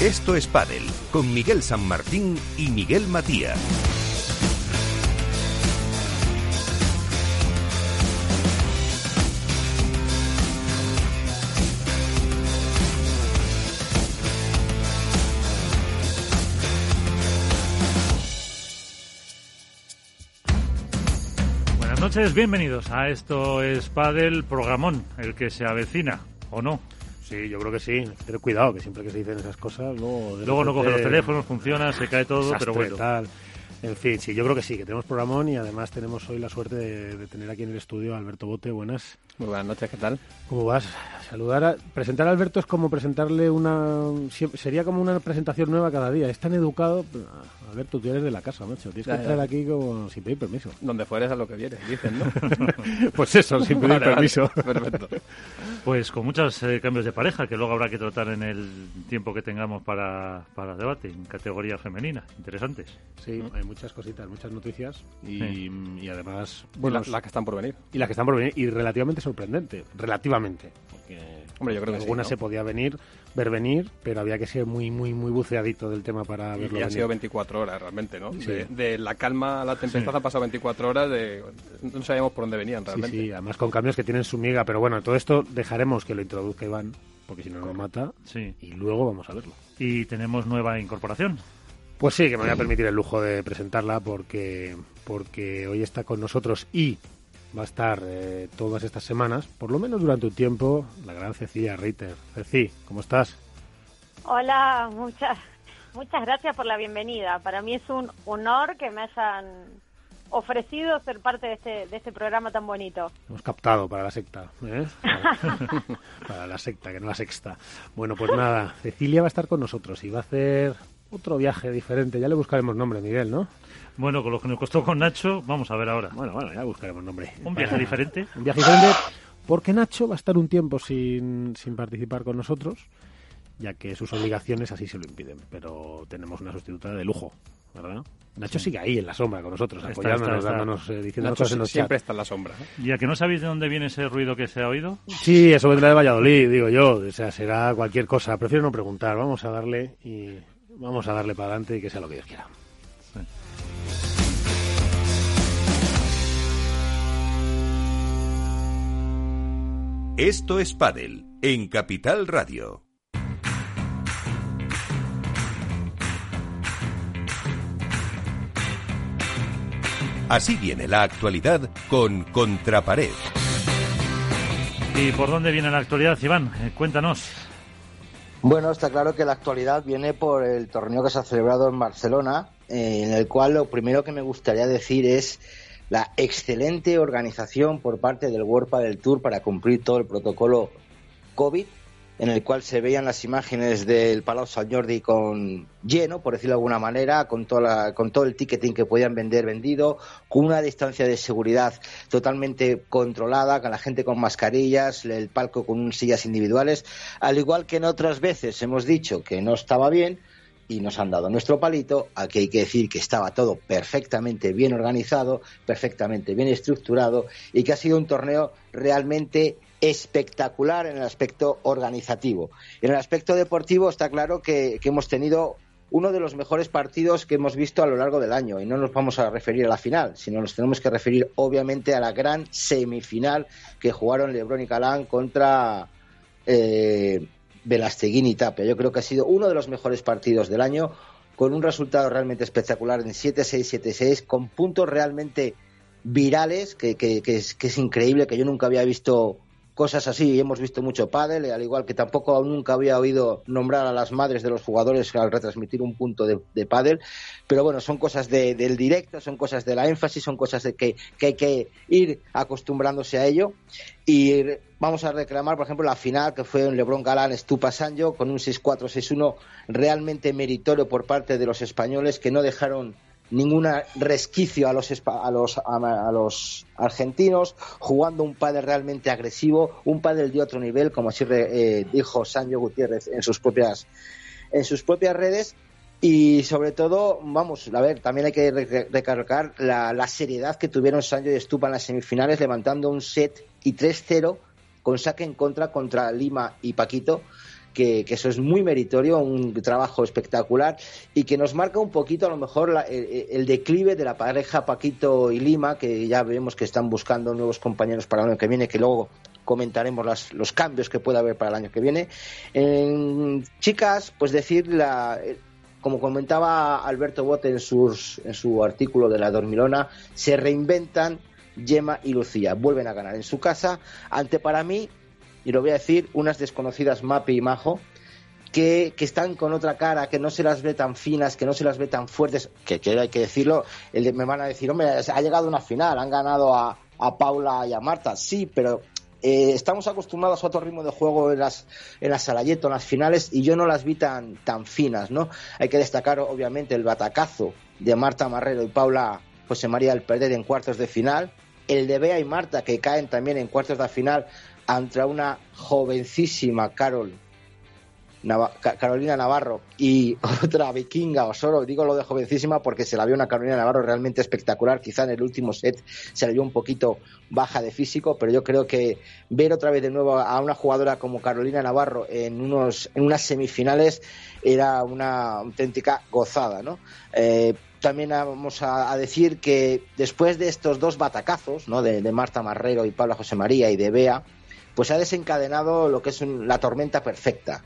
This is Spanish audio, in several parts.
Esto es Padel con Miguel San Martín y Miguel Matías. Buenas noches, bienvenidos a Esto es Padel Programón, el que se avecina, ¿o no? Sí, yo creo que sí. Pero cuidado, que siempre que se dicen esas cosas, luego... de Luego no coge los teléfonos, funciona, se cae todo, desastre, pero bueno. tal. En fin, sí, yo creo que sí, que tenemos programón y además tenemos hoy la suerte de, de tener aquí en el estudio a Alberto Bote. Buenas. Muy buenas noches, ¿qué tal? ¿Cómo vas? Saludar a... Presentar a Alberto es como presentarle una... siempre- Sería como una presentación nueva cada día. Es tan educado... Alberto, tú eres de la casa, macho. Tienes Ya, que ya. entrar aquí como sin pedir permiso. Donde fueres a lo que vienes, dicen, ¿no? Pues eso, sin pedir Vale, vale, permiso. Perfecto. Pues con muchos eh, cambios de pareja que luego habrá que tratar en el tiempo que tengamos para, para debate en categoría femenina. Interesantes. Sí, hay muchas cositas, muchas noticias y, Sí. y además... Bueno, Bueno, las que están por venir. y las que están por venir y relativamente sorprendente, relativamente, porque Hombre, yo creo que sí, alguna ¿no? se podía venir, ver venir, pero había que ser muy muy muy buceadito del tema para verlo Y han venir. sido 24 horas realmente, ¿no? Sí. De, de la calma a la tempestad Sí. han pasado 24 horas de... No sabíamos por dónde venían Sí, realmente. sí, además con cambios que tienen su miga, pero bueno, todo esto dejaremos que lo introduzca Iván, porque si no nos mata Sí. y luego vamos a verlo. Y tenemos nueva incorporación. Pues sí, que me voy a permitir el lujo de presentarla porque, porque hoy está con nosotros y va a estar eh, todas estas semanas, por lo menos durante un tiempo, la gran Cecilia Reiter. Ceci, ¿cómo estás? Hola, muchas, muchas gracias por la bienvenida. Para mí es un honor que me hayan ofrecido ser parte de este, de este programa tan bonito. Hemos captado para la secta, ¿eh? Para, para la secta, que no la sexta. Bueno, pues nada, Cecilia va a estar con nosotros y va a hacer otro viaje diferente. Ya le buscaremos nombre, Miguel, ¿no? Bueno, con lo que nos costó con Nacho, vamos a ver ahora. Bueno, bueno, ya buscaremos nombre. Un viaje diferente. Un viaje diferente porque Nacho va a estar un tiempo sin, sin participar con nosotros, ya que sus obligaciones así se lo impiden. Pero tenemos una sustituta de lujo, ¿verdad? Nacho sigue ahí en la sombra con nosotros, apoyándonos, está, está. dándonos, eh, diciendo Nacho cosas en los siempre está en la sombra. ¿eh? Ya que no sabéis de dónde viene ese ruido que se ha oído. Sí, eso vendrá de Valladolid, digo yo. O sea, será cualquier cosa. Prefiero no preguntar. Vamos a darle y vamos a darle para adelante y que sea lo que Dios quiera. Esto es Padel en Capital Radio. Así viene la actualidad con Contrapared. ¿Y por dónde viene la actualidad, Iván? Eh, cuéntanos. Bueno, está claro que la actualidad viene por el torneo que se ha celebrado en Barcelona, eh, en el cual lo primero que me gustaría decir es la excelente organización por parte del World del Tour para cumplir todo el protocolo COVID, en el cual se veían las imágenes del Palau Sant Jordi con lleno, por decirlo de alguna manera, con, toda la- con todo el ticketing que podían vender vendido, con una distancia de seguridad totalmente controlada, con la gente con mascarillas, el palco con sillas individuales, al igual que en otras veces hemos dicho que no estaba bien y nos han dado nuestro palito, aquí hay que decir que estaba todo perfectamente bien organizado, perfectamente bien estructurado y que ha sido un torneo realmente espectacular en el aspecto organizativo. En el aspecto deportivo está claro que, hemos tenido uno de los mejores partidos que hemos visto a lo largo del año y no nos vamos a referir a la final, sino nos tenemos que referir obviamente a la gran semifinal que jugaron Lebron y Calán contra eh, Velasteguín y Tapia. Yo creo que ha sido uno de los mejores partidos del año con un resultado realmente espectacular en 7-6, 7-6, con puntos realmente virales, que, que- que es increíble, que yo nunca había visto cosas así y hemos visto mucho pádel, al igual que tampoco nunca había oído nombrar a las madres de los jugadores al retransmitir un punto de, de pádel, pero bueno, son cosas de- del directo, son cosas de la énfasis, son cosas de que, que hay que ir acostumbrándose a ello. Y vamos a reclamar, por ejemplo, la final que fue un LeBron Galán Estupa Sancho con un 6-4, 6-1 realmente meritorio por parte de los españoles que no dejaron ningún resquicio a los, a los, a, a los argentinos, jugando un pádel realmente agresivo, un pádel de otro nivel, como así re- eh, dijo Sancho Gutiérrez en sus propias en sus propias redes. Y sobre todo, vamos, a ver, también hay que re- recargar la, la seriedad que tuvieron Sancho y Estupa en las semifinales, levantando un set y 3-0 con saque en contra contra Lima y Paquito, que, eso es muy meritorio, un trabajo espectacular y que nos marca un poquito a lo mejor la- el, el declive de la pareja Paquito y Lima, que ya vemos que están buscando nuevos compañeros para el año que viene, que luego comentaremos las- los cambios que pueda haber para el año que viene. En chicas, pues decir la, como comentaba Alberto Bote en, sus, en su artículo de la Dormilona, se reinventan Gemma y Lucía. Vuelven a ganar en su casa ante, para mí, y lo voy a decir, unas desconocidas Mapi y Majo, que, que están con otra cara, que no se las ve tan finas, que no se las ve tan fuertes, que, que hay que decirlo, el de- me van a decir, hombre, ha llegado una final, han ganado a, a Paula y a Marta, sí, pero eh, estamos acostumbrados a otro ritmo de juego en las, en las Salayeto, en las finales, y yo no las vi tan, tan finas, ¿no? Hay que destacar, obviamente, el batacazo de Marta Marrero y Paula José María del Perder en cuartos de final, el de Bea y Marta, que caen también en cuartos de final ante una jovencísima Carol Carolina Navarro y otra vikinga Osoro, digo lo de jovencísima porque se la vio una Carolina Navarro realmente espectacular, quizá en el último set se le vio un poquito baja de físico, pero yo creo que ver otra vez de nuevo a una jugadora como Carolina Navarro en unos en unas semifinales era una auténtica gozada, ¿no? Eh, también vamos a, decir que después de estos dos batacazos, ¿no? De, de Marta Marrero y Paula José María y de Bea, pues ha desencadenado lo que es un- la tormenta perfecta.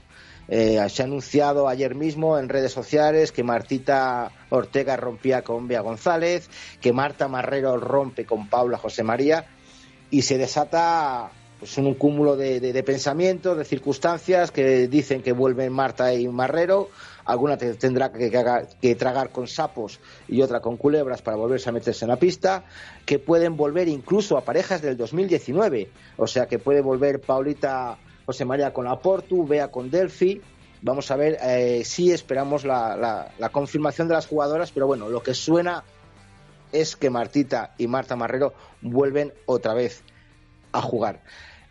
Eh, se ha anunciado ayer mismo en redes sociales que Martita Ortega rompía con Bea González, que Marta Marrero rompe con Paula José María y se desata pues, un cúmulo de, de- de pensamientos, de circunstancias que dicen que vuelven Marta y Marrero, alguna te- tendrá que, haga- que tragar con sapos y otra con culebras para volverse a meterse en la pista, que pueden volver incluso a parejas del 2019, o sea que puede volver Paulita José María con la Portu, Bea con Delphi. Vamos a ver eh, si esperamos la, la- la confirmación de las jugadoras, pero bueno, lo que suena es que Martita y Marta Marrero vuelven otra vez a jugar.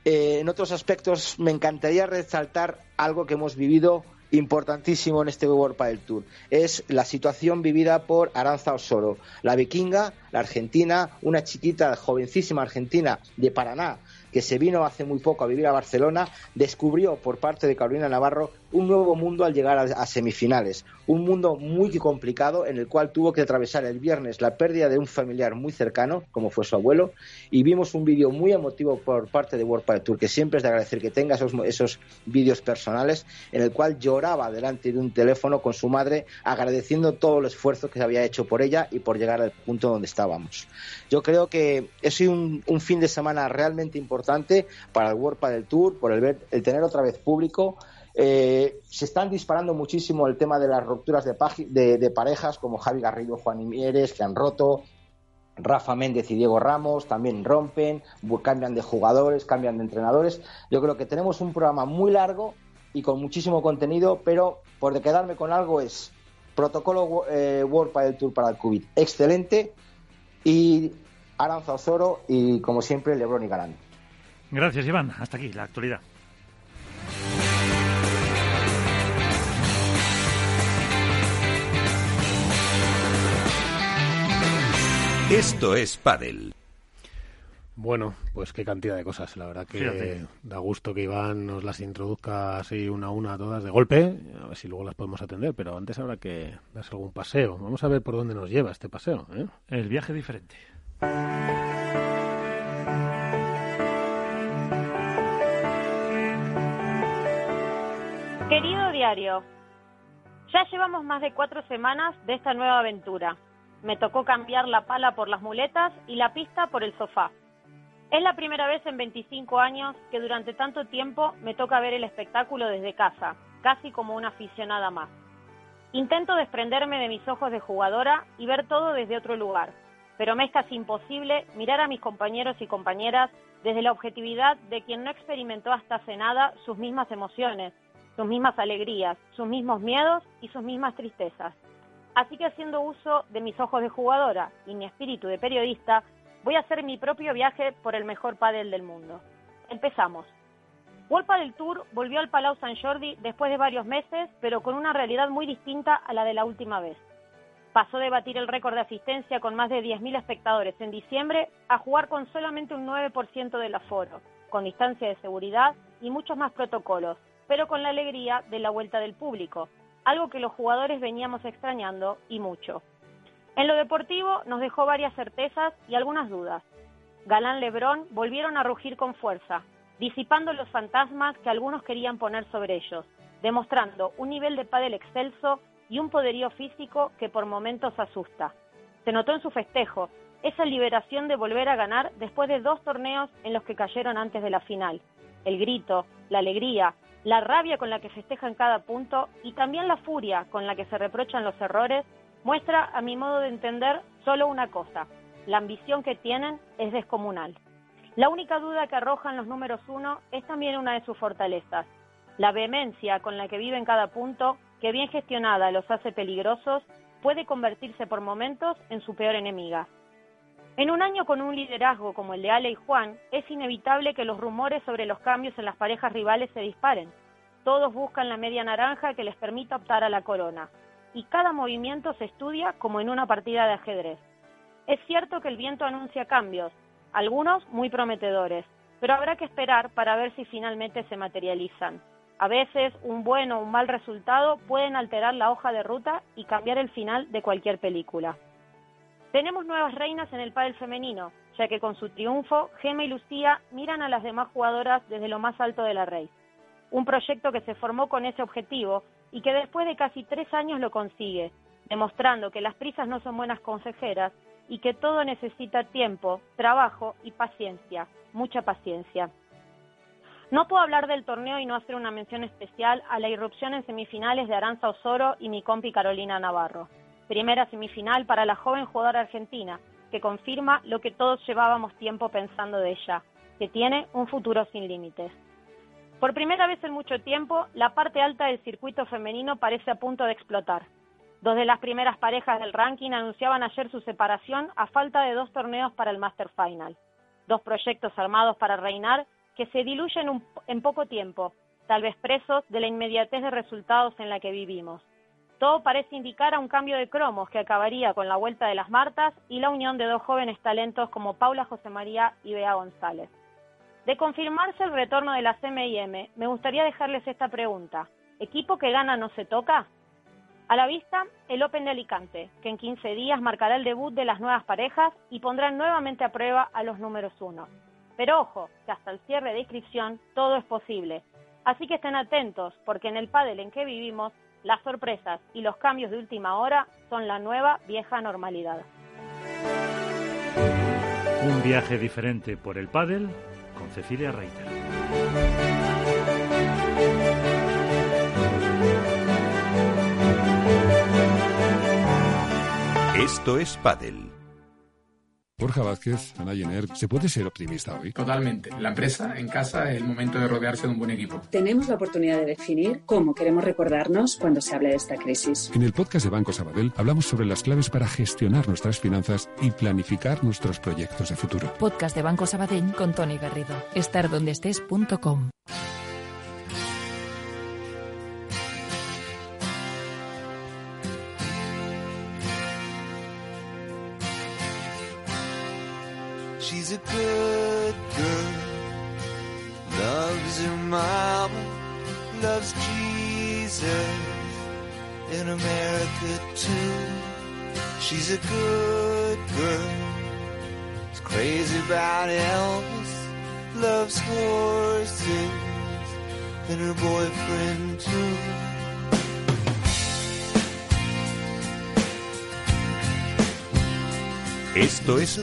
Eh, en otros aspectos, me encantaría resaltar algo que hemos vivido importantísimo en este World Padel Tour. Es la situación vivida por Aranza Osoro, la vikinga, la argentina, una chiquita, jovencísima argentina de Paraná, que se vino hace muy poco a vivir a Barcelona, descubrió por parte de Carolina Navarro un nuevo mundo al llegar a, semifinales. Un mundo muy complicado en el cual tuvo que atravesar el viernes la pérdida de un familiar muy cercano, como fue su abuelo, y vimos un vídeo muy emotivo por parte de World Tour, que siempre es de agradecer que tenga esos, esos vídeos personales, en el cual lloraba delante de un teléfono con su madre, agradeciendo todo el esfuerzo que se había hecho por ella y por llegar al punto donde estábamos. Yo creo que es sido un, fin de semana realmente importante para el World Tour, por ver, el tener otra vez público. Eh, se están disparando muchísimo el tema de las rupturas de, de, de parejas, como Javi Garrido, Juan Mieres, que han roto, Rafa Méndez y Diego Ramos también rompen, cambian de jugadores, cambian de entrenadores. Yo creo que tenemos un programa muy largo y con muchísimo contenido, pero por quedarme con algo es protocolo eh, World Padel Tour para el COVID excelente y Aranza Osoro y como siempre Lebron y Galán. Gracias, Iván. Hasta aquí la actualidad. Esto es Padel. Bueno, pues qué cantidad de cosas. La verdad que Fíjate. da gusto que Iván nos las introduzca así una a una todas de golpe. A ver si luego las podemos atender, pero antes habrá que darse algún paseo. Vamos a ver por dónde nos lleva este paseo. ¿eh? El viaje diferente. Querido diario, ya llevamos más de cuatro semanas de esta nueva aventura. Me tocó cambiar la pala por las muletas y la pista por el sofá. Es la primera vez en 25 años que durante tanto tiempo me toca ver el espectáculo desde casa, casi como una aficionada más. Intento desprenderme de mis ojos de jugadora y ver todo desde otro lugar, pero me es casi imposible mirar a mis compañeros y compañeras desde la objetividad de quien no experimentó hasta hace nada sus mismas emociones, sus mismas alegrías, sus mismos miedos y sus mismas tristezas. Así que haciendo uso de mis ojos de jugadora y mi espíritu de periodista, voy a hacer mi propio viaje por el mejor pádel del mundo. Empezamos. World Padel Tour volvió al Palau San Jordi después de varios meses, pero con una realidad muy distinta a la de la última vez. Pasó de batir el récord de asistencia con más de 10.000 espectadores en diciembre a jugar con solamente un 9% del aforo, con distancia de seguridad y muchos más protocolos, pero con la alegría de la vuelta del público, algo que los jugadores veníamos extrañando y mucho. En lo deportivo nos dejó varias certezas y algunas dudas. Galán Lebrón volvieron a rugir con fuerza, disipando los fantasmas que algunos querían poner sobre ellos, demostrando un nivel de pádel excelso y un poderío físico que por momentos asusta. Se notó en su festejo esa liberación de volver a ganar después de dos torneos en los que cayeron antes de la final. El grito, la alegría, la rabia con la que festejan cada punto y también la furia con la que se reprochan los errores muestra, a mi modo de entender, solo una cosa. La ambición que tienen es descomunal. La única duda que arrojan los números uno es también una de sus fortalezas. La vehemencia con la que viven cada punto, que bien gestionada los hace peligrosos, puede convertirse por momentos en su peor enemiga. En un año con un liderazgo como el de Ale y Juan, es inevitable que los rumores sobre los cambios en las parejas rivales se disparen. Todos buscan la media naranja que les permita optar a la corona. Y cada movimiento se estudia como en una partida de ajedrez. Es cierto que el viento anuncia cambios, algunos muy prometedores, pero habrá que esperar para ver si finalmente se materializan. A veces un buen o un mal resultado pueden alterar la hoja de ruta y cambiar el final de cualquier película. Tenemos nuevas reinas en el pádel femenino, ya que con su triunfo, Gema y Lucía miran a las demás jugadoras desde lo más alto de la raíz. Un proyecto que se formó con ese objetivo y que después de casi tres años lo consigue, demostrando que las prisas no son buenas consejeras y que todo necesita tiempo, trabajo y paciencia, mucha paciencia. No puedo hablar del torneo y no hacer una mención especial a la irrupción en semifinales de Aranza Osoro y mi compi Carolina Navarro primera semifinal para la joven jugadora argentina, que confirma lo que todos llevábamos tiempo pensando de ella, que tiene un futuro sin límites. Por primera vez en mucho tiempo, la parte alta del circuito femenino parece a punto de explotar. Dos de las primeras parejas del ranking anunciaban ayer su separación a falta de dos torneos para el Master Final. Dos proyectos armados para reinar que se diluyen en poco tiempo, tal vez presos de la inmediatez de resultados en la que vivimos. Todo parece indicar a un cambio de cromos que acabaría con la vuelta de las Martas y la unión de dos jóvenes talentos como Paula José María y Bea González. De confirmarse el retorno de la CMIM, me gustaría dejarles esta pregunta. ¿Equipo que gana no se toca? A la vista, el Open de Alicante, que en 15 días marcará el debut de las nuevas parejas y pondrá nuevamente a prueba a los números uno. Pero ojo, que hasta el cierre de inscripción todo es posible. Así que estén atentos, porque en el pádel en que vivimos las sorpresas y los cambios de última hora son la nueva vieja normalidad. Un viaje diferente por el pádel con Cecilia Reiter. Esto es Padel Borja Vázquez, Ana Jenner, ¿se puede ser optimista hoy? Totalmente. La empresa, en casa, es el momento de rodearse de un buen equipo. Tenemos la oportunidad de definir cómo queremos recordarnos cuando se hable de esta crisis. En el podcast de Banco Sabadell hablamos sobre las claves para gestionar nuestras finanzas y planificar nuestros proyectos de futuro. Podcast de Banco Sabadell con Tony Garrido. A good girl, loves her mama, loves Jesus. In America too. She's a good girl, is crazy about Elvis, loves horses. And her boyfriend too. Esto es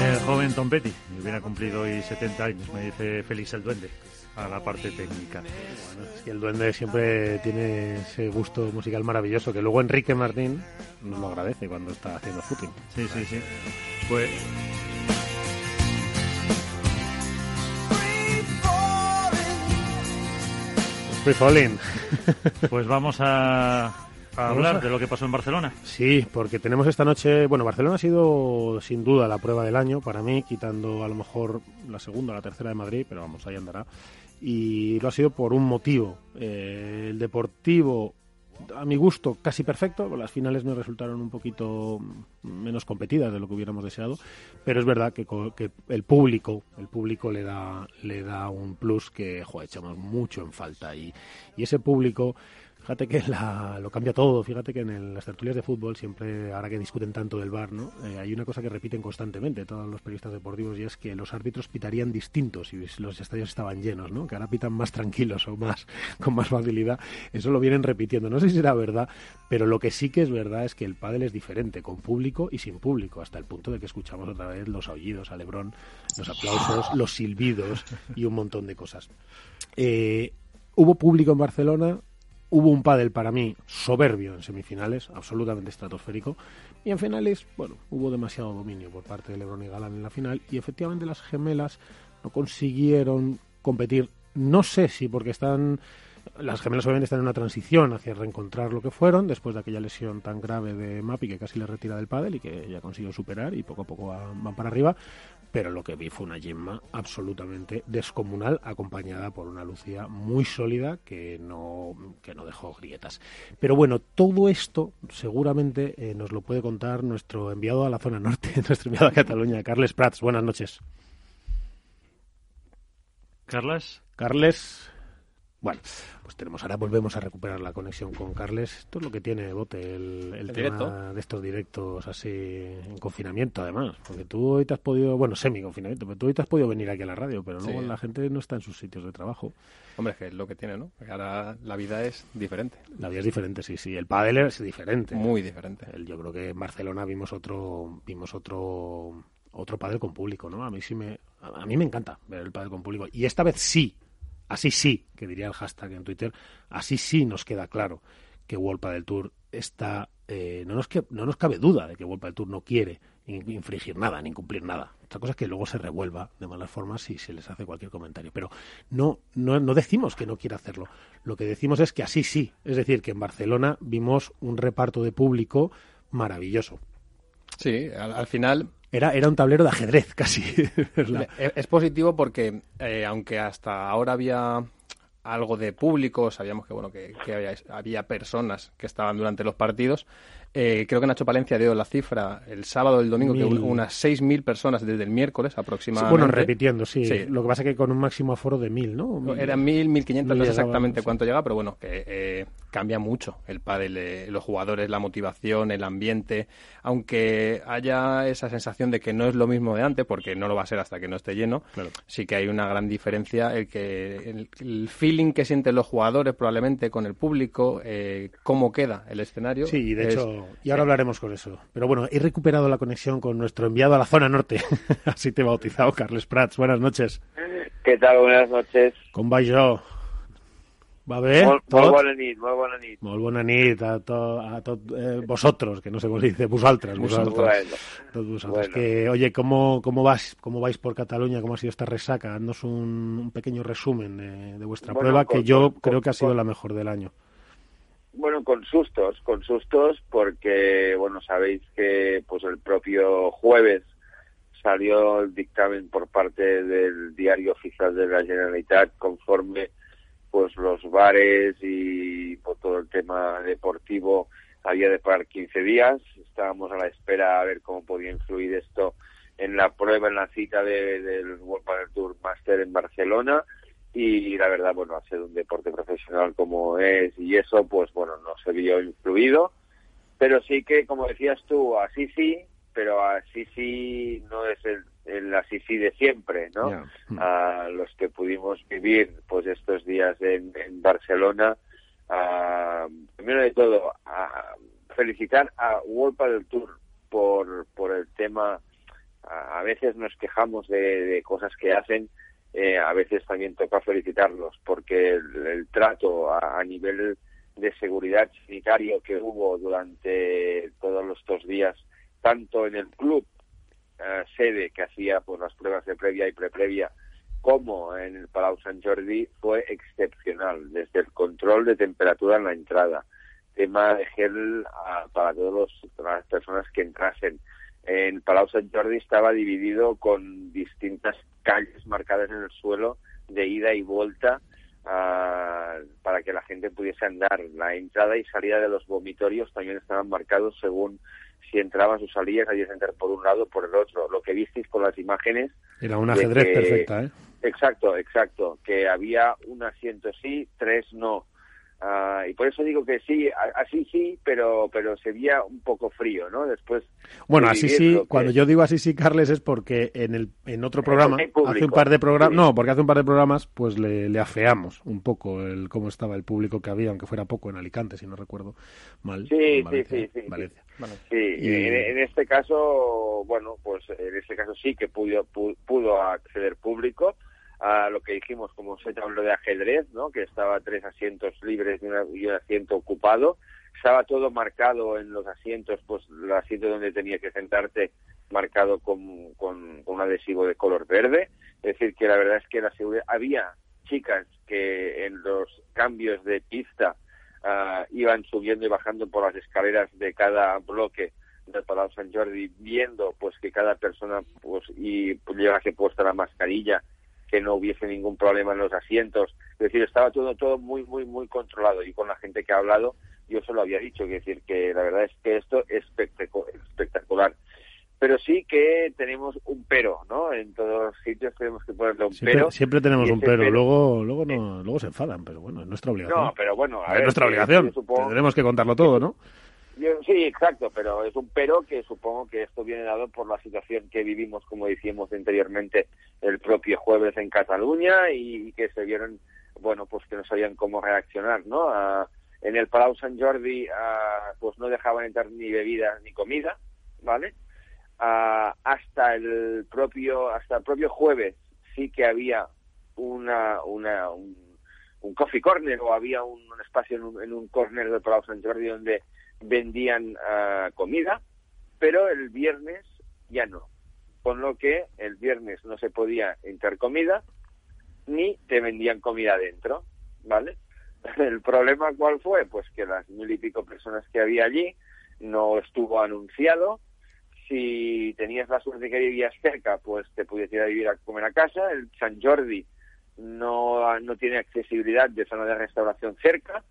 El joven Tom Petty hubiera cumplido hoy 70 años, me dice Félix el Duende, a la parte técnica. Bueno, es que el Duende siempre tiene ese gusto musical maravilloso que luego Enrique Martín nos lo agradece cuando está haciendo footing. Sí, sí, sí. Pues Free. Pues vamos a, hablar de lo que pasó en Barcelona. Sí, porque tenemos esta noche. Bueno, Barcelona ha sido sin duda la prueba del año para mí, quitando a lo mejor la segunda o la tercera de Madrid, pero vamos, ahí andará. Y lo ha sido por un motivo. Eh, el Deportivo a mi gusto, casi perfecto. Las finales me resultaron un poquito menos competidas de lo que hubiéramos deseado, pero es verdad que, el público, el público le da, le da un plus que, echamos mucho en falta y, y ese público Fíjate que la- lo cambia todo. Fíjate que en las tertulias de fútbol siempre, ahora que discuten tanto del bar, ¿no? Eh, hay una cosa que repiten constantemente todos los periodistas deportivos y es que los árbitros pitarían distintos si los estadios estaban llenos, ¿no? Que ahora pitan más tranquilos o más con más facilidad. Eso lo vienen repitiendo. No sé si será verdad, pero lo que sí que es verdad es que el pádel es diferente con público y sin público, hasta el punto de que escuchamos otra vez los aullidos a Lebrón, los aplausos, los silbidos y un montón de cosas. Eh, hubo público en Barcelona, hubo un pádel para mí soberbio en semifinales, absolutamente estratosférico, y en finales, bueno, hubo demasiado dominio por parte de Lebron y Galán en la final, y efectivamente las gemelas no consiguieron competir, no sé si porque están... Las gemelas obviamente están en una transición hacia reencontrar lo que fueron después de aquella lesión tan grave de Mapi que casi le retira del pádel y que ya consiguió superar y poco a poco va- van para arriba pero lo que vi fue una Gemma absolutamente descomunal, acompañada por una Lucía muy sólida que no, que no dejó grietas. Pero bueno, todo esto seguramente eh, nos lo puede contar nuestro enviado a la zona norte, nuestro enviado a Cataluña, Carles Prats. Buenas noches. Carlas. Carles. Bueno, pues tenemos ahora volvemos a recuperar la conexión con Carles. Esto es lo que tiene Bote, el, el El tema directo. de estos directos así en confinamiento, además. Porque tú hoy te has podido, bueno, semi-confinamiento, pero tú hoy te has podido venir aquí a la radio, pero luego Sí. la gente no está en sus sitios de trabajo. Hombre, es que es lo que tiene, ¿no? Porque ahora la vida es diferente. La vida es diferente, sí, sí. El pádel es diferente. Muy diferente. El- yo creo que en Barcelona vimos otro, vimos otro, otro pádel con público, ¿no? A mí sí me, a a mí me encanta ver el pádel con público. Y esta vez sí, así sí, que diría el hashtag en Twitter, así sí nos queda claro que World Padel Tour está, eh, no nos que, no nos cabe duda de que World Padel Tour no quiere in- infringir nada, ni cumplir nada. Otra cosa es que luego se revuelva de malas formas si se les hace cualquier comentario. Pero no, no, no decimos que no quiera hacerlo. Lo que decimos es que así sí. Es decir, que en Barcelona vimos un reparto de público maravilloso. Sí, al final Era, era un tablero de ajedrez casi. es, es positivo porque eh, aunque hasta ahora había algo de público, sabíamos que bueno que, que había, había personas que estaban durante los partidos. Eh, creo que Nacho Palencia dio la cifra el sábado o el domingo, que Mil. un- unas 6.000 personas desde el miércoles Sí, aproximadamente. bueno, repitiendo, sí. Sí. Lo que pasa es que con un máximo aforo de mil, ¿no? Mil- Eran 1.000, 1.500, no sé exactamente sí. cuánto llega, pero bueno, que eh, cambia mucho el pádel, eh, los jugadores, la motivación, el ambiente, aunque haya esa sensación de que no es lo mismo de antes, porque no lo va a ser hasta que no esté lleno, sí que hay una gran diferencia, el que el, el feeling que sienten los jugadores probablemente con el público, eh, cómo queda el escenario. Sí, y de es- hecho, y ahora hablaremos con eso. Pero bueno, he recuperado la conexión con nuestro enviado a la zona norte. Así te he bautizado, Carles Prats. Buenas noches. Què tal? Buenas noches. Com va jo? Va bé? Molt, Tot? molt bona nit, molt bona nit. Molt bona nit a, to, a tot, eh, vosotros, que no sé cómo se dice, vosaltres, vosotros. Bueno, Todos vosotros. bueno. Que, oye, ¿cómo, cómo, vas, ¿cómo vais por Cataluña? ¿Cómo ha sido esta resaca? Haznos un, un pequeño resumen de, de vuestra Bueno, prueba, con- que yo con- creo que ha sido con- la mejor del año. Bueno, con sustos, con sustos, porque, bueno, sabéis que pues el propio jueves salió el dictamen por parte del diario oficial de la Generalitat conforme pues los bares y por todo el tema deportivo había de parar 15 días. Estábamos a la espera a ver cómo podía influir esto en la prueba, en la cita de- del World Padel Tour Master en Barcelona y la verdad, bueno, hacer un deporte profesional como es y eso, pues bueno, no se vio influido, pero sí que, como decías tú, así sí, pero así sí no es el, el así sí de siempre, ¿no? Ya. A los que pudimos vivir pues estos días en, en Barcelona, a- primero de todo, a felicitar a World Padel Tour por, por el tema, a, a veces nos quejamos de, de cosas que hacen, eh, a veces también toca felicitarlos porque el, el trato a, nivel de seguridad sanitario que hubo durante todos estos días, tanto en el club eh, sede que hacía pues las pruebas de previa y preprevia, como en el Palau Sant Jordi, fue excepcional, desde el control de temperatura en la entrada, tema de gel ah, para todos los- todas las personas que entrasen. En Palau Sant Jordi estaba dividido con distintas calles marcadas en el suelo de ida y vuelta ah, para que que la gente pudiese andar. La entrada y salida de los vomitorios también estaban marcados según si entrabas o salías, habías que entrar por un lado o por el otro. Lo que visteis con las imágenes... Era un ajedrez perfecta, ¿eh? Exacto, exacto. Que había un asiento sí, tres no. Ah, y por eso digo que sí, así sí, pero pero se veía un poco frío, ¿no? Después. Bueno, así sí. Cuando yo digo así sí, Carles, es porque en el en otro programa hace un par de programas, no, porque hace un par de programas, pues le, le, afeamos un poco el cómo estaba el público que había, aunque fuera poco en Alicante, si no recuerdo mal. Sí, sí, sí, sí, Valencia. Sí, en, este caso, bueno, pues en este caso sí que pudo pudo acceder público a lo que dijimos, como se habló de ajedrez, ¿no? que estaba tres asientos libres y, un asiento ocupado. Estaba todo marcado en los asientos, pues el asiento donde tenía que sentarte marcado con, con, un adhesivo de color verde. Es decir, que la verdad es que la seguridad... Había chicas que en los cambios de pista ah, iban subiendo y bajando por las escaleras de cada bloque del Palau San Jordi viendo pues que cada persona pues y pues, llevase puesta la mascarilla que no hubiese ningún problema en los asientos. Es decir, estaba todo, todo muy, muy, muy controlado. Y con la gente que ha hablado, yo se lo había dicho. Es decir, que la verdad es que esto es espectacular. Pero sí que tenemos un pero, ¿no? En todos los sitios tenemos que ponerle un siempre, pero. Siempre tenemos un pero. Luego, luego, no, luego se enfadan, pero bueno, es nuestra obligación. No, pero bueno, es nuestra obligación. Tendremos que contarlo todo, ¿no? Sí, exacto, pero es un pero que supongo que esto viene dado por la situación que vivimos, como decíamos anteriormente, el propio jueves en Cataluña y, que se vieron, bueno, pues que no sabían cómo reaccionar, ¿no? en el Palau Sant Jordi, pues no dejaban entrar ni bebidas ni comida, ¿vale? hasta el propio hasta el propio jueves sí que había una, una un, coffee corner o había un, espacio en un, en un corner del Palau Sant Jordi donde vendían ah, comida, pero el viernes ya no. Con lo que el viernes no se podía entrar comida ni te vendían comida dentro, ¿vale? El problema cuál fue? Pues que las mil y pico personas que había allí no estuvo anunciado. Si tenías la suerte que vivías cerca, pues te pudieras ir a vivir a comer a casa. El San Jordi no, no tiene accesibilidad de zona de restauración cerca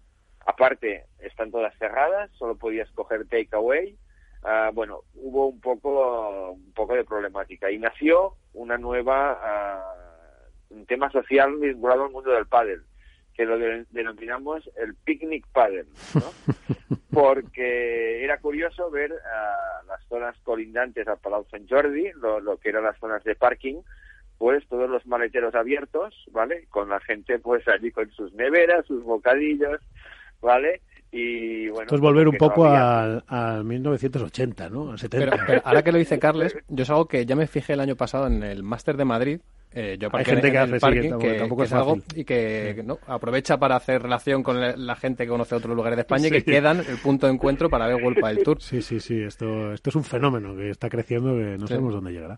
Aparte, están todas cerradas, solo podías coger takeaway. Uh, bueno, hubo un poco, un poco de problemática y nació una nueva, uh, un tema social vinculado al mundo del pádel, que lo denominamos el picnic paddle, ¿no? porque era curioso ver uh, las zonas colindantes al Palau Sant Jordi, lo, lo que eran las zonas de parking, pues todos los maleteros abiertos, ¿vale? Con la gente pues allí con sus neveras, sus bocadillos, ¿vale? Y bueno, Esto es volver un poco al, 1980, ¿no? Al 70. Pero, ahora que lo dice Carles, yo es algo que ya me fijé el año pasado en el Máster de Madrid. Eh, yo Hay gente que hace parking, que, tampoco es, algo y que ¿no? aprovecha para hacer relación con la gente que conoce otros lugares de España y que quedan el punto de encuentro para ver World del Tour. Sí, sí, sí. Esto, esto es un fenómeno que está creciendo que no sabemos dónde llegará.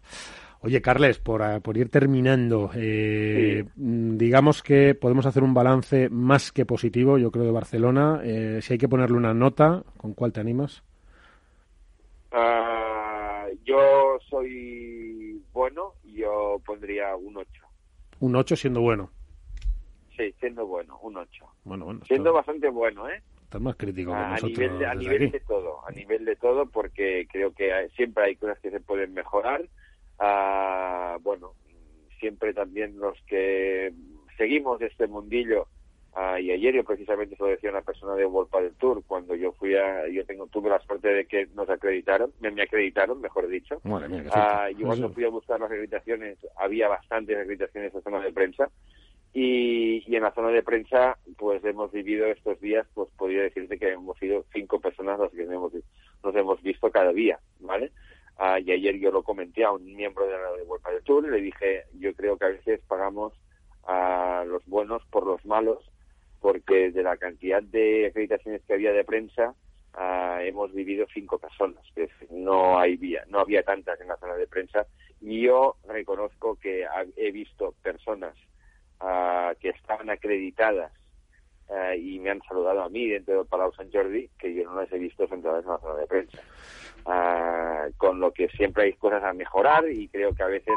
Oye, Carles, por, ah, por ir terminando, eh, mm, digamos que podemos hacer un balance más que positivo, yo creo, de Barcelona. Eh, si hay que ponerle una nota, ¿con cuál te animas? Ah, yo soy bueno, yo pondría un 8. Un 8 siendo bueno. Sí, siendo bueno, un 8. Bueno, bueno. Siendo bastante bueno, ¿eh? Estás más crítico a, nivel, de, a nivel de todo, a nivel de todo, porque creo que siempre hay cosas que se pueden mejorar Ah, bueno, siempre también los que seguimos este mundillo, y ayer yo precisamente se lo decía una persona de World del Tour, cuando yo fui a, yo tengo, tuve la suerte de que nos acreditaron, me, me acreditaron, mejor dicho. Ah, yo cuando fui a buscar las acreditaciones, había bastantes acreditaciones en la zona de prensa, y, y, en la zona de prensa, pues hemos vivido estos días, pues podría decirte que hemos sido cinco personas las que hemos, nos hemos visto cada día, ¿vale? Ah, y ayer yo lo comenté a un miembro de la World del Tour y le dije, yo creo que a veces pagamos a los buenos por los malos, porque de la cantidad de acreditaciones que había de prensa, ah, hemos vivido cinco personas, que no, hay, no había tantas en la zona de prensa. Y yo reconozco que he visto personas ah, que estaban acreditadas y me han saludado a mí dentro del Palau Sant Jordi, que yo no las he visto sentadas en la zona de prensa. Ah, con lo que siempre hay cosas a mejorar y creo que a veces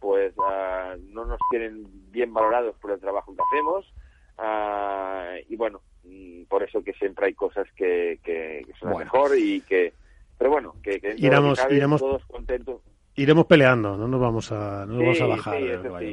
pues ah, no nos tienen bien valorados por el trabajo que hacemos ah, y bueno, mm, por eso que siempre hay cosas que, que, que son mejor y que, pero bueno, que, que iremos, iremos, todos contentos. Iremos peleando, no nos vamos a, no nos vamos a bajar.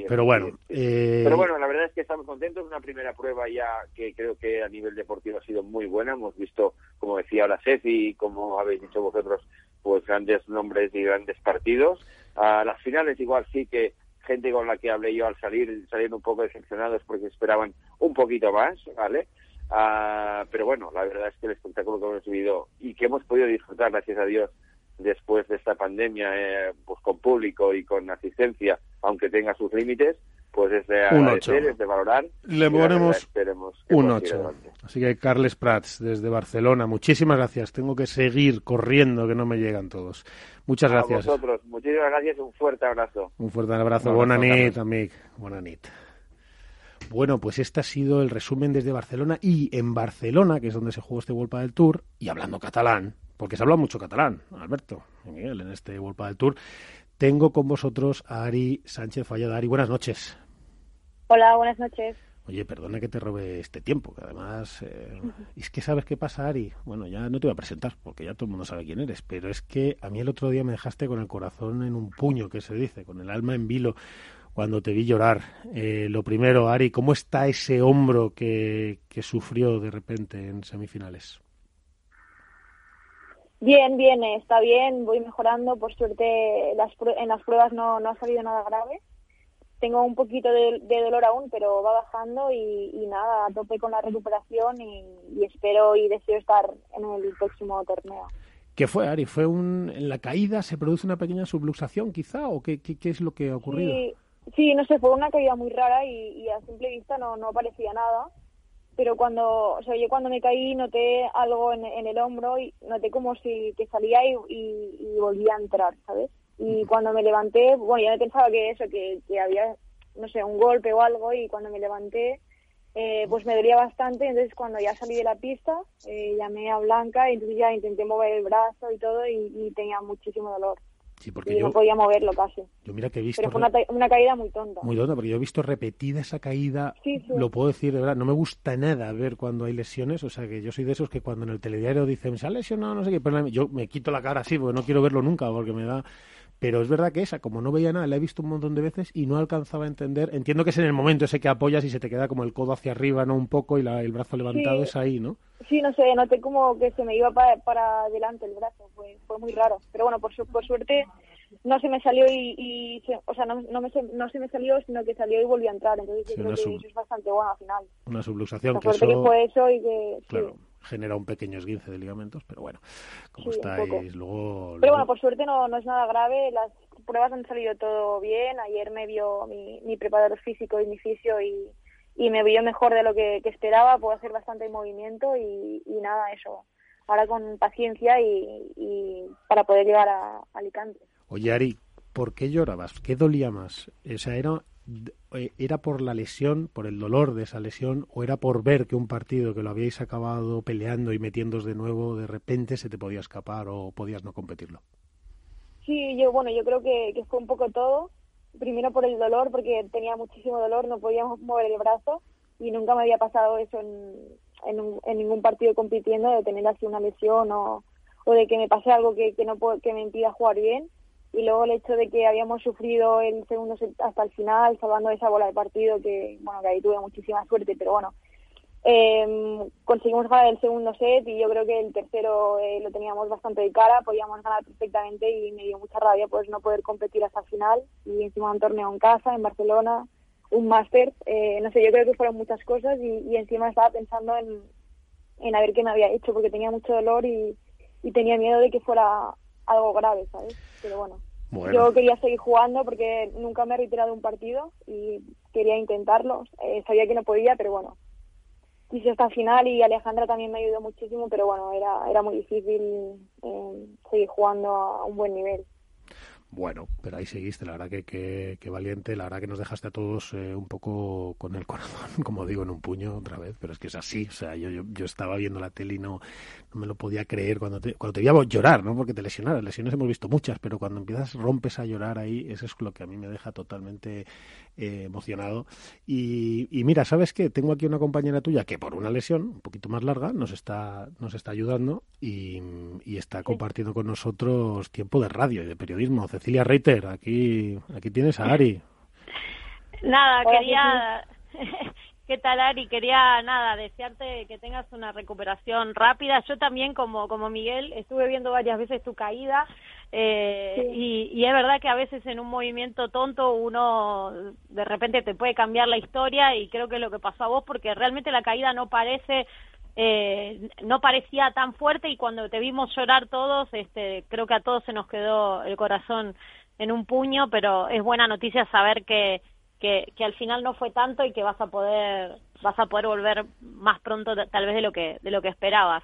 pero bueno. Eh... Pero bueno, la verdad es que estamos contentos. Una primera prueba ya que creo que a nivel deportivo ha sido muy buena. Hemos visto, como decía ahora Ceci, como habéis dicho vosotros, pues grandes nombres y grandes partidos. A las finales igual sí que gente con la que hablé yo al salir salieron un poco decepcionados porque esperaban un poquito más, ¿vale? Ah, pero bueno, la verdad es que el espectáculo que hemos vivido y que hemos podido disfrutar, gracias a Dios, después de esta pandemia, eh, pues con público y con asistencia, aunque tenga sus límites, pues es de agradecer, es de valorar. Le ponemos un 8. Así que Carles Prats, desde Barcelona, muchísimas gracias. Tengo que seguir corriendo, que no me llegan todos. Muchas a gracias. vosotros, muchísimas gracias, un fuerte abrazo. Un fuerte abrazo. Buena nit, amic. Buena nit. Bueno, pues este ha sido el resumen desde Barcelona y en Barcelona, que es donde se jugó este World del Tour, y hablando catalán, porque se habla mucho catalán, Alberto Miguel, en este World del Tour, tengo con vosotros a Ari Sánchez Fallada. Ari, buenas noches. Hola, buenas noches. Oye, perdona que te robe este tiempo, que además... Eh, es que sabes qué pasa, Ari. Bueno, ya no te voy a presentar, porque ya todo el mundo sabe quién eres, pero es que a mí el otro día me dejaste con el corazón en un puño, que se dice, con el alma en vilo, cuando te vi llorar. Eh, lo primero, Ari, ¿cómo está ese hombro que, que sufrió de repente en semifinales? Bien, bien, está bien, voy mejorando. Por suerte, las, en las pruebas no, no ha salido nada grave tengo un poquito de, dolor aún, pero va bajando y, nada, a tope con la recuperación y, espero y deseo estar en el próximo torneo. ¿Qué fue, Ari? ¿Fue un, en la caída se produce una pequeña subluxación quizá o qué, qué, es lo que ha ocurrido? Sí, no sé, fue una caída muy rara y, a simple vista no, no parecía nada. Pero cuando, o sea, yo cuando me caí noté algo en, el hombro y noté como si que salía y, y volvía a entrar, ¿sabes? Y cuando me levanté, bueno, yo no pensaba que eso, que, que había, no sé, un golpe o algo, y cuando me levanté, eh, pues me dolía bastante. Entonces, cuando ya salí de la pista, eh, llamé a Blanca y entonces ya intenté mover el brazo y todo, y, tenía muchísimo dolor. Sí, porque y yo, no podía moverlo casi. Yo mira que he visto... Pero fue una, una, caída muy tonta. Muy tonta, porque yo he visto repetida esa caída. Lo puedo decir, de verdad, no me gusta nada ver cuando hay lesiones. O sea, que yo soy de esos que cuando en el telediario dicen, se ha lesionado, no sé qué, pero yo me quito la cara así, porque no quiero verlo nunca, porque me da pero es verdad que esa, como no veía nada, la he visto un montón de veces y no alcanzaba a entender. Entiendo que es en el momento ese que apoyas y se te queda como el codo hacia arriba, ¿no? Un poco y el brazo levantado es ahí, ¿no? Sí, no sé, noté como que se me iba para, para adelante el brazo, fue, fue muy raro. Pero bueno, por, por suerte no se me salió y, o sea, no, no, me, no se me salió, sino que salió y volvió a entrar. Entonces yo creo que eso es bastante bueno al final. Una subluxación. que, eso... que fue eso y que... Claro genera un pequeño esguince de ligamentos, pero bueno, como estáis luego... Pero bueno, por suerte no, no es nada grave, las pruebas han salido todo bien, ayer me vio mi, mi preparador físico y mi fisio y, y me vio mejor de lo que, esperaba, puedo hacer bastante movimiento y, y nada, eso, ahora con paciencia y, y para poder llegar a, Alicante. Oye Ari, ¿por qué llorabas? ¿Qué dolía más? O sea, era ¿era por la lesión, por el dolor de esa lesión, o era por ver que un partido que lo habíais acabado peleando y metiéndos de nuevo, de repente se te podía escapar o podías no competirlo? Sí, yo, bueno, yo creo que, fue un poco todo. Primero por el dolor, porque tenía muchísimo dolor, no podíamos mover el brazo y nunca me había pasado eso en, en, ningún partido compitiendo, de tener así una lesión o, o de que me pase algo que, que, no que me impida jugar bien y luego el hecho de que habíamos sufrido el segundo set hasta el final, salvando esa bola de partido, que bueno, que ahí tuve muchísima suerte, pero bueno, eh, conseguimos ganar el segundo set y yo creo que el tercero eh, lo teníamos bastante de cara, podíamos ganar perfectamente y me dio mucha rabia pues no poder competir hasta el final y encima un torneo en casa, en Barcelona, un máster, eh, no sé, yo creo que fueron muchas cosas y, y encima estaba pensando en, en a ver qué me había hecho porque tenía mucho dolor y, y tenía miedo de que fuera algo grave, ¿sabes? Pero bueno, yo quería seguir jugando porque nunca me he retirado un partido y quería intentarlo. Eh, sabía que no podía, pero bueno, quise hasta el final y Alejandra también me ayudó muchísimo, pero bueno, era, era muy difícil eh, seguir jugando a un buen nivel. Bueno, pero ahí seguiste, la verdad que, que, valiente, la verdad que nos dejaste a todos eh, un poco con el corazón, como digo, en un puño otra vez, pero es que es así, o sea, yo, yo, yo estaba viendo la tele y no, no me lo podía creer cuando te, cuando te veía llorar, ¿no? Porque te lesionaras, lesiones hemos visto muchas, pero cuando empiezas, rompes a llorar ahí, eso es lo que a mí me deja totalmente eh, emocionado. Y, y, mira, ¿sabes qué? Tengo aquí una compañera tuya que por una lesión un poquito más larga nos está, nos está ayudando y, y está compartiendo con nosotros tiempo de radio y de periodismo. Cecilia Reiter, aquí, aquí tienes a Ari. Nada, quería... ¿Qué tal, Ari? Quería, nada, desearte que tengas una recuperación rápida. Yo también, como, como Miguel, estuve viendo varias veces tu caída eh, y, y, es verdad que a veces en un movimiento tonto uno de repente te puede cambiar la historia y creo que es lo que pasó a vos porque realmente la caída no parece eh, no parecía tan fuerte y cuando te vimos llorar todos, este, creo que a todos se nos quedó el corazón en un puño, pero es buena noticia saber que, que, que al final no fue tanto y que vas a poder vas a poder volver más pronto tal vez de lo que de lo que esperabas.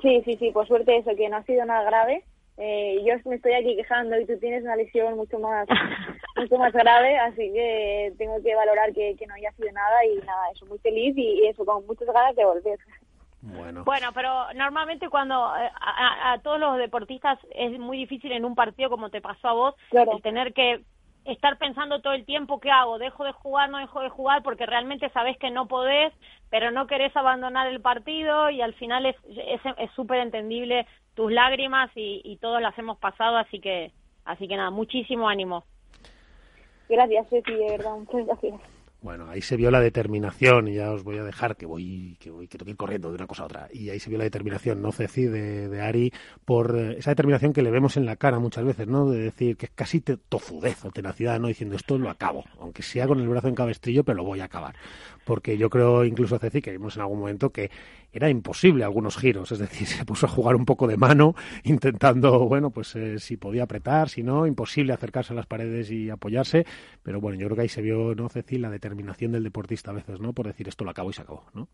Sí, sí, sí, por suerte eso, que no ha sido nada grave eh, yo me estoy aquí quejando y tú tienes una lesión mucho más mucho más grave, así que tengo que valorar que, no haya sido nada y nada, eso, muy feliz y, eso, con muchas ganas de volver. Bueno. bueno, pero normalmente cuando eh, a, todos los deportistas es muy difícil en un partido como te pasó a vos, el tener que estar pensando todo el tiempo qué hago, dejo de jugar, no dejo de jugar, porque realmente sabes que no podés, pero no querés abandonar el partido y al final es es súper entendible tus lágrimas y, y todos las hemos pasado, así que así que nada, muchísimo ánimo. Gracias, Ceci, de verdad, muchas gracias. Bueno, ahí se vio la determinación, y ya os voy a dejar que voy, que voy, que tengo que ir corriendo de una cosa a otra. Y ahí se vio la determinación, ¿no, Ceci, de, de Ari, por eh, esa determinación que le vemos en la cara muchas veces, ¿no? De decir que es casi tofudez o tenacidad, ¿no? Diciendo esto lo acabo, aunque sea con el brazo en cabestrillo, pero lo voy a acabar. Porque yo creo, incluso, Ceci, que vimos en algún momento que era imposible algunos giros, es decir, se puso a jugar un poco de mano, intentando, bueno, pues eh, si podía apretar, si no, imposible acercarse a las paredes y apoyarse, pero bueno, yo creo que ahí se vio, ¿no, Ceci, la determinación del deportista a veces, ¿no? Por decir esto lo acabo y se acabó, ¿no?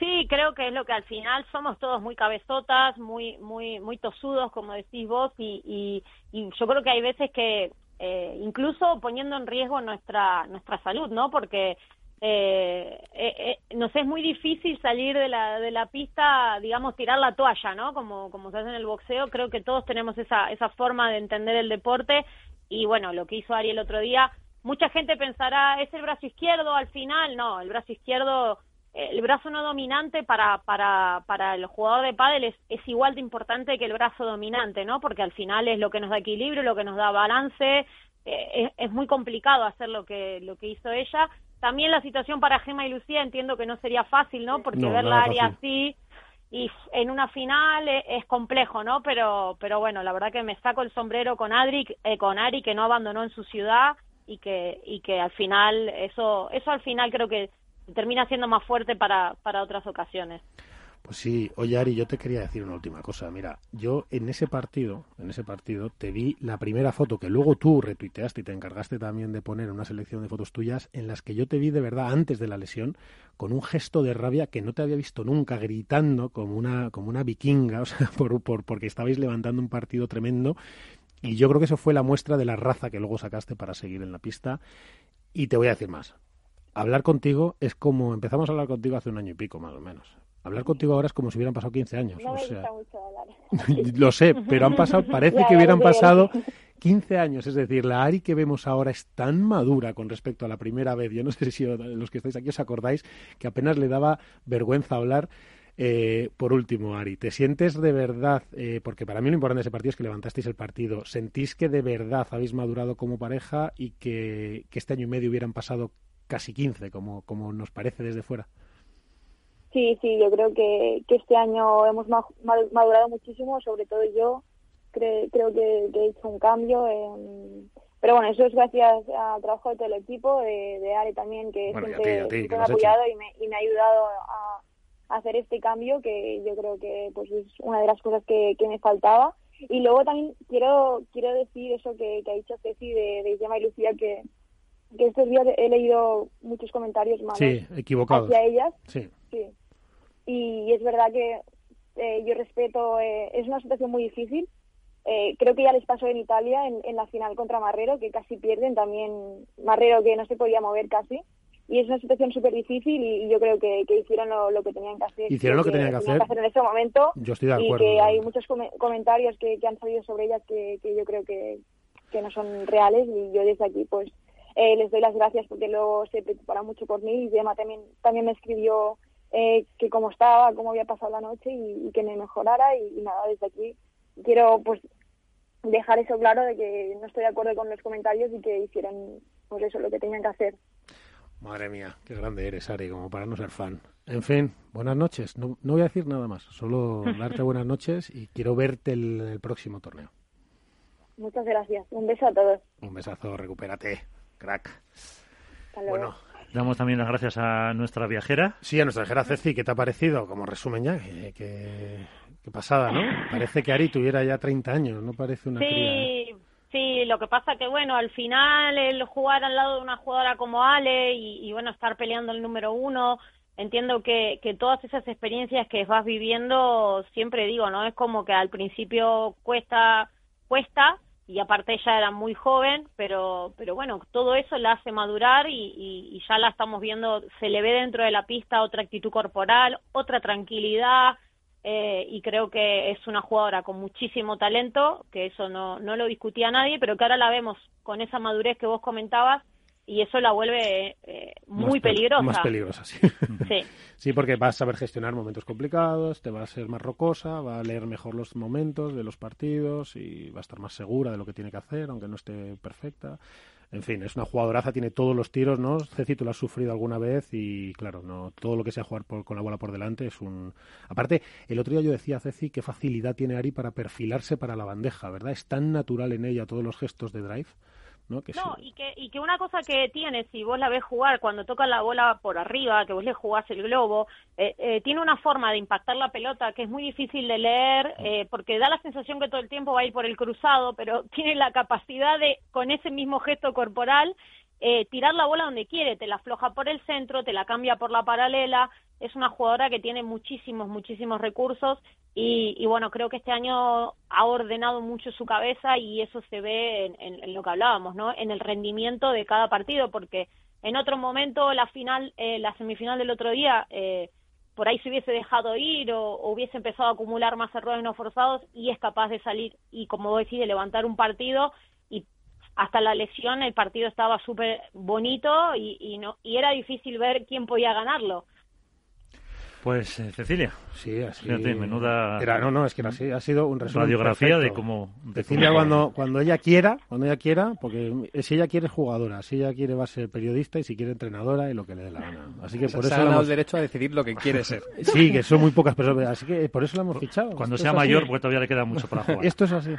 Sí, creo que es lo que al final somos todos muy cabezotas, muy muy muy tosudos, como decís vos, y, y, yo creo que hay veces que eh, incluso poniendo en riesgo nuestra nuestra salud, ¿no? Porque eh, eh, eh, nos es muy difícil salir de la, de la pista, digamos, tirar la toalla, ¿no? Como, como se hace en el boxeo, creo que todos tenemos esa, esa forma de entender el deporte y bueno, lo que hizo Ari el otro día, mucha gente pensará, ¿es el brazo izquierdo al final? No, el brazo izquierdo, el brazo no dominante para, para, para el jugador de pádel es, es igual de importante que el brazo dominante, ¿no? Porque al final es lo que nos da equilibrio, lo que nos da balance, es, es muy complicado hacer lo que, lo que hizo ella también la situación para Gema y Lucía entiendo que no sería fácil, ¿no? Porque ver la área así y en una final es, complejo, ¿no? Pero pero bueno, la verdad que me saco el sombrero con Adri, eh, con Ari que no abandonó en su ciudad y que y que al final eso eso al final creo que termina siendo más fuerte para para otras ocasiones. Pues sí, oye Ari, yo te quería decir una última cosa. Mira, yo en ese partido, en ese partido, te vi la primera foto que luego tú retuiteaste y te encargaste también de poner una selección de fotos tuyas en las que yo te vi de verdad antes de la lesión con un gesto de rabia que no te había visto nunca, gritando como una, como una vikinga, o sea, por, por, porque estabais levantando un partido tremendo. Y yo creo que eso fue la muestra de la raza que luego sacaste para seguir en la pista. Y te voy a decir más. Hablar contigo es como empezamos a hablar contigo hace un año y pico, más o menos hablar contigo ahora es como si hubieran pasado 15 años. No o me sea, gusta mucho hablar. lo sé, pero han pasado, parece que hubieran pasado 15 años. Es decir, la Ari que vemos ahora es tan madura con respecto a la primera vez. Yo no sé si los que estáis aquí os acordáis que apenas le daba vergüenza hablar. Eh, por último, Ari, ¿te sientes de verdad, eh, porque para mí lo importante de ese partido es que levantasteis el partido, ¿sentís que de verdad habéis madurado como pareja y que, que este año y medio hubieran pasado casi 15, como, como nos parece desde fuera? Sí, sí, yo creo que, que este año hemos madurado muchísimo, sobre todo yo creo que, he hecho un cambio. pero bueno, eso es gracias al trabajo de todo el equipo, de, de Ari también, que siempre, me ha apoyado y me, y me ha ayudado a, hacer este cambio, que yo creo que pues es una de las cosas que, que me faltaba. Y luego también quiero quiero decir eso que, que ha dicho Ceci de, de Gemma y Lucía, que, que estos días he leído muchos comentarios malos sí, equivocados. hacia ellas. Sí. sí y es verdad que eh, yo respeto, eh, es una situación muy difícil eh, creo que ya les pasó en Italia, en, en la final contra Marrero, que casi pierden también. Marrero que no se podía mover casi y es una situación súper difícil y, y yo creo que, que hicieron lo, lo que tenían que hacer. Hicieron lo que tenían que hacer. en ese momento. Yo estoy de Y acuerdo. que hay muchos come- comentarios que, que han salido sobre ellas que, que yo creo que, que no son reales y yo desde aquí pues eh, les doy las gracias porque luego se preocuparon mucho por mí y Gemma también, también me escribió eh, que cómo estaba, cómo había pasado la noche y, y que me mejorara y, y nada, desde aquí quiero pues dejar eso claro de que no estoy de acuerdo con los comentarios y que hicieron pues eso lo que tenían que hacer. Madre mía, qué grande eres, Ari, como para no ser fan. En fin, buenas noches. No, no voy a decir nada más, solo darte buenas noches y quiero verte el, el próximo torneo. Muchas gracias. Un beso a todos. Un besazo, recupérate, crack. Hasta luego. Bueno, Damos también las gracias a nuestra viajera. sí, a nuestra viajera Ceci, ¿qué te ha parecido? Como resumen ya, qué, qué- qué pasada, ¿no? Parece que Ari tuviera ya 30 años, no parece una cría. Sí, sí, lo que pasa que bueno, al final el jugar al lado de una jugadora como Ale y, y, bueno, estar peleando el número uno, entiendo que, que todas esas experiencias que vas viviendo, siempre digo, ¿no? Es como que al principio cuesta, cuesta, y aparte ella era muy joven, pero, pero bueno, todo eso la hace madurar y, y, ya la estamos viendo, se le ve dentro de la pista otra actitud corporal, otra tranquilidad, eh, y creo que es una jugadora con muchísimo talento, que eso no, no lo discutía nadie, pero que ahora la vemos con esa madurez que vos comentabas y eso la vuelve eh, muy Más pe- peligrosa. Más peligrosa, sí. Sí. Sí, porque vas a saber gestionar momentos complicados, te va a ser más rocosa, va a leer mejor los momentos de los partidos y va a estar más segura de lo que tiene que hacer, aunque no esté perfecta. En fin, es una jugadoraza, tiene todos los tiros, ¿no? Ceci, tú lo has sufrido alguna vez y, claro, no todo lo que sea jugar por- con la bola por delante es un... Aparte, el otro día yo decía a Ceci qué facilidad tiene Ari para perfilarse para la bandeja, ¿verdad? Es tan natural en ella todos los gestos de drive, ¿no? Que No, sí. y que, y que una cosa que tiene, si vos la ves jugar cuando toca la bola por arriba, que vos le jugás el globo, eh, eh, tiene una forma de impactar la pelota que es muy difícil de leer, eh, porque da la sensación que todo el tiempo va a ir por el cruzado, pero tiene la capacidad de, con ese mismo gesto corporal, eh, tirar la bola donde quiere, te la afloja por el centro, te la cambia por la paralela, es una jugadora que tiene muchísimos, muchísimos recursos y, y bueno, creo que este año ha ordenado mucho su cabeza y eso se ve en, en- lo que hablábamos, ¿no? En el rendimiento de cada partido, porque en otro momento la final, eh, la semifinal del otro día, eh, por ahí se hubiese dejado ir o, o hubiese empezado a acumular más errores no forzados y es capaz de salir y como vos decís, de levantar un partido hasta la lesión el partido estaba súper bonito y, y, no, y era difícil ver quién podía ganarlo. Pues eh, Cecilia. Sí, así. Fíjate, menuda Era, no, no, es que era así, ha sido un resumen radiografía de perfecto. cómo... de Cecilia cómo- cuando, cuando ella quiera, cuando ella quiera, porque si ella quiere es jugadora, si ella quiere va a ser periodista y si quiere entrenadora y lo que le dé la gana. Así que Se- por se eso ha la ganado hemos- el derecho a decidir lo que quiere ser. Sí, que son muy pocas personas, así que por eso la hemos fichado. Cuando Esto sea mayor, porque todavía le queda mucho para jugar. Esto es así.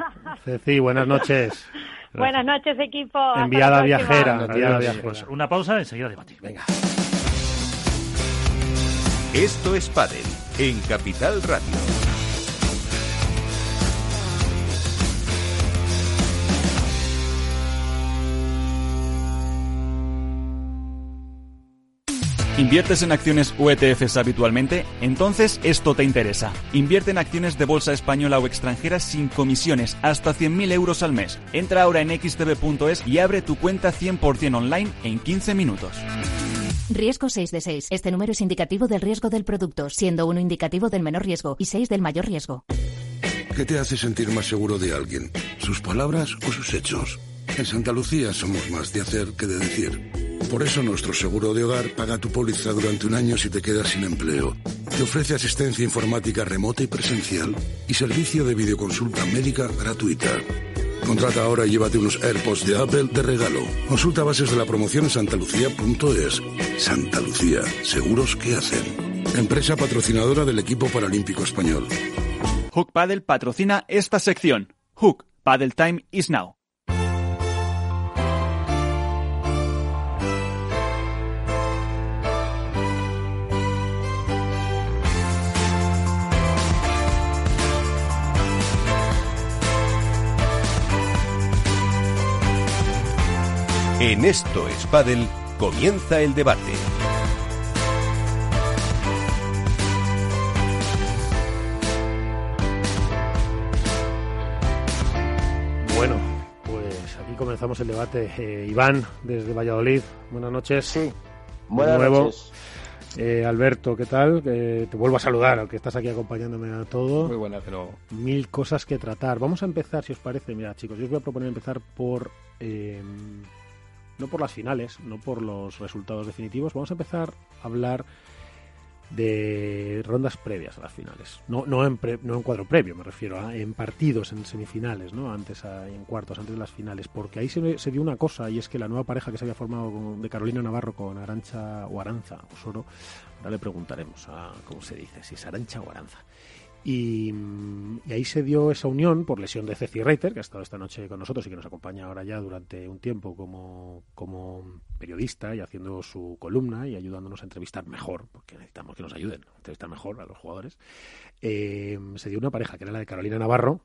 Ceci, buenas noches. Buenas noches, equipo. Enviada viajera, enviada Adiós. viajera. Pues una pausa, enseguida debatimos. Venga. Esto es Padel en Capital Radio. ¿Inviertes en acciones o ETFs habitualmente? Entonces esto te interesa. Invierte en acciones de bolsa española o extranjera sin comisiones, hasta 100.000 euros al mes. Entra ahora en xtb.es y abre tu cuenta 100% online en 15 minutos. Riesgo 6 de 6. Este número es indicativo del riesgo del producto, siendo 1 indicativo del menor riesgo y 6 del mayor riesgo. ¿Qué te hace sentir más seguro de alguien? ¿Sus palabras o sus hechos? En Santa Lucía somos más de hacer que de decir. Por eso nuestro seguro de hogar paga tu póliza durante un año si te quedas sin empleo. Te ofrece asistencia informática remota y presencial y servicio de videoconsulta médica gratuita. Contrata ahora y llévate unos AirPods de Apple de regalo. Consulta bases de la promoción en santalucía.es. Santa Lucía, seguros que hacen. Empresa patrocinadora del equipo paralímpico español. Hook Paddle patrocina esta sección. Hook Paddle Time is now. En Esto es Padel comienza el debate. comenzamos el debate. Eh, Iván, desde Valladolid, buenas noches. Sí, buenas noches. Eh, Alberto, ¿qué tal? te vuelvo a saludar, aunque estás aquí acompañándome a todo. Muy buenas, pero... Mil cosas que tratar. Vamos a empezar, si os parece. Mira, chicos, yo os voy a proponer empezar por... Eh, no por las finales, no por los resultados definitivos. Vamos a empezar a hablar de rondas previas a las finales. No, no, en, no en cuadro previo, me refiero, a, en partidos, en semifinales, ¿no? antes en cuartos, antes de las finales, porque ahí se, se, dio una cosa y es que la nueva pareja que se había formado de Carolina Navarro con Arancha o Aranza o Soro, ahora le preguntaremos a cómo se dice, si es Arancha o Aranza. Y, ahí se dio esa unión por lesión de Ceci Reiter, que ha estado esta noche con nosotros y que nos acompaña ahora ya durante un tiempo como, como periodista y haciendo su columna y ayudándonos a entrevistar mejor, porque necesitamos que nos ayuden a entrevistar mejor a los jugadores. Eh, se dio una pareja que era la de Carolina Navarro,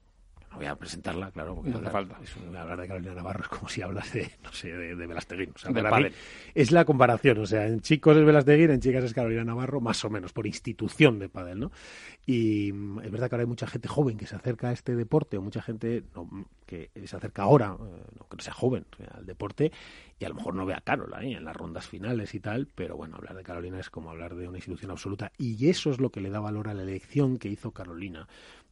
no voy a presentarla, claro, porque no hace falta. Es hablar de Carolina Navarro es como si hablas de, no sé, de, de Velasteguín. O sea, de es la comparación, o sea, en chicos es Velasteguín, en chicas es Carolina Navarro, más o menos, por institución de pádel, ¿no? Y mm, es verdad que ahora hay mucha gente joven que se acerca a este deporte, o mucha gente que se acerca ahora, eh, no que no sea joven, al deporte, y a lo mejor no ve a Carola en las rondas finales y tal, pero bueno, hablar de Carolina es como hablar de una institución absoluta, y eso es lo que le da valor a la elección que hizo Carolina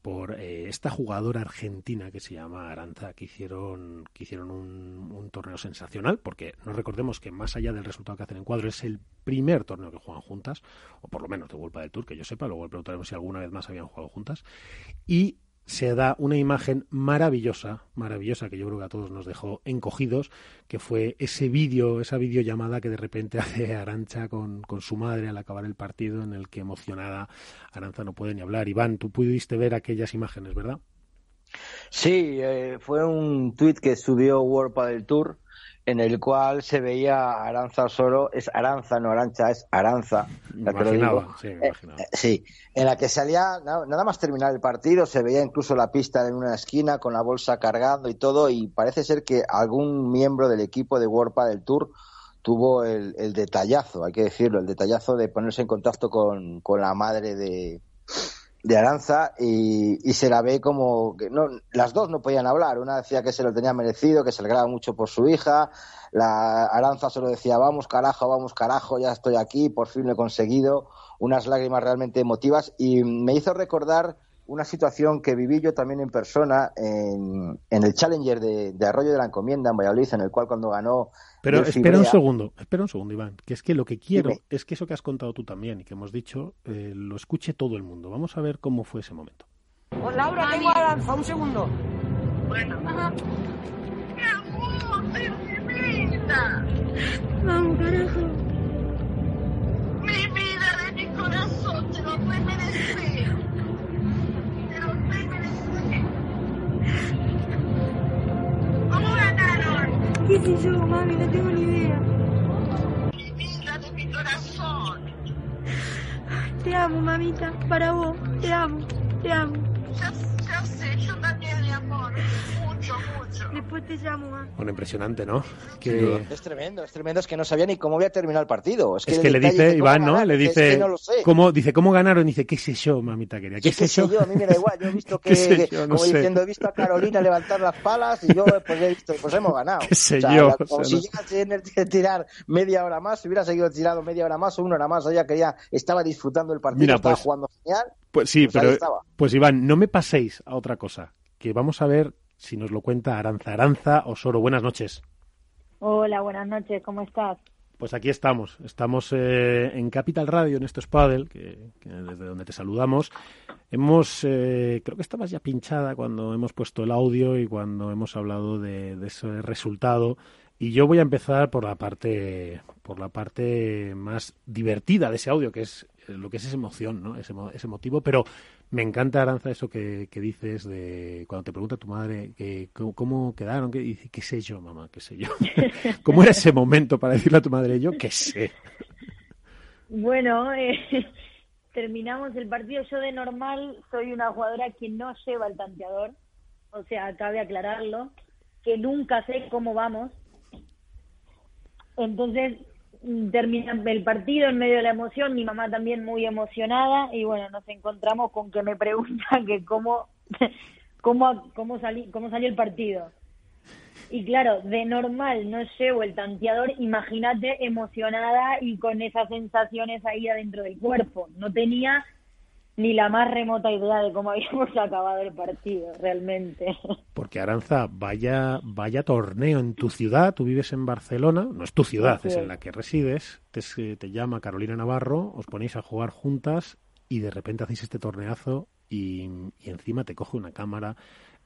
por eh, esta jugadora argentina que se llama Aranza, que hicieron, que hicieron un, torneo sensacional, porque no recordemos que más allá del resultado que hacen en cuadro, es el primer torneo que juegan juntas, o por lo menos de World del Tour, que yo sepa, luego le preguntaremos si alguna vez más habían jugado juntas, y se da una imagen maravillosa, maravillosa, que yo creo que a todos nos dejó encogidos, que fue ese vídeo, esa videollamada que de repente hace Arancha con, con, su madre al acabar el partido, en el que emocionada Aranza no puede ni hablar. Iván, tú pudiste ver aquellas imágenes, ¿verdad? Sí, eh, fue un tuit que subió World del Tour en el cual se veía a Aranza Osoro, es Aranza, no Arancha, es Aranza. Imaginaba, sí, eh, eh, sí, en la que salía, nada más terminar el partido, se veía incluso la pista en una esquina con la bolsa cargando y todo, y parece ser que algún miembro del equipo de World del Tour tuvo el, el, detallazo, hay que decirlo, el detallazo de ponerse en contacto con, con la madre de, de Aranza y, se la ve como que no, las dos no podían hablar. Una decía que se lo tenía merecido, que se alegraba mucho por su hija. La Aranza solo decía, vamos carajo, vamos carajo, ya estoy aquí, por fin lo he conseguido. Unas lágrimas realmente emotivas y me hizo recordar una situación que viví yo también en persona en, el Challenger de, Arroyo de la Encomienda en Valladolid, en el cual cuando ganó. Pero espera un segundo, espera un segundo, Iván, que es que lo que quiero es que eso que has contado tú también y que hemos dicho eh, lo escuche todo el mundo. Vamos a ver cómo fue ese momento. Pues Laura, tengo a Aranza, un segundo. Bueno. ¡Mi amor, mi vida! Vamos, carajo. Mi vida de mi corazón, te lo puedes merecer. ¿Cómo ganaron? ¿Qué sé yo, mami? No tengo ni idea. Mi vida de mi corazón. Te amo, mamita. Para vos. Te amo. Te amo. Después te llamo, ¿eh? Bueno, impresionante, ¿no? Que... Es tremendo, es tremendo. Es que no sabía ni cómo había terminado el partido. Es que, es que le dice, Iván, ¿no? Le dice, es que no lo sé. ¿cómo, dice, ¿cómo ganaron? Dice, ¿qué sé yo, mamita querida? ¿Qué, ¿Qué sé yo? A mí me da igual. Yo he visto que, yo? no como sé. diciendo, he visto a Carolina levantar las palas y yo pues he visto, pues hemos ganado. ¿Qué sé o sea, yo? Como o sea, si no... llegase a tirar media hora más, si hubiera seguido tirando media hora más o una hora más, ella quería, estaba disfrutando el partido, Mira, estaba pues, jugando genial. Pues sí, pues pero, pues Iván, no me paséis a otra cosa, que vamos a ver si nos lo cuenta Aranza. Aranza Osoro, buenas noches. Hola, buenas noches, ¿cómo estás? Pues aquí estamos, estamos eh, en Capital Radio, en esto es Padel, que, que desde donde te saludamos. Hemos, eh, creo que estabas ya pinchada cuando hemos puesto el audio y cuando hemos hablado de, de ese resultado. Y yo voy a empezar por la parte, por la parte más divertida de ese audio, que es lo que es esa emoción, ¿no? Ese, ese motivo, pero me encanta, Aranza, eso que, que, dices de cuando te pregunta tu madre que, cómo, cómo quedaron, que dice, qué sé yo, mamá, qué sé yo. ¿Cómo era ese momento para decirle a tu madre yo qué sé? Bueno, eh, terminamos el partido. Yo de normal soy una jugadora que no lleva el tanteador, o sea, cabe aclararlo, que nunca sé cómo vamos. Entonces termina el partido en medio de la emoción, mi mamá también muy emocionada y bueno, nos encontramos con que me preguntan que cómo cómo cómo salí, cómo salió el partido. Y claro, de normal no llevo el tanteador, imagínate emocionada y con esas sensaciones ahí adentro del cuerpo. No tenía ni la más remota idea de cómo habíamos acabado el partido, realmente. Porque Aranza, vaya, vaya torneo en tu ciudad, tú vives en Barcelona, no es tu ciudad, es en la que resides, te, te llama Carolina Navarro, os ponéis a jugar juntas y de repente hacéis este torneazo y, y encima te coge una cámara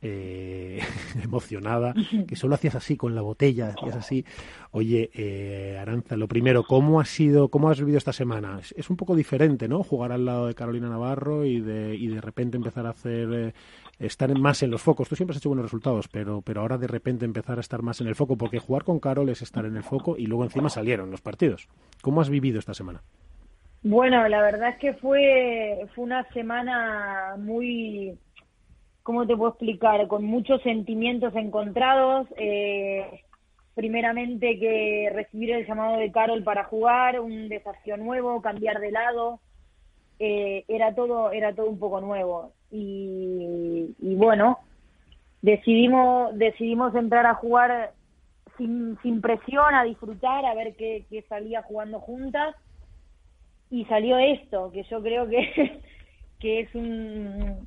eh, emocionada, que solo hacías así con la botella, hacías así. Oye, eh, Aranza, lo primero, ¿cómo ha sido, cómo has vivido esta semana? Es, un poco diferente, ¿no? Jugar al lado de Carolina Navarro y de, y de repente empezar a hacer, eh, estar más en los focos. Tú siempre has hecho buenos resultados, pero, pero ahora de repente empezar a estar más en el foco, porque jugar con Carol es estar en el foco y luego encima salieron los partidos. ¿Cómo has vivido esta semana? Bueno, la verdad es que fue, fue una semana muy ¿cómo te puedo explicar? Con muchos sentimientos encontrados. Eh, primeramente que recibir el llamado de Carol para jugar, un desafío nuevo, cambiar de lado, eh, era todo era todo un poco nuevo y, bueno decidimos decidimos entrar a jugar sin, sin presión, a disfrutar, a ver qué, qué salía jugando juntas y salió esto que yo creo que que es un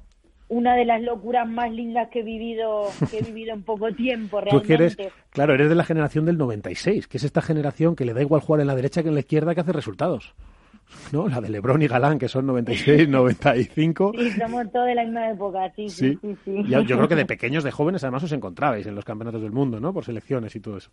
una de las locuras más lindas que he vivido que he vivido en poco tiempo realmente. Tú eres, claro, eres de la generación del 96, que es esta generación que le da igual jugar en la derecha que en la izquierda que hace resultados. ¿No? La de Lebron y Galán, que son 96, 95. Sí, somos todos de la misma época, sí, sí, sí. sí, Yo, yo creo que de pequeños, de jóvenes, además os encontrabais en los campeonatos del mundo, ¿no? Por selecciones y todo eso.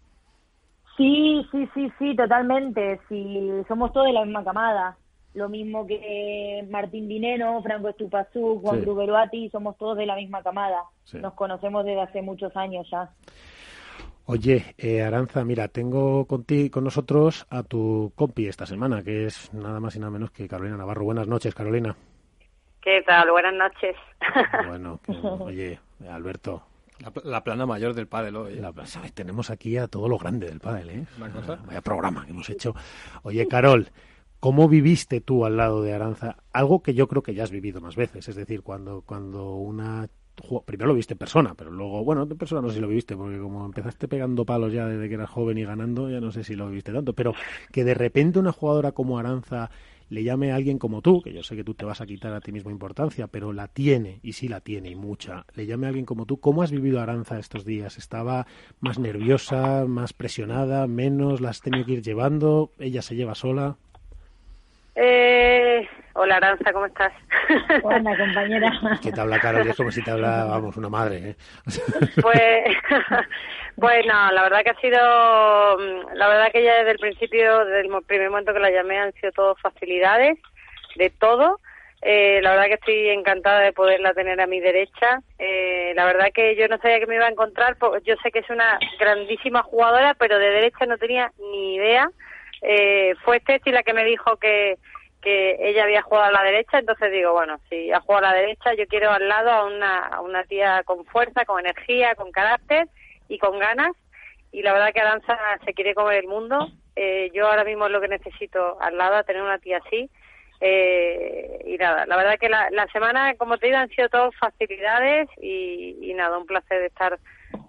Sí, sí, sí, sí, totalmente. Sí, somos todos de la misma camada lo mismo que Martín Dinero, Franco Estupazú, Juan sí. somos todos de la misma camada. Nos conocemos desde hace muchos años ya. Oye, eh, Aranza, mira, tengo contigo, con nosotros a tu compi esta semana, que es nada más y nada menos que Carolina Navarro. Buenas noches, Carolina. ¿Qué tal? Buenas noches. Bueno, oye, Alberto, la, plana mayor del pádel hoy. ¿sabes? Tenemos aquí a todo lo grande del pádel, ¿eh? Vaya programa que hemos hecho. Oye, Carol, ¿Cómo viviste tú al lado de Aranza? Algo que yo creo que ya has vivido más veces, es decir, cuando, cuando una... Primero lo viste en persona, pero luego, bueno, en persona no sé si lo viviste, porque como empezaste pegando palos ya desde que eras joven y ganando, ya no sé si lo viviste tanto, pero que de repente una jugadora como Aranza le llame a alguien como tú, que yo sé que tú te vas a quitar a ti mismo importancia, pero la tiene, y sí la tiene, y mucha, le llame a alguien como tú, ¿cómo has vivido Aranza estos días? ¿Estaba más nerviosa, más presionada, menos? ¿La has tenido que ir llevando? ¿Ella se lleva sola? Eh, hola Aranza, ¿cómo estás? Hola compañera. Que te habla Carol, es como si te habla, vamos, una madre. ¿eh? Pues, pues no, la verdad que ha sido, la verdad que ya desde el principio, desde el primer momento que la llamé, han sido todo facilidades, de todo. Eh, la verdad que estoy encantada de poderla tener a mi derecha. Eh, la verdad que yo no sabía que me iba a encontrar, porque yo sé que es una grandísima jugadora, pero de derecha no tenía ni idea eh, fue Teti la que me dijo que, que ella había jugado a la derecha, entonces digo, bueno, si ha jugado a la derecha, yo quiero al lado a una, a una tía con fuerza, con energía, con carácter y con ganas. Y la verdad que Aranza se quiere comer el mundo. Eh, yo ahora mismo es lo que necesito al lado, a tener una tía así. Eh, y nada, la verdad que la, la semana, como te digo, han sido todas facilidades y, y nada, un placer de estar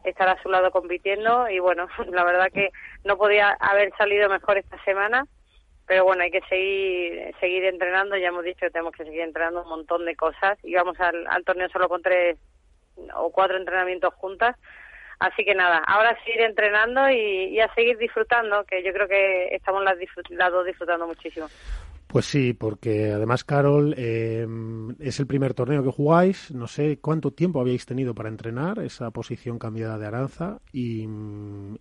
estar a su lado compitiendo y bueno, la verdad que no podía haber salido mejor esta semana, pero bueno, hay que seguir seguir entrenando, ya hemos dicho que tenemos que seguir entrenando un montón de cosas y vamos al, torneo solo con tres o cuatro entrenamientos juntas, así que nada, ahora seguir entrenando y, a seguir disfrutando, que yo creo que estamos las, las dos disfrutando muchísimo. Pues sí, porque además, Carol, eh, es el primer torneo que jugáis. No sé cuánto tiempo habíais tenido para entrenar esa posición cambiada de Aranza. Y,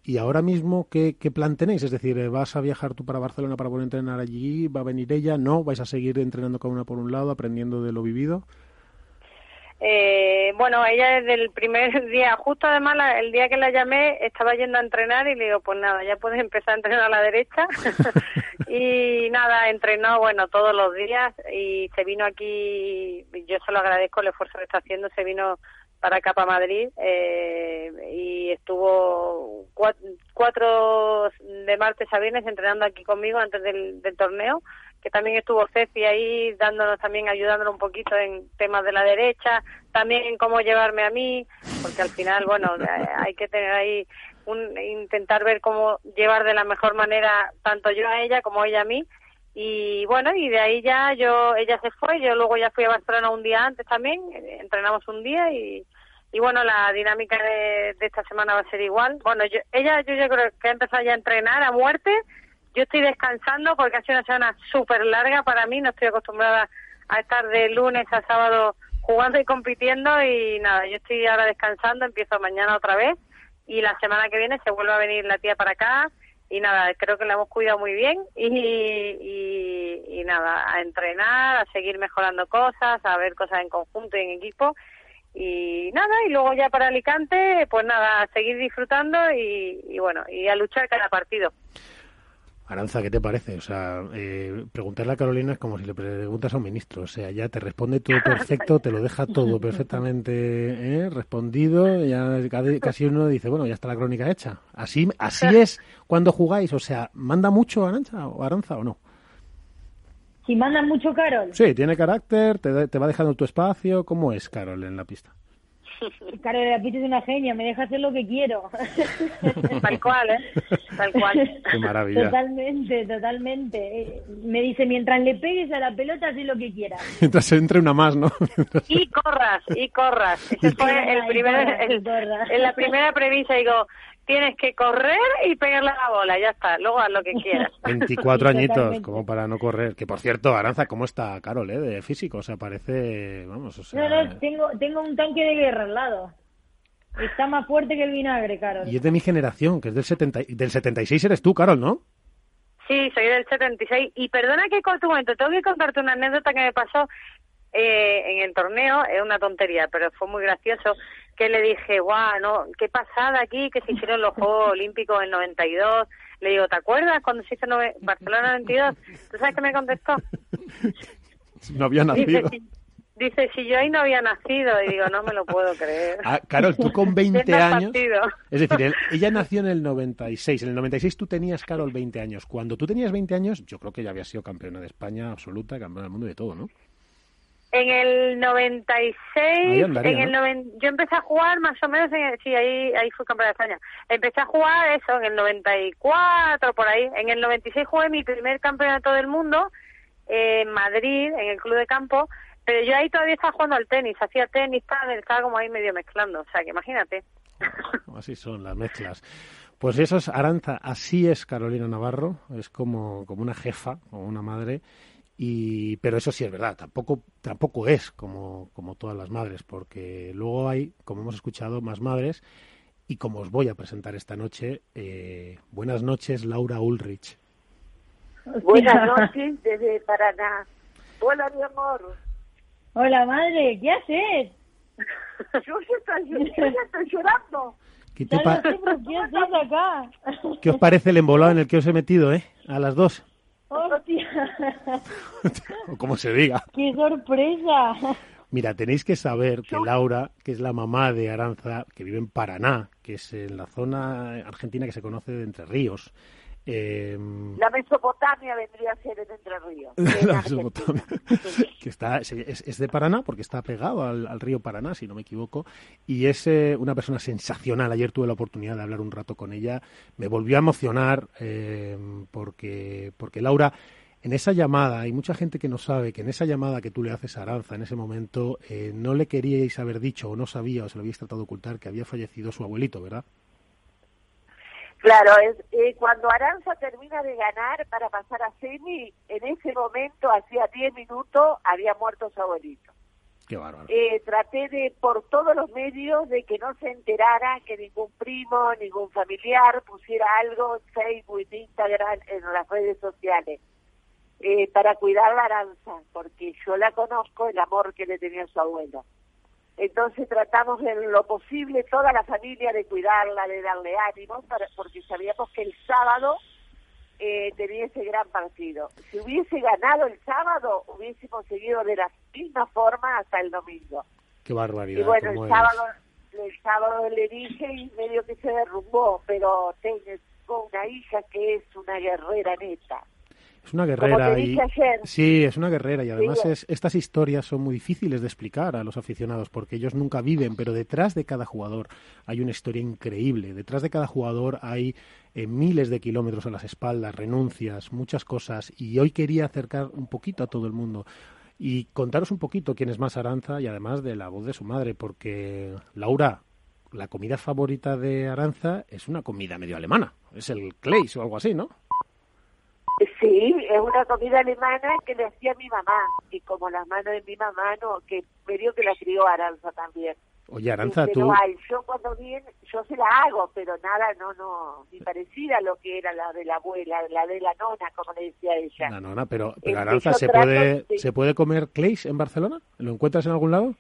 y ahora mismo, ¿qué, ¿qué, plan tenéis? Es decir, eh, ¿vas a viajar tú para Barcelona para poder entrenar allí? ¿Va a venir ella? ¿No? ¿Vais a seguir entrenando cada una por un lado, aprendiendo de lo vivido? Eh, bueno, ella desde el primer día, justo además el día que la llamé, estaba yendo a entrenar y le digo, pues nada, ya puedes empezar a entrenar a la derecha. y nada, entrenó, bueno, todos los días y se vino aquí, yo se lo agradezco el esfuerzo que está haciendo, se vino para acá, para Madrid, eh, y estuvo cuatro, de martes a viernes entrenando aquí conmigo antes del torneo que también estuvo Ceci ahí dándonos también, ayudándonos un poquito en temas de la derecha, también en cómo llevarme a mí, porque al final, bueno, hay que tener ahí un, intentar ver cómo llevar de la mejor manera tanto yo a ella como ella a mí. Y bueno y de ahí ya yo ella se fue yo luego ya fui a Barcelona un día antes también eh, entrenamos un día y, y bueno la dinámica de, de esta semana va a ser igual. Bueno yo, ella yo, yo creo que ha empezado ya a entrenar a muerte yo estoy descansando porque ha sido una semana súper larga para mí no estoy acostumbrada a estar de lunes a sábado jugando y compitiendo y nada yo estoy ahora descansando empiezo mañana otra vez y la semana que viene se vuelve a venir la tía para acá y nada, creo que la hemos cuidado muy bien y, y, y, nada, a entrenar, a seguir mejorando cosas, a ver cosas en conjunto y en equipo y nada, y luego ya para Alicante, pues nada, a seguir disfrutando y, y bueno, y a luchar cada partido. Aranza, ¿qué te parece? O sea, eh, preguntarle a Carolina es como si le preguntas a un ministro. O sea, ya te responde todo perfecto, te lo deja todo perfectamente ¿eh? respondido. Ya casi uno dice, bueno, ya está la crónica hecha. Así, así es cuando jugáis. O sea, ¿manda mucho Aranza o Aranza o no? Si manda mucho Carol. Sí, tiene carácter, te, te va dejando tu espacio. ¿Cómo es Carol en la pista? Carol de la pista es una genia, me deja hacer lo que quiero. Tal cual, ¿eh? Tal cual. Qué maravilla. Totalmente, totalmente. Me dice, mientras le pegues a la pelota, haz lo que quieras. Mientras entre una más, ¿no? Y corras, y corras. Ese fue el primer, el, en la primera premisa, digo, tienes que correr y pegarle a la bola, ya está, luego haz lo que quieras. 24 Sí, añitos, totalmente. como para no correr. Que por cierto, Aranza, ¿cómo está Carol, eh? De físico, o sea, parece, vamos, o sea... No, no, tengo, tengo un tanque de guerra al lado. Está más fuerte que el vinagre, Carol. Y es de mi generación, que es del, 70, y- del 76 eres tú, Carol, ¿no? Sí, soy del 76. Y perdona que corte un momento, tengo que contarte una anécdota que me pasó eh, en el torneo, es una tontería, pero fue muy gracioso, que le dije, guau, no, qué pasada aquí, que se hicieron los Juegos Olímpicos en 92. Le digo, ¿te acuerdas cuando se hizo nove- Barcelona 92? ¿Tú sabes qué me contestó? No había nacido. Dice, si, dice, si yo ahí no había nacido, y digo, no me lo puedo creer. Ah, Carol, tú con 20 Siendo años... Es decir, él- ella nació en el 96. En el 96 tú tenías, Carol, 20 años. Cuando tú tenías 20 años, yo creo que ya había sido campeona de España absoluta, campeona del mundo y de todo, ¿no? En el 96, Ahí andaría, en el ¿no? noven- yo empecé a jugar más o menos, en el- sí, ahí, ahí fui campeona de España. Empecé a jugar eso en el 94, por ahí. En el 96 jugué mi primer campeonato del mundo eh, en Madrid, en el club de campo, pero yo ahí todavía estaba jugando al tenis, hacía tenis, tal, estaba como ahí medio mezclando, o sea, que imagínate. Así son las mezclas. Pues eso es Aranza, así es Carolina Navarro, es como, como una jefa, como una madre, y pero eso sí es verdad, tampoco, tampoco es como, como todas las madres, porque luego hay, como hemos escuchado, más madres, y como os voy a presentar esta noche, eh, buenas noches, Laura Ulrich. Buenas noches desde Paraná. Hola, mi amor. Hola, madre, ¿qué haces? Yo ya estoy, yo ya estoy llorando. ¿Qué, te Ya pa- lo sé, pero ¿qué haces acá? ¿Qué os parece el embolado en el que os he metido, eh? A las dos, ¡Hostia! como se diga. ¡Qué sorpresa! Mira, tenéis que saber que Laura, que es la mamá de Aranza, que vive en Paraná, que es en la zona argentina que se conoce de Entre Ríos. Eh, La Mesopotamia vendría a ser en Entre Ríos. la Mesopotamia, que está, es, es de Paraná porque está pegado al, al río Paraná, si no me equivoco, y es eh, una persona sensacional. Ayer tuve la oportunidad de hablar un rato con ella, me volvió a emocionar eh, porque, porque Laura, en esa llamada, hay mucha gente que no sabe que en esa llamada que tú le haces a Aranza en ese momento, eh, no le queríais haber dicho o no sabía o se lo habíais tratado de ocultar que había fallecido su abuelito, ¿verdad? Claro, es, eh, cuando Aranza termina de ganar para pasar a semi, en ese momento, hacía 10 minutos, había muerto su abuelito. Qué bárbaro. Eh, traté de, por todos los medios, de que no se enterara que ningún primo, ningún familiar pusiera algo en Facebook, en Instagram, en las redes sociales, eh, para cuidar la Aranza, porque yo la conozco, el amor que le tenía a su abuelo. Entonces tratamos en lo posible toda la familia de cuidarla, de darle ánimo, para, porque sabíamos que el sábado eh, tenía ese gran partido. Si hubiese ganado el sábado, hubiésemos seguido de la misma forma hasta el domingo. Qué barbaridad. Y bueno, el sábado, el sábado le dije y medio que se derrumbó, pero tengo una hija que es una guerrera neta. Es una Como guerrera y ayer. sí, es una guerrera y además Sí. es, estas historias son muy difíciles de explicar a los aficionados porque ellos nunca viven, pero detrás de cada jugador hay una historia increíble. Detrás de cada jugador hay eh, miles de kilómetros a las espaldas, renuncias, muchas cosas y hoy quería acercar un poquito a todo el mundo y contaros un poquito quién es más Aranza y además de la voz de su madre porque Laura la comida favorita de Aranza es una comida medio alemana, es el Kleis o algo así, ¿no? Sí, es una comida alemana que le hacía mi mamá. Y como las manos de mi mamá, no, que medio que la crió Aranza también. Oye, Aranza, Pero tú, ay, yo cuando bien, yo se la hago, pero nada, no, no, ni parecida a lo que era la de la abuela, la de la nona, como le decía ella. la nona, pero, pero Este, Aranza, ¿se trato puede, de- ¿se puede comer Kleis en Barcelona? ¿Lo encuentras en algún lado?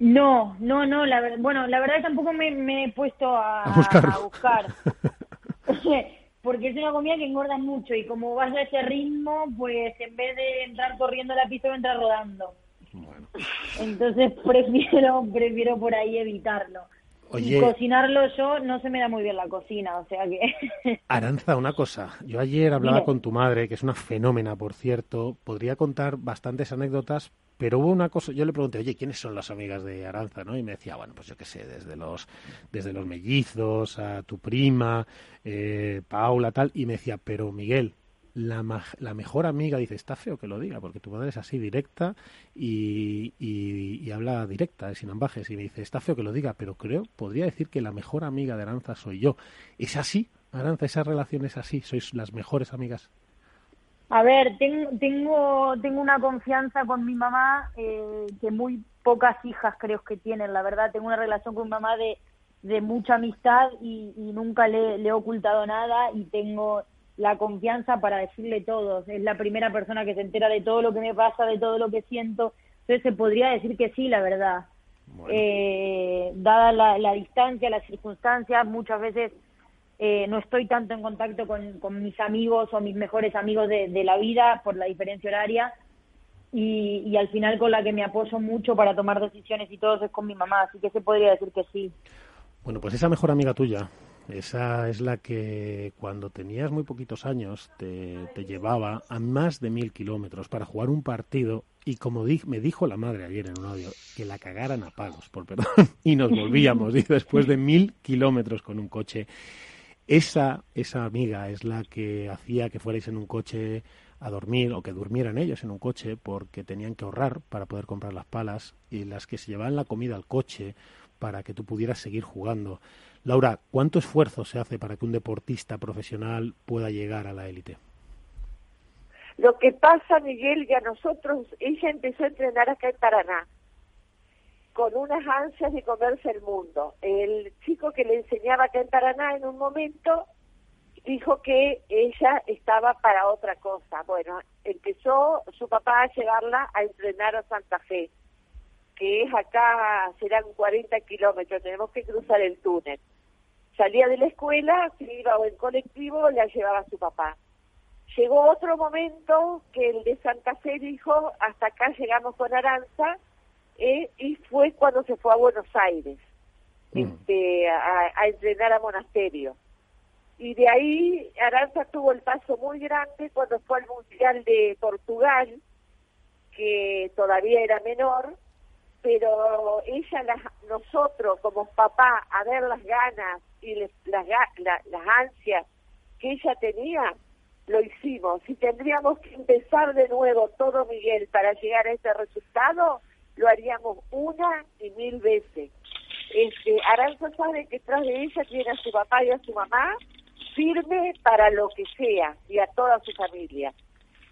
No, no, no, la bueno, la verdad que tampoco me, me he puesto a, A a buscar. Porque es una comida que engorda mucho y como vas a ese ritmo, pues en vez de entrar corriendo a la pista, entrar rodando. Entonces prefiero, prefiero por ahí evitarlo. Oye. Y cocinarlo yo no se me da muy bien la cocina, o sea que... Aranza, una cosa. Yo ayer hablaba con tu madre, que es una fenómena, por cierto. Podría contar bastantes anécdotas, pero hubo una cosa. Yo le pregunté, oye, ¿quiénes son las amigas de Aranza? ¿no? Y me decía, bueno, pues yo qué sé, desde los, desde los mellizos, a tu prima, eh, Paula, tal. Y me decía, pero Miguel, la, la mejor amiga, dice, está feo que lo diga, porque tu madre es así directa y, y, habla directa, sin ambajes. Y me dice, está feo que lo diga, pero creo, podría decir que la mejor amiga de Aranza soy yo. ¿Es así, Aranza? ¿Esa relación es así? ¿Sois las mejores amigas? A ver, tengo, tengo, tengo una confianza con mi mamá eh, que muy pocas hijas creo que tienen, la verdad. Tengo una relación con mi mamá de, de mucha amistad y, nunca le he ocultado nada y tengo la confianza para decirle todo. Es la primera persona que se entera de todo lo que me pasa, de todo lo que siento. Entonces se podría decir que sí, la verdad. Eh, dada la, la distancia, las circunstancias, muchas veces eh, no estoy tanto en contacto con, con mis amigos o mis mejores amigos de, de la vida por la diferencia horaria y, y al final con la que me apoyo mucho para tomar decisiones y todo es con mi mamá, así que se podría decir que sí. Bueno, pues esa mejor amiga tuya, esa es la que cuando tenías muy poquitos años te, te llevaba a más de mil kilómetros para jugar un partido y como di- me dijo la madre ayer en un audio, que la cagaran a palos, por perdón, y nos volvíamos, y después de mil kilómetros con un coche. Esa, esa amiga es la que hacía que fuerais en un coche a dormir o que durmieran ellos en un coche porque tenían que ahorrar para poder comprar las palas y las que se llevaban la comida al coche para que tú pudieras seguir jugando. Laura, ¿cuánto esfuerzo se hace para que un deportista profesional pueda llegar a la élite? Lo que pasa, Miguel, y a nosotros, ella empezó a entrenar acá en Paraná, con unas ansias de comerse el mundo. El chico que le enseñaba acá en Paraná en un momento dijo que ella estaba para otra cosa. Bueno, empezó su papá a llevarla a entrenar a Santa Fe, que es acá, serán 40 kilómetros, tenemos que cruzar el túnel. Salía de la escuela, se iba o en colectivo, la llevaba su papá. Llegó otro momento que el de Santa Fe dijo, hasta acá llegamos con Aranza, eh, y fue cuando se fue a Buenos Aires este, a, a entrenar a monasterio. Y de ahí Aranza tuvo el paso muy grande cuando fue al Mundial de Portugal, que todavía era menor, pero ella, las, nosotros como papá, a ver las ganas y les- las, la- las ansias que ella tenía, lo hicimos. Si tendríamos que empezar de nuevo todo, Miguel, para llegar a ese resultado, lo haríamos una y mil veces. Este, Aranza sabe que tras de ella tiene a su papá y a su mamá firme para lo que sea y a toda su familia.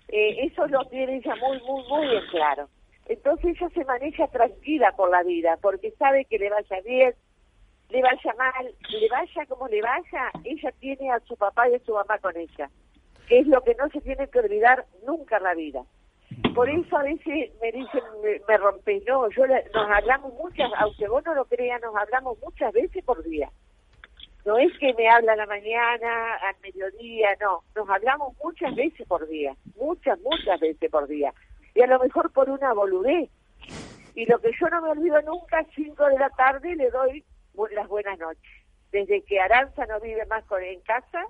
Eh, eso lo tiene ella muy, muy, muy en claro. Entonces ella se maneja tranquila por la vida porque sabe que le vaya bien, le vaya mal, le vaya como le vaya, ella tiene a su papá y a su mamá con ella, que es lo que no se tiene que olvidar nunca en la vida. Por eso a veces me dicen, me, me no, yo le- nos hablamos muchas, aunque vos no lo creas, nos hablamos muchas veces por día. No es que me habla a la mañana, al mediodía, no, nos hablamos muchas veces por día, muchas, muchas veces por día. Y a lo mejor por una boludez. Y lo que yo no me olvido nunca, cinco de la tarde le doy las buenas noches. Desde que Aranza no vive más con, en casa,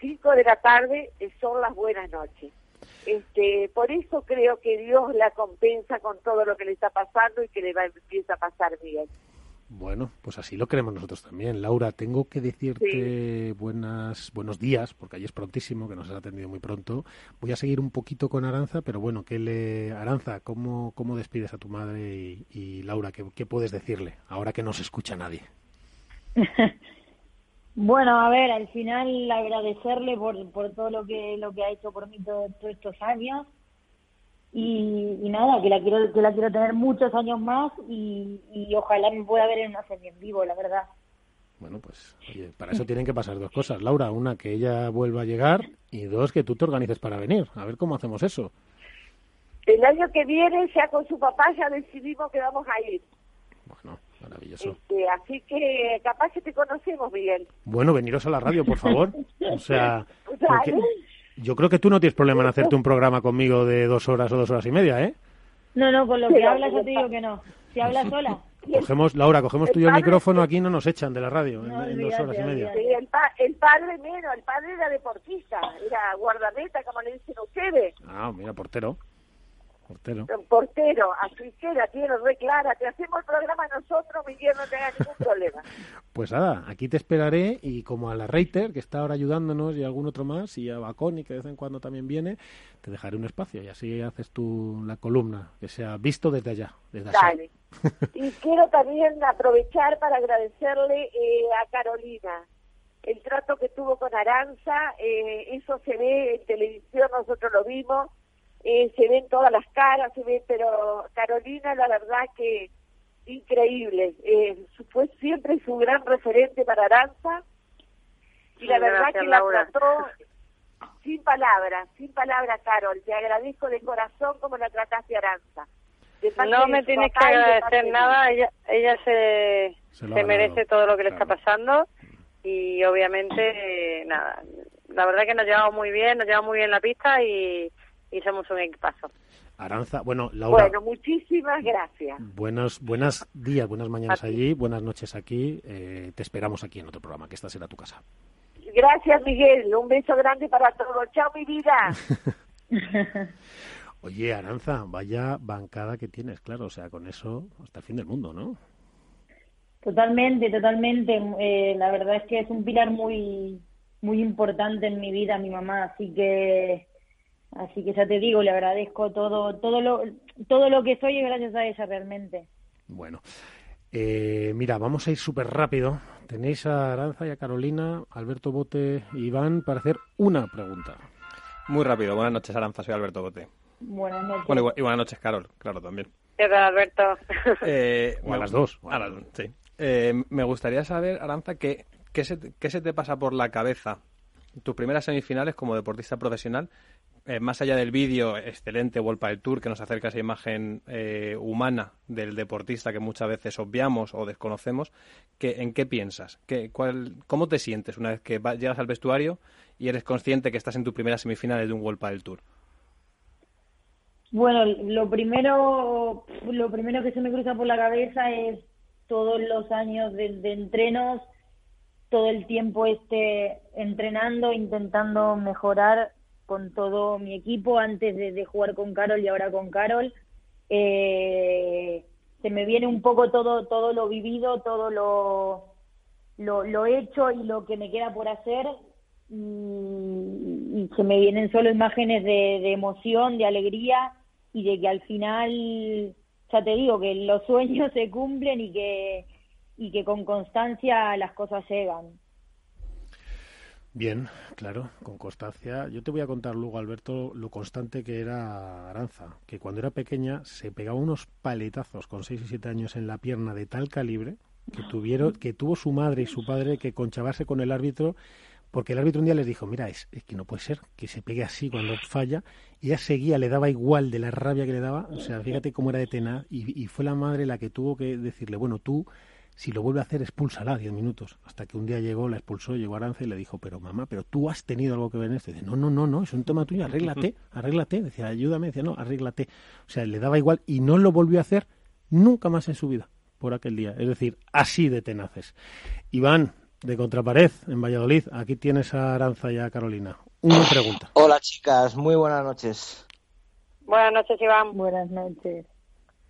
5 de la tarde eh, son las buenas noches. Este, por eso creo que Dios la compensa con todo lo que le está pasando y que le va empieza a pasar bien. Bueno, pues así lo creemos nosotros también. Laura, tengo que decirte buenas, buenos días, porque ahí es prontísimo, que nos has atendido muy pronto. Voy a seguir un poquito con Aranza, pero bueno, ¿qué le... Aranza, ¿cómo, cómo despides a tu madre? Y, y Laura, ¿qué, ¿qué puedes decirle ahora que no se escucha nadie? Bueno, a ver, al final agradecerle por, por todo lo que lo que ha hecho por mí todo- todos estos años y, y nada, que la quiero que la quiero tener muchos años más y, y ojalá me pueda ver en una serie en vivo, la verdad. Bueno, pues oye, para eso tienen que pasar dos cosas. Laura, una, que ella vuelva a llegar y dos, que tú te organices para venir. A ver cómo hacemos eso. El año que viene, ya con su papá, ya decidimos que vamos a ir. Maravilloso. Este, así que capaz que te conocemos, Miguel. Bueno, veniros a la radio, por favor. O sea, O sea, porque yo creo que tú no tienes problema en hacerte un programa conmigo de dos horas o dos horas y media, ¿eh? No, no, con lo que hablas yo te digo que no. Si hablas sola. Cogemos, Laura, cogemos tú y yo el micrófono, aquí no nos echan de la radio en, No, en dos horas y media. Sí, el, pa- el padre menos, el padre era deportista, era guardameta, como le dicen ustedes, Ah, mira, portero. Portero. portero, así que la tiene re clara. Te hacemos el programa nosotros, Miguel, no tenga ningún problema. Pues nada, aquí te esperaré y como a la Reiter, que está ahora ayudándonos, y a algún otro más, y a Baconi, que de vez en cuando también viene, te dejaré un espacio y así haces tú la columna, que sea visto desde allá, desde allá. Dale. Y quiero también aprovechar para agradecerle eh, a Carolina el trato que tuvo con Aranza. eh, eso se ve en televisión, nosotros lo vimos. Eh, se ven todas las caras, se ve, pero Carolina, la verdad que increíble. Eh, su- fue siempre su gran referente para Aranza. Y la verdad gracias, que la Laura. trató sin palabras, sin palabras, Carol. Te agradezco de corazón como la trataste a Aranza. No me tienes que agradecer de nada, ella, ella se, Se merece todo lo que le está pasando y obviamente, eh, nada, la verdad que nos llevamos muy bien, nos llevamos muy bien la pista y, y somos un equipazo. Aranza, bueno, Laura, Bueno, muchísimas gracias. buenos, buenos días, buenas mañanas allí, buenas noches aquí. eh, te esperamos aquí en otro programa, que esta será tu casa. Gracias, Miguel. Un beso grande para todos. Chao, mi vida. Oye, Aranza, vaya bancada que tienes, claro, o sea, con eso hasta el fin del mundo, ¿no? Totalmente, totalmente. Eh, la verdad es que es un pilar muy muy importante en mi vida, mi mamá, así que así que ya te digo, le agradezco todo todo lo todo lo que soy es gracias a ella realmente. Bueno, eh, mira, vamos a ir súper rápido. Tenéis a Aranza y a Carolina, Alberto Bote y Iván para hacer una pregunta. Muy rápido. Buenas noches, Aranza. Soy Alberto Bote. Buenas noches. Bueno, y, bu- y buenas noches, Carol. Claro, también. ¿Qué tal, Alberto? Eh, O a me- las dos. a las- sí. Eh, me gustaría saber, Aranza, ¿qué, qué, se, qué se te pasa por la cabeza tus primeras semifinales como deportista profesional? Eh, más allá del vídeo excelente Volpa del Tour que nos acerca esa imagen eh, humana del deportista que muchas veces obviamos o desconocemos, ¿qué, ¿en qué piensas? ¿Qué, cuál, ¿Cómo te sientes una vez que llegas al vestuario y eres consciente que estás en tu primera semifinal de un Volpa del Tour? Bueno, lo primero lo primero que se me cruza por la cabeza es todos los años de entrenos, todo el tiempo este entrenando, intentando mejorar con todo mi equipo antes de, de jugar con Carol y ahora con Carol. Eh, se me viene un poco todo todo lo vivido, todo lo, lo, hecho y lo que me queda por hacer y, y se me vienen solo imágenes de, de emoción, de alegría y de que al final, ya te digo, que los sueños se cumplen y que, y que con constancia las cosas llegan. Bien, claro, con constancia. Yo te voy a contar luego, Alberto, lo constante que era Aranza, que cuando era pequeña se pegaba unos paletazos con 6 y 7 años en la pierna de tal calibre que tuvieron que tuvo su madre y su padre que conchavarse con el árbitro porque el árbitro un día les dijo, mira, es, es que no puede ser que se pegue así cuando falla. Y ella seguía, le daba igual de la rabia que le daba. O sea, fíjate cómo era de tenaz. Y, y fue la madre la que tuvo que decirle, bueno, tú, si lo vuelve a hacer, expúlsala 10 minutos. Hasta que un día llegó, la expulsó, llegó Aranza y le dijo, pero mamá, pero tú has tenido algo que ver en esto. Y dice, no, no, no, no, es un tema tuyo, arréglate, arréglate. Decía, ayúdame. Decía, no, arréglate. O sea, le daba igual y no lo volvió a hacer nunca más en su vida por aquel día. Es decir, así de tenaces. Iván, de Contrapared, en Valladolid. Aquí tienes a Aranza y a Carolina. Una pregunta. Hola chicas, muy buenas noches. Buenas noches, Iván. Buenas noches.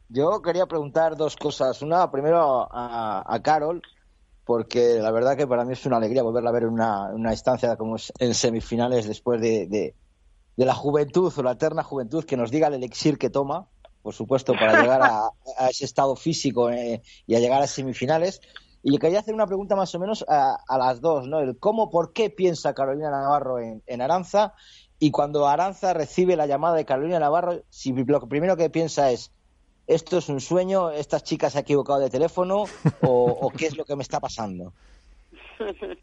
Yo quería preguntar dos cosas. Una, primero a, Carol, porque la verdad que para mí es una alegría volverla a ver en una, una instancia como en semifinales después de, de, la juventud o la eterna juventud, que nos diga el elixir que toma, por supuesto, para llegar a, ese estado físico eh, y a llegar a semifinales. Y quería hacer una pregunta más o menos a, a las dos, ¿no? El cómo, por qué piensa Carolina Navarro en, en Aranza y cuando Aranza recibe la llamada de Carolina Navarro, si lo primero que piensa es esto es un sueño, esta chica se ha equivocado de teléfono o, o qué es lo que me está pasando.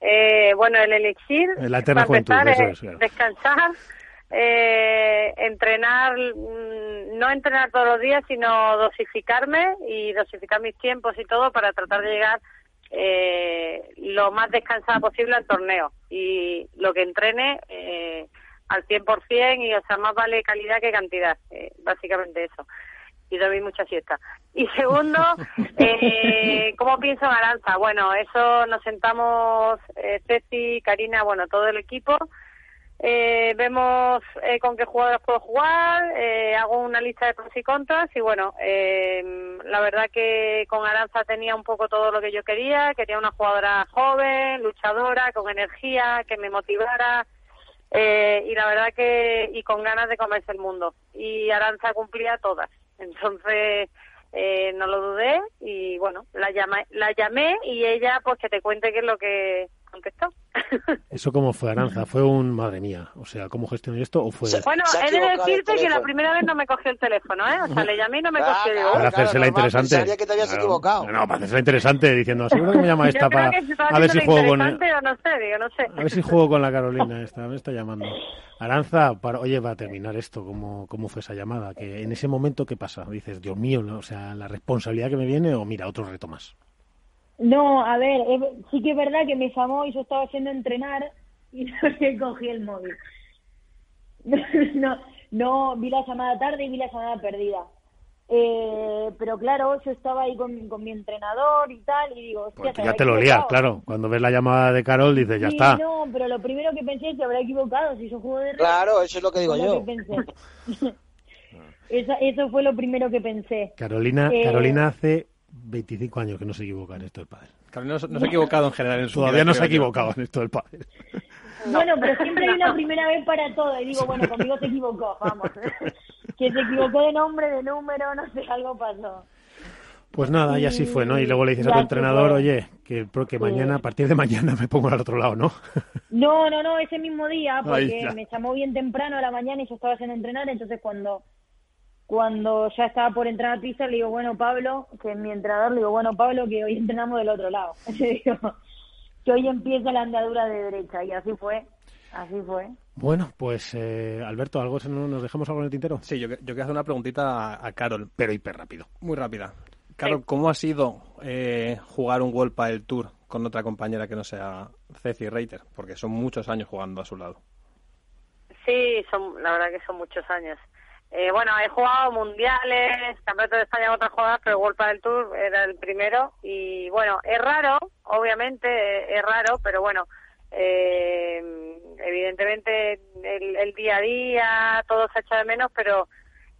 Eh, bueno, el elixir, La para empezar, juventud, eso es es, claro. descansar, eh, entrenar, mm, no entrenar todos los días, sino dosificarme y dosificar mis tiempos y todo para tratar de llegar eh, lo más descansada posible al torneo. Y lo que entrene eh, al 100% y, o sea, más vale calidad que cantidad, eh, básicamente eso. Y dormir mucha siesta. Y segundo, eh, ¿cómo pienso en Aranza? Bueno, eso nos sentamos, eh, Ceci, Karina, bueno, todo el equipo. Eh, vemos eh, con qué jugadores puedo jugar, eh, hago una lista de pros y contras y bueno, eh, la verdad que con Aranza tenía un poco todo lo que yo quería, quería una jugadora joven, luchadora, con energía, que me motivara eh, y la verdad que y con ganas de comerse el mundo y Aranza cumplía todas, entonces eh, no lo dudé y bueno, la llamé, la llamé y ella pues que te cuente qué es lo que contestó. ¿Eso cómo fue, Aranza? ¿Fue un, madre mía, o sea, cómo gestioné esto o fue...? Bueno, he de decirte que la primera vez no me cogió el teléfono, ¿eh? O sea, le llamé y no me Ah, cogió. Digo, Para hacérsela interesante. pensaría que te habías Claro. equivocado. No, para hacérsela interesante, diciendo, seguro que me llama esta para... A ver si juego con... interesante no sé, digo, no sé. A ver si juego con la Carolina esta, me está llamando. Aranza, para, oye, va a terminar esto, ¿cómo, ¿cómo fue esa llamada? Que en ese momento, ¿qué pasa? Dices, Dios mío, ¿no? o sea, la responsabilidad que me viene o mira, otro reto más. No, a ver, es- sí que es verdad que me llamó y yo estaba haciendo entrenar y no le cogí el móvil. No, no, vi la llamada tarde y vi la llamada perdida. Eh, pero claro, yo estaba ahí con, con mi entrenador y tal, y digo, hostia, se Ya te lo lías, claro. Cuando ves la llamada de Carol, dices, ya Sí, está. no, pero lo primero que pensé es que habrá equivocado si yo juego de red. Claro, eso es lo que digo yo. que eso fue lo primero que pensé. Carolina, Eh, Carolina hace 25 años que no se equivoca en esto del padre. Carolina no, se- no se ha equivocado en general en su Todavía vida, no se ha equivocado en esto del padre. Bueno, pero siempre hay una primera vez para todo. Y digo, bueno, conmigo se equivocó, vamos. que se equivocó de nombre, de número, no sé, algo pasó. Pues nada, y así fue, ¿no? Y luego le dices a tu entrenador, fue. oye, que, que Sí. mañana, a partir de mañana me pongo al otro lado, ¿no? No, no, no, ese mismo día, porque me llamó bien temprano a la mañana y yo estaba haciendo entrenar, entonces cuando cuando ya estaba por entrar a pista, le digo, bueno, Pablo, que es mi entrenador, le digo, bueno, Pablo, que hoy entrenamos del otro lado. Le digo, que hoy empieza la andadura de derecha, y así fue, así fue. Bueno, pues eh, Alberto, ¿algo se nos, dejamos algo en el tintero? Sí, yo, yo quiero hacer una preguntita a, a Carol. Pero hiper rápido. Muy rápida. Carol, ¿cómo ha sido eh, jugar un World del Tour con otra compañera que no sea Ceci Reiter? Porque son muchos años jugando a su lado. Sí, son, la verdad que son muchos años. Eh, bueno, he jugado mundiales, campeonato de España en otras jugadas, pero World del Tour era el primero. Y bueno, es raro, obviamente, eh, es raro, pero bueno, eh, evidentemente el, el día a día, todo se echa de menos, pero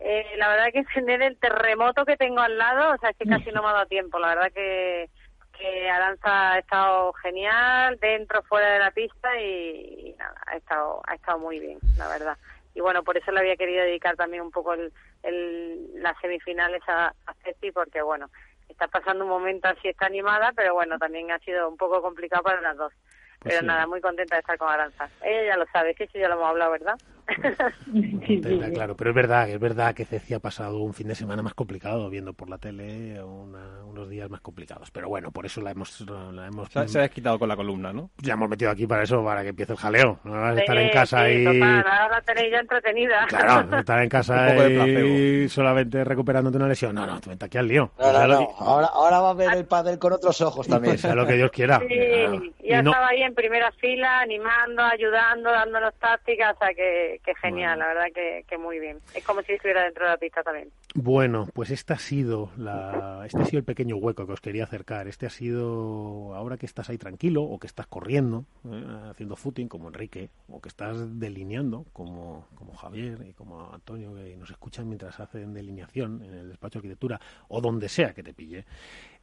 eh, la verdad que tener el terremoto que tengo al lado, o sea, es que casi no me ha dado tiempo. La verdad que, que Aranza ha estado genial, dentro, fuera de la pista y, y nada, ha estado, ha estado muy bien, la verdad. Y bueno, por eso le había querido dedicar también un poco el, el, las semifinales a, a Ceci, porque bueno, está pasando un momento así, está animada, pero bueno, también ha sido un poco complicado para las dos. Pues pero sí. nada, muy contenta de estar con Aranza. Ella ya lo sabe, que eso ya lo hemos hablado, ¿verdad? Está claro, pero es verdad, es verdad que Ceci ha pasado un fin de semana más complicado viendo por la tele una- unos días más complicados. Pero bueno, por eso la hemos, la hemos Se, ha- se ha desquitado con la columna, ¿no? ya hemos metido aquí para eso, para que empiece el jaleo. No vas a estar en casa sí, y total, ahora la tenéis ya entretenida. claro, estar en casa y solamente recuperándote una lesión. No, no, tú vente aquí al lío. No, no. Ahora, ahora va a ver el pádel con otros ojos también. sea lo que Dios quiera. Sí, Ya estaba ahí en primera fila, animando, ayudando, dándonos tácticas, o sea que, que genial, la verdad que, que muy bien. Es como si estuviera dentro de la pista también. Bueno, pues este ha sido la, este ha sido el pequeño hueco que os quería acercar. Este ha sido ahora que estás ahí tranquilo o que estás corriendo, eh, haciendo footing como Enrique, o que estás delineando como, como Javier y como Antonio que nos escuchan mientras hacen delineación en el despacho de arquitectura o donde sea que te pille.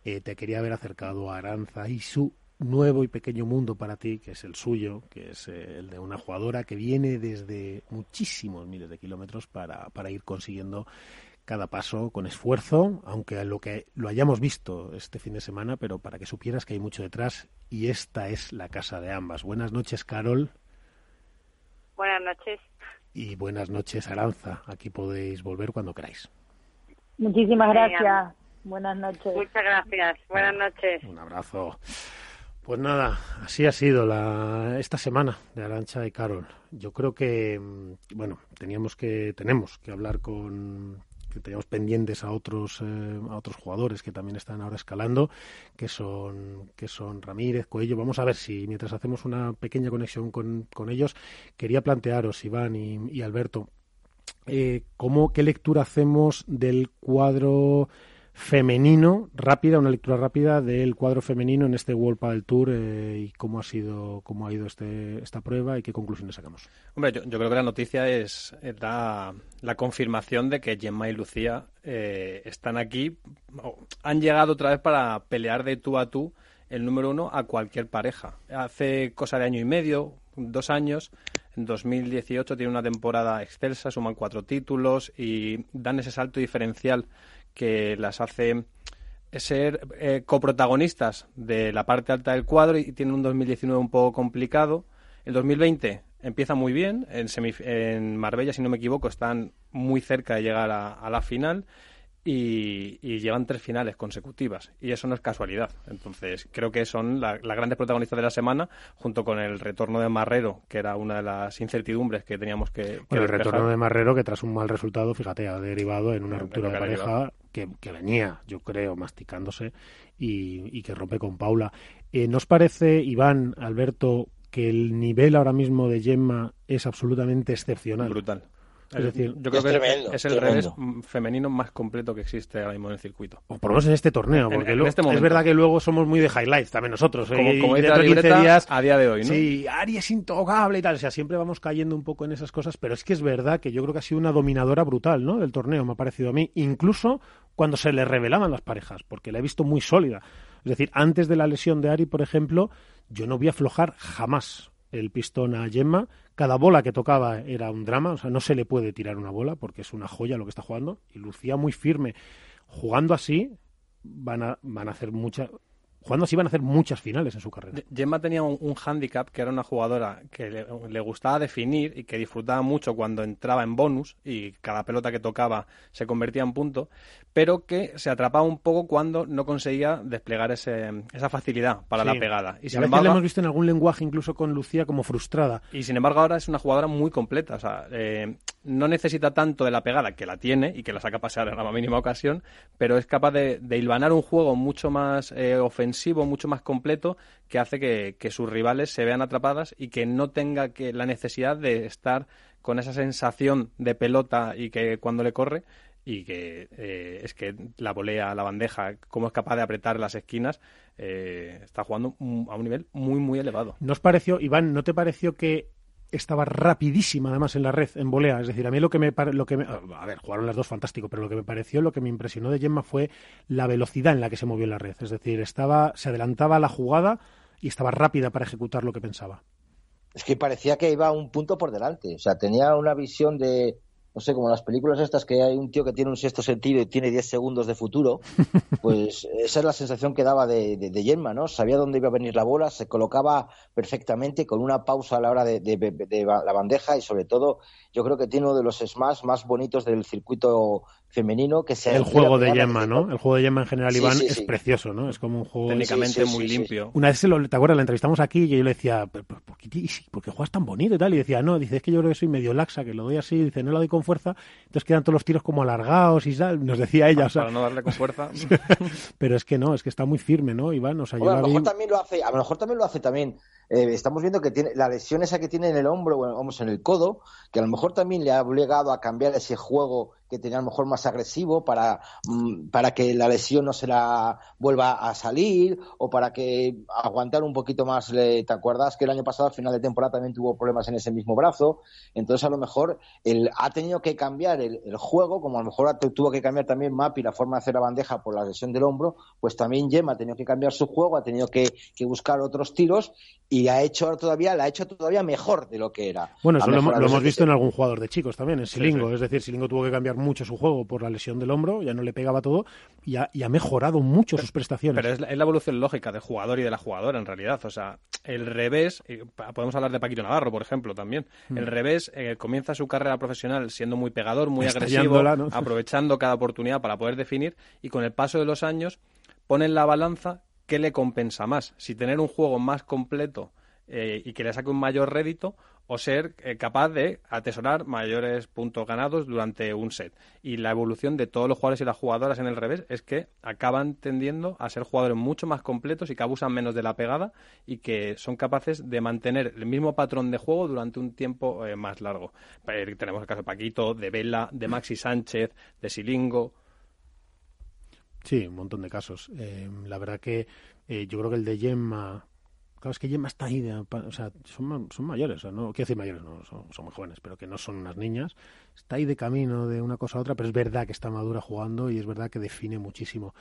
eh, te quería haber acercado a Aranza y su nuevo y pequeño mundo para ti, que es el suyo, que es eh, el de una jugadora que viene desde muchísimos miles de kilómetros para, para ir consiguiendo cada paso con esfuerzo, aunque lo que lo hayamos visto este fin de semana, pero para que supieras que hay mucho detrás y esta es la casa de ambas. Buenas noches, Carol, Buenas noches. y buenas noches, Aranza. Aquí podéis volver cuando queráis. Muchísimas gracias. Buenas noches. Muchas gracias. Buenas noches. Un abrazo. Pues nada, así ha sido la, esta semana de Arancha y Carol. Yo creo que, mm, bueno, teníamos que, tenemos que hablar con, que teníamos pendientes a otros, eh, a otros jugadores que también están ahora escalando, que son, que son Ramírez, Coello. Vamos a ver si mientras hacemos una pequeña conexión con, con ellos, quería plantearos, Iván y, y Alberto, eh, ¿cómo, ¿qué lectura hacemos del cuadro femenino, rápida, una lectura rápida del cuadro femenino en este World Padel Tour eh, y cómo ha sido, cómo ha ido este, esta prueba y qué conclusiones sacamos? Hombre, yo, creo que la noticia es, es la, confirmación de que Gemma y Lucía eh, están aquí, han llegado otra vez para pelear de tú a tú el número uno a cualquier pareja. Hace cosa de año y medio, dos años, en 2018 tiene una temporada excelsa, suman cuatro títulos y dan ese salto diferencial que las hace ser eh, coprotagonistas de la parte alta del cuadro y tienen un 2019 un poco complicado. El 2020 empieza muy bien. En, semif- en Marbella, si no me equivoco, están muy cerca de llegar a, a la final y, y llevan tres finales consecutivas. Y eso no es casualidad. Entonces, creo que son la- las grandes protagonistas de la semana, junto con el retorno de Marrero, que era una de las incertidumbres que teníamos que. que Bueno, el despejar. retorno de Marrero, que tras un mal resultado, fíjate, ha derivado en una ruptura de pareja derivado. Que, que venía, yo creo, masticándose y, y que rompe con Paula. Eh, ¿No os parece, Iván, Alberto, que el nivel ahora mismo de Gemma es absolutamente excepcional? Brutal. Es decir, yo creo que es el revés femenino más completo que existe ahora mismo en el circuito. O por lo menos en este torneo, porque en luego- este es verdad que luego somos muy de highlights también nosotros. ¿eh? Como- Y como dentro de 15 libreta, días, a día de hoy, ¿no? Sí, Ari es intocable y tal. O sea, siempre vamos cayendo un poco en esas cosas, pero es que es verdad que yo creo que ha sido una dominadora brutal, ¿no? Del torneo, me ha parecido a mí. Incluso cuando se le revelaban las parejas, porque la he visto muy sólida. Es decir, antes de la lesión de Ari, por ejemplo, yo no vi aflojar jamás el pistón a Gemma. Cada bola que tocaba era un drama, o sea, no se le puede tirar una bola porque es una joya lo que está jugando. Y lucía muy firme. Jugando así, van a, van a hacer muchas. Jugando así van a hacer muchas finales en su carrera. Gemma tenía un, un hándicap que era una jugadora que le, le gustaba definir y que disfrutaba mucho cuando entraba en bonus y cada pelota que tocaba se convertía en punto, pero que se atrapaba un poco cuando no conseguía desplegar ese, esa facilidad para Sí. la pegada. Y, Y, a veces la hemos visto en algún lenguaje, incluso con Lucía, como frustrada. y sin embargo ahora es una jugadora muy completa. O sea, eh, no necesita tanto de la pegada, que la tiene y que la saca a pasear en la mínima ocasión, pero es capaz de, de hilvanar un juego mucho más eh, ofensivo, mucho más completo, que hace que, sus rivales se vean atrapadas y que no tenga que la necesidad de estar con esa sensación de pelota y que cuando le corre y que eh, es que la volea, la bandeja, cómo es capaz de apretar las esquinas, eh, está jugando a un nivel muy, muy elevado. ¿No os pareció, Iván, no te pareció que estaba rapidísima además en la red, en volea? Es decir, a mí lo que me... Lo que a ver, jugaron las dos fantástico, pero lo que me pareció, lo que me impresionó de Gemma fue la velocidad en la que se movió en la red. Es decir, estaba, se adelantaba a la jugada y estaba rápida para ejecutar lo que pensaba. Es que parecía que iba un punto por delante. O sea, tenía una visión de, no sé, como las películas estas que hay un tío que tiene un sexto sentido y tiene 10 segundos de futuro. Pues esa es la sensación que daba de, de, de Gemma, ¿no? Sabía dónde iba a venir la bola, se colocaba perfectamente con una pausa a la hora de, de- de la bandeja y sobre todo yo creo que tiene uno de los smash más bonitos del circuito femenino que se El juego de Yemma, ¿no? El juego de Yemma en general, Sí, Iván, sí, es sí. precioso, ¿no? Es como un juego... Técnicamente Sí, sí, muy sí, sí. limpio. Una vez, se lo, ¿te acuerdas? La entrevistamos aquí y yo le decía, "¿Pero, pero, ¿por qué, ti- por qué juegas tan bonito y tal? Y decía, no, dice, es que yo creo que soy medio laxa, que lo doy así, dice, no lo doy con fuerza, entonces quedan todos los tiros como alargados y tal, nos decía ella, o sea, Para no darle con fuerza. pero es que no, es que está muy firme, ¿no, Iván? O sea, yo a lo vi- mejor también lo hace, a lo mejor también lo hace también. eh, estamos viendo que tiene la lesión esa que tiene en el hombro, bueno, vamos, en el codo, que a lo mejor también le ha obligado a cambiar ese juego que tenía a lo mejor más agresivo para, mm, para que la lesión no se la vuelva a salir o para que aguantar un poquito más. ¿Te acuerdas que el año pasado, al final de temporada, también tuvo problemas en ese mismo brazo? Entonces, a lo mejor él ha tenido que cambiar el, juego, como a lo mejor tu- tuvo que cambiar también Mapi la forma de hacer la bandeja por la lesión del hombro, pues también Gemma ha tenido que cambiar su juego, ha tenido que, que buscar otros tiros y ha hecho todavía, la ha hecho todavía mejor de lo que era. Bueno, eso lo, hemos- lo visto en algún jugador de chicos también, en Silingo. Es decir, Silingo tuvo que cambiar mucho su juego por la lesión del hombro, ya no le pegaba todo y ha, y ha mejorado mucho sus prestaciones. Pero es la, es la evolución lógica del jugador y de la jugadora, en realidad. O sea, el revés, eh, podemos hablar de Paquito Navarro, por ejemplo, también. Mm. El revés eh, comienza su carrera profesional siendo muy pegador, muy agresivo, aprovechando cada oportunidad para poder definir, y con el paso de los años pone en la balanza qué le compensa más. Si tener un juego más completo eh, y que le saque un mayor rédito o ser eh, capaz de atesorar mayores puntos ganados durante un set. Y la evolución de todos los jugadores y las jugadoras en el revés es que acaban tendiendo a ser jugadores mucho más completos y que abusan menos de la pegada y que son capaces de mantener el mismo patrón de juego durante un tiempo eh, más largo. Eh, tenemos el caso de Paquito, de Vela, de Maxi Sánchez, de Silingo. Sí, un montón de casos. Eh, la verdad que eh, yo creo que el de Gemma. Claro, es que Gemma está ahí, de- o sea, son, son mayores, o sea, no quiero decir mayores, no, son, son muy jóvenes, pero que no son unas niñas. Está ahí de camino de una cosa a otra, pero es verdad que está madura jugando y es verdad que define muchísimo.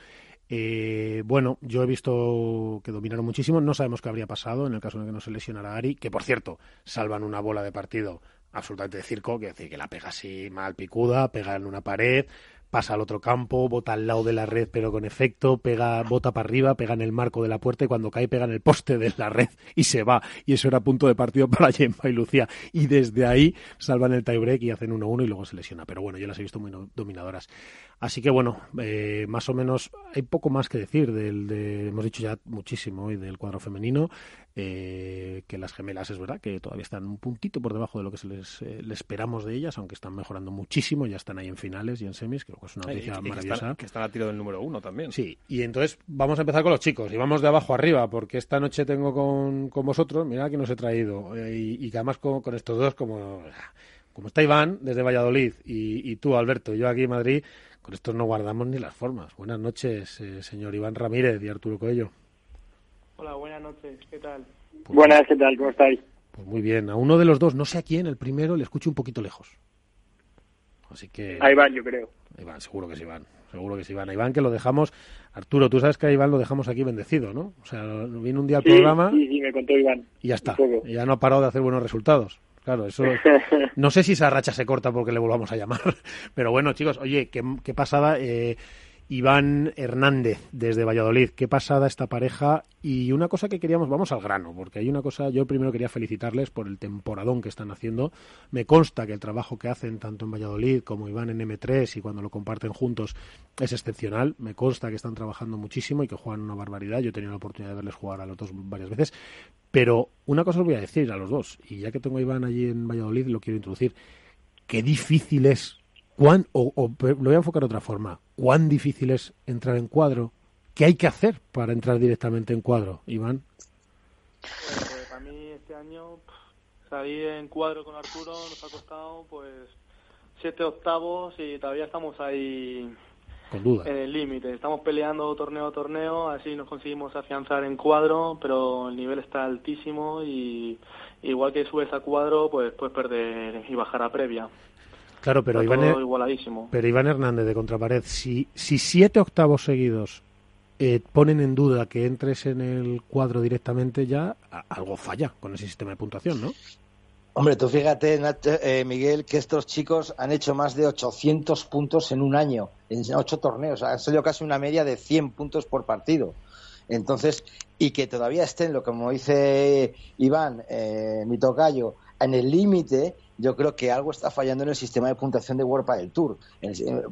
Eh, bueno, yo he visto que dominaron muchísimo, no sabemos qué habría pasado en el caso de que no se lesionara Ari, que por cierto, salvan una bola de partido absolutamente de circo, que decir que la pega así mal picuda, pega en una pared, pasa al otro campo, bota al lado de la red pero con efecto, pega, bota para arriba, pega en el marco de la puerta y cuando cae pega en el poste de la red y se va. Y eso era punto de partido para Gemma y Lucía. Y desde ahí salvan el tiebreak y hacen 1-1 y luego se lesiona. Pero bueno, yo las he visto muy dominadoras. Así que bueno, eh, más o menos hay poco más que decir del, de, hemos dicho ya muchísimo hoy del cuadro femenino, eh, que las gemelas es verdad que todavía están un puntito por debajo de lo que se les, eh, le esperamos de ellas, aunque están mejorando muchísimo, ya están ahí en finales y en semis, creo que es una y- noticia que maravillosa. están, que están a tiro del número uno también. Sí, y entonces vamos a empezar con los chicos y vamos de abajo arriba, porque esta noche tengo con, con vosotros, mira que nos he traído, eh, y, y que además con, con estos dos, como, como está Iván desde Valladolid y, y tú, Alberto, y yo aquí en Madrid, con estos no guardamos ni las formas. Buenas noches, eh, señor Iván Ramírez y Arturo Coello. Hola, buenas noches, ¿qué tal? Buenas, ¿qué tal? ¿Cómo estáis? Pues muy bien, a uno de los dos, no sé a quién, el primero le escucho un poquito lejos. Así que... Ahí van, yo creo. Iván, seguro que sí, Iván. Seguro que sí, Iván. A Iván que lo dejamos... Arturo, tú sabes que a Iván lo dejamos aquí bendecido, ¿no? O sea, vino un día al Sí, programa sí, sí, me contó Iván. y ya está. Y ya no ha parado de hacer buenos resultados. Claro, eso... No sé si esa racha se corta porque le volvamos a llamar. Pero bueno, chicos, oye, qué, qué pasada. eh, Iván Hernández, desde Valladolid. Qué pasada esta pareja. Y una cosa que queríamos, vamos al grano, porque hay una cosa, yo primero quería felicitarles por el temporadón que están haciendo. Me consta que el trabajo que hacen tanto en Valladolid como Iván en M3 y cuando lo comparten juntos es excepcional. Me consta que están trabajando muchísimo y que juegan una barbaridad. Yo he tenido la oportunidad de verles jugar a los dos varias veces. Pero una cosa os voy a decir a los dos, y ya que tengo a Iván allí en Valladolid, lo quiero introducir. Qué difícil es, cuán, o, o lo voy a enfocar de otra forma, cuán difícil es entrar en cuadro. ¿Qué hay que hacer para entrar directamente en cuadro, Iván? Pues para mí este año salir en cuadro con Arturo nos ha costado pues siete octavos y todavía estamos ahí Con duda. en el límite. Estamos peleando torneo a torneo, así nos conseguimos afianzar en cuadro, pero el nivel está altísimo y igual que subes a cuadro, pues puedes perder y bajar a previa. Claro, pero Iván, todo igualadísimo. pero Iván Hernández de Contrapared, si, si siete octavos seguidos eh, ponen en duda que entres en el cuadro directamente, ya algo falla con ese sistema de puntuación, ¿no? Hombre, tú fíjate, Nacho- eh, Miguel, que estos chicos han hecho más de 800 puntos en un año, en ocho torneos. Han salido casi una media de 100 puntos por partido. Entonces, y que todavía estén, lo como dice Iván, eh, mi tocayo, en el límite, yo creo que algo está fallando en el sistema de puntuación de World del Tour.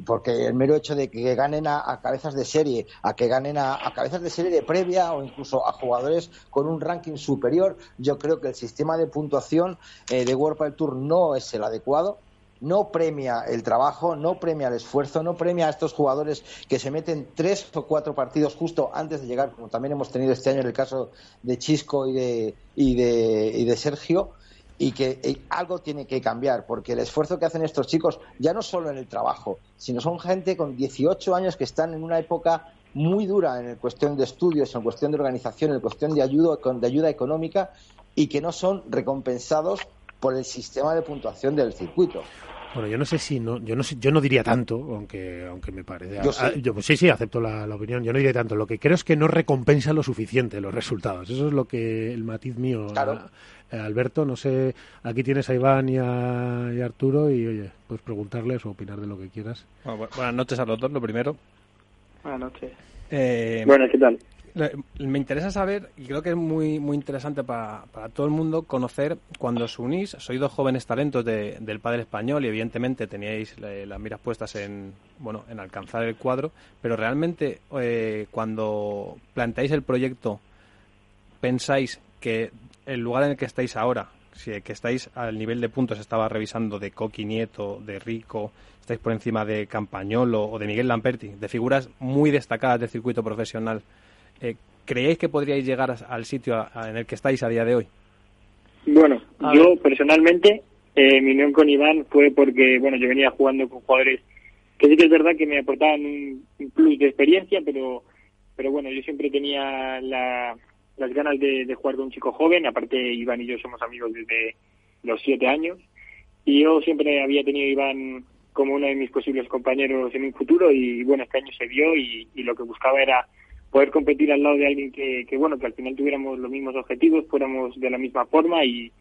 Porque el mero hecho de que ganen a, cabezas de serie, a que ganen a, cabezas de serie de previa o incluso a jugadores con un ranking superior, yo creo que el sistema de puntuación eh, de World del Tour no es el adecuado no premia el trabajo, no premia el esfuerzo, no premia a estos jugadores que se meten tres o cuatro partidos justo antes de llegar, como también hemos tenido este año en el caso de Chisco y de, y de, y de Sergio y que eh, algo tiene que cambiar, porque el esfuerzo que hacen estos chicos, ya no solo en el trabajo, sino son gente con 18 años que están en una época muy dura en cuestión de estudios, en cuestión de organización, en cuestión de de ayuda económica y que no son recompensados por el sistema de puntuación del circuito. Bueno, yo no sé si no, yo no sé, yo no diría tanto, aunque aunque me parece. Yo, sí. yo pues sí, sí, acepto la, opinión. Yo no diría tanto. Lo que creo es que no recompensa lo suficiente los resultados. Eso es lo que el matiz mío. Claro. Eh, Alberto, no sé, aquí tienes a Iván y a, Arturo y oye, puedes preguntarles o opinar de lo que quieras. buenas noches a los dos, lo primero. Buenas noches. Eh, bueno, ¿qué tal? Me interesa saber, y creo que es muy, muy interesante para, para todo el mundo, conocer cuando os unís, sois dos jóvenes talentos del padre español y evidentemente teníais las miras puestas en, bueno, en alcanzar el cuadro, pero realmente eh, cuando planteáis el proyecto, pensáis que el lugar en el que estáis ahora, si que estáis al nivel de puntos, estaba revisando de Coqui Nieto, de Rico, estáis por encima de Campañolo o de Miguel Lamperti, de figuras muy destacadas del circuito profesional eh, ¿creéis que podríais llegar al sitio en el que estáis a día de hoy? Bueno, yo personalmente, eh, mi unión con Iván fue porque, bueno, yo venía jugando con jugadores que sí que es verdad que me aportaban un, plus de experiencia, pero, pero bueno, yo siempre tenía las ganas de, de, jugar con un chico joven, aparte Iván y yo somos amigos desde los siete años, y yo siempre había tenido a Iván como uno de mis posibles compañeros en un futuro, y bueno, este año se vio y lo que buscaba era poder competir al lado de alguien que, que, bueno, que al final tuviéramos los mismos objetivos, fuéramos de la misma forma y,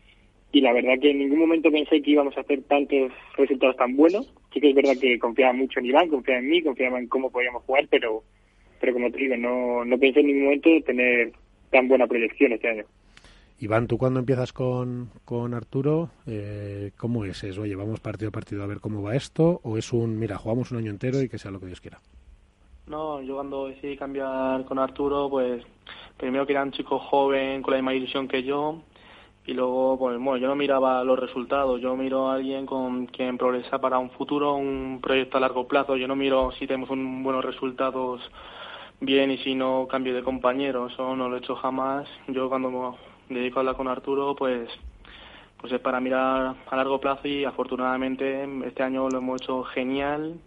y la verdad que en ningún momento pensé que íbamos a hacer tantos resultados tan buenos. Sí que es verdad que confiaba mucho en Iván, confiaba en mí, confiaba en cómo podíamos jugar, pero, pero como te digo, no, no pensé en ningún momento tener tan buena proyección este año. Iván, tú cuando empiezas con, con Arturo, eh, ¿cómo es eso? Oye, vamos partido a partido a ver cómo va esto, o es un, mira, jugamos un año entero y que sea lo que Dios quiera. No, yo cuando decidí cambiar con Arturo, pues primero que era un chico joven con la misma ilusión que yo y luego, pues bueno, yo no miraba los resultados, yo miro a alguien con quien progresa para un futuro, un proyecto a largo plazo, yo no miro si tenemos un, buenos resultados bien y si no cambio de compañero, eso no lo he hecho jamás. Yo cuando me dedico a hablar con Arturo, pues pues es para mirar a largo plazo y afortunadamente este año lo hemos hecho genial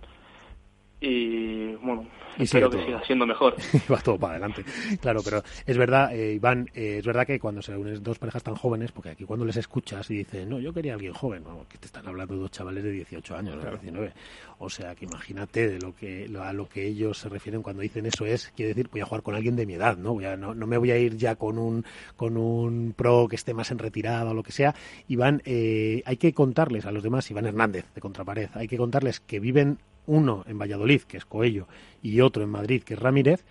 y bueno, y espero que siga siendo mejor. Va todo para adelante. Claro, pero es verdad, eh, Iván, eh, es verdad que cuando se unen dos parejas tan jóvenes, porque aquí cuando les escuchas y dicen, no, yo quería a alguien joven, que te están hablando de dos chavales de 18 años, de 19. O sea, que imagínate de lo que a lo que ellos se refieren cuando dicen eso es, quiere decir, voy a jugar con alguien de mi edad, ¿no? Voy a, no, no me voy a ir ya con un, con un pro que esté más en retirada o lo que sea. Iván, eh, hay que contarles a los demás, Iván Hernández de Contrapared, hay que contarles que viven uno en Valladolid, que es Coello, y otro en Madrid, que es Ramírez,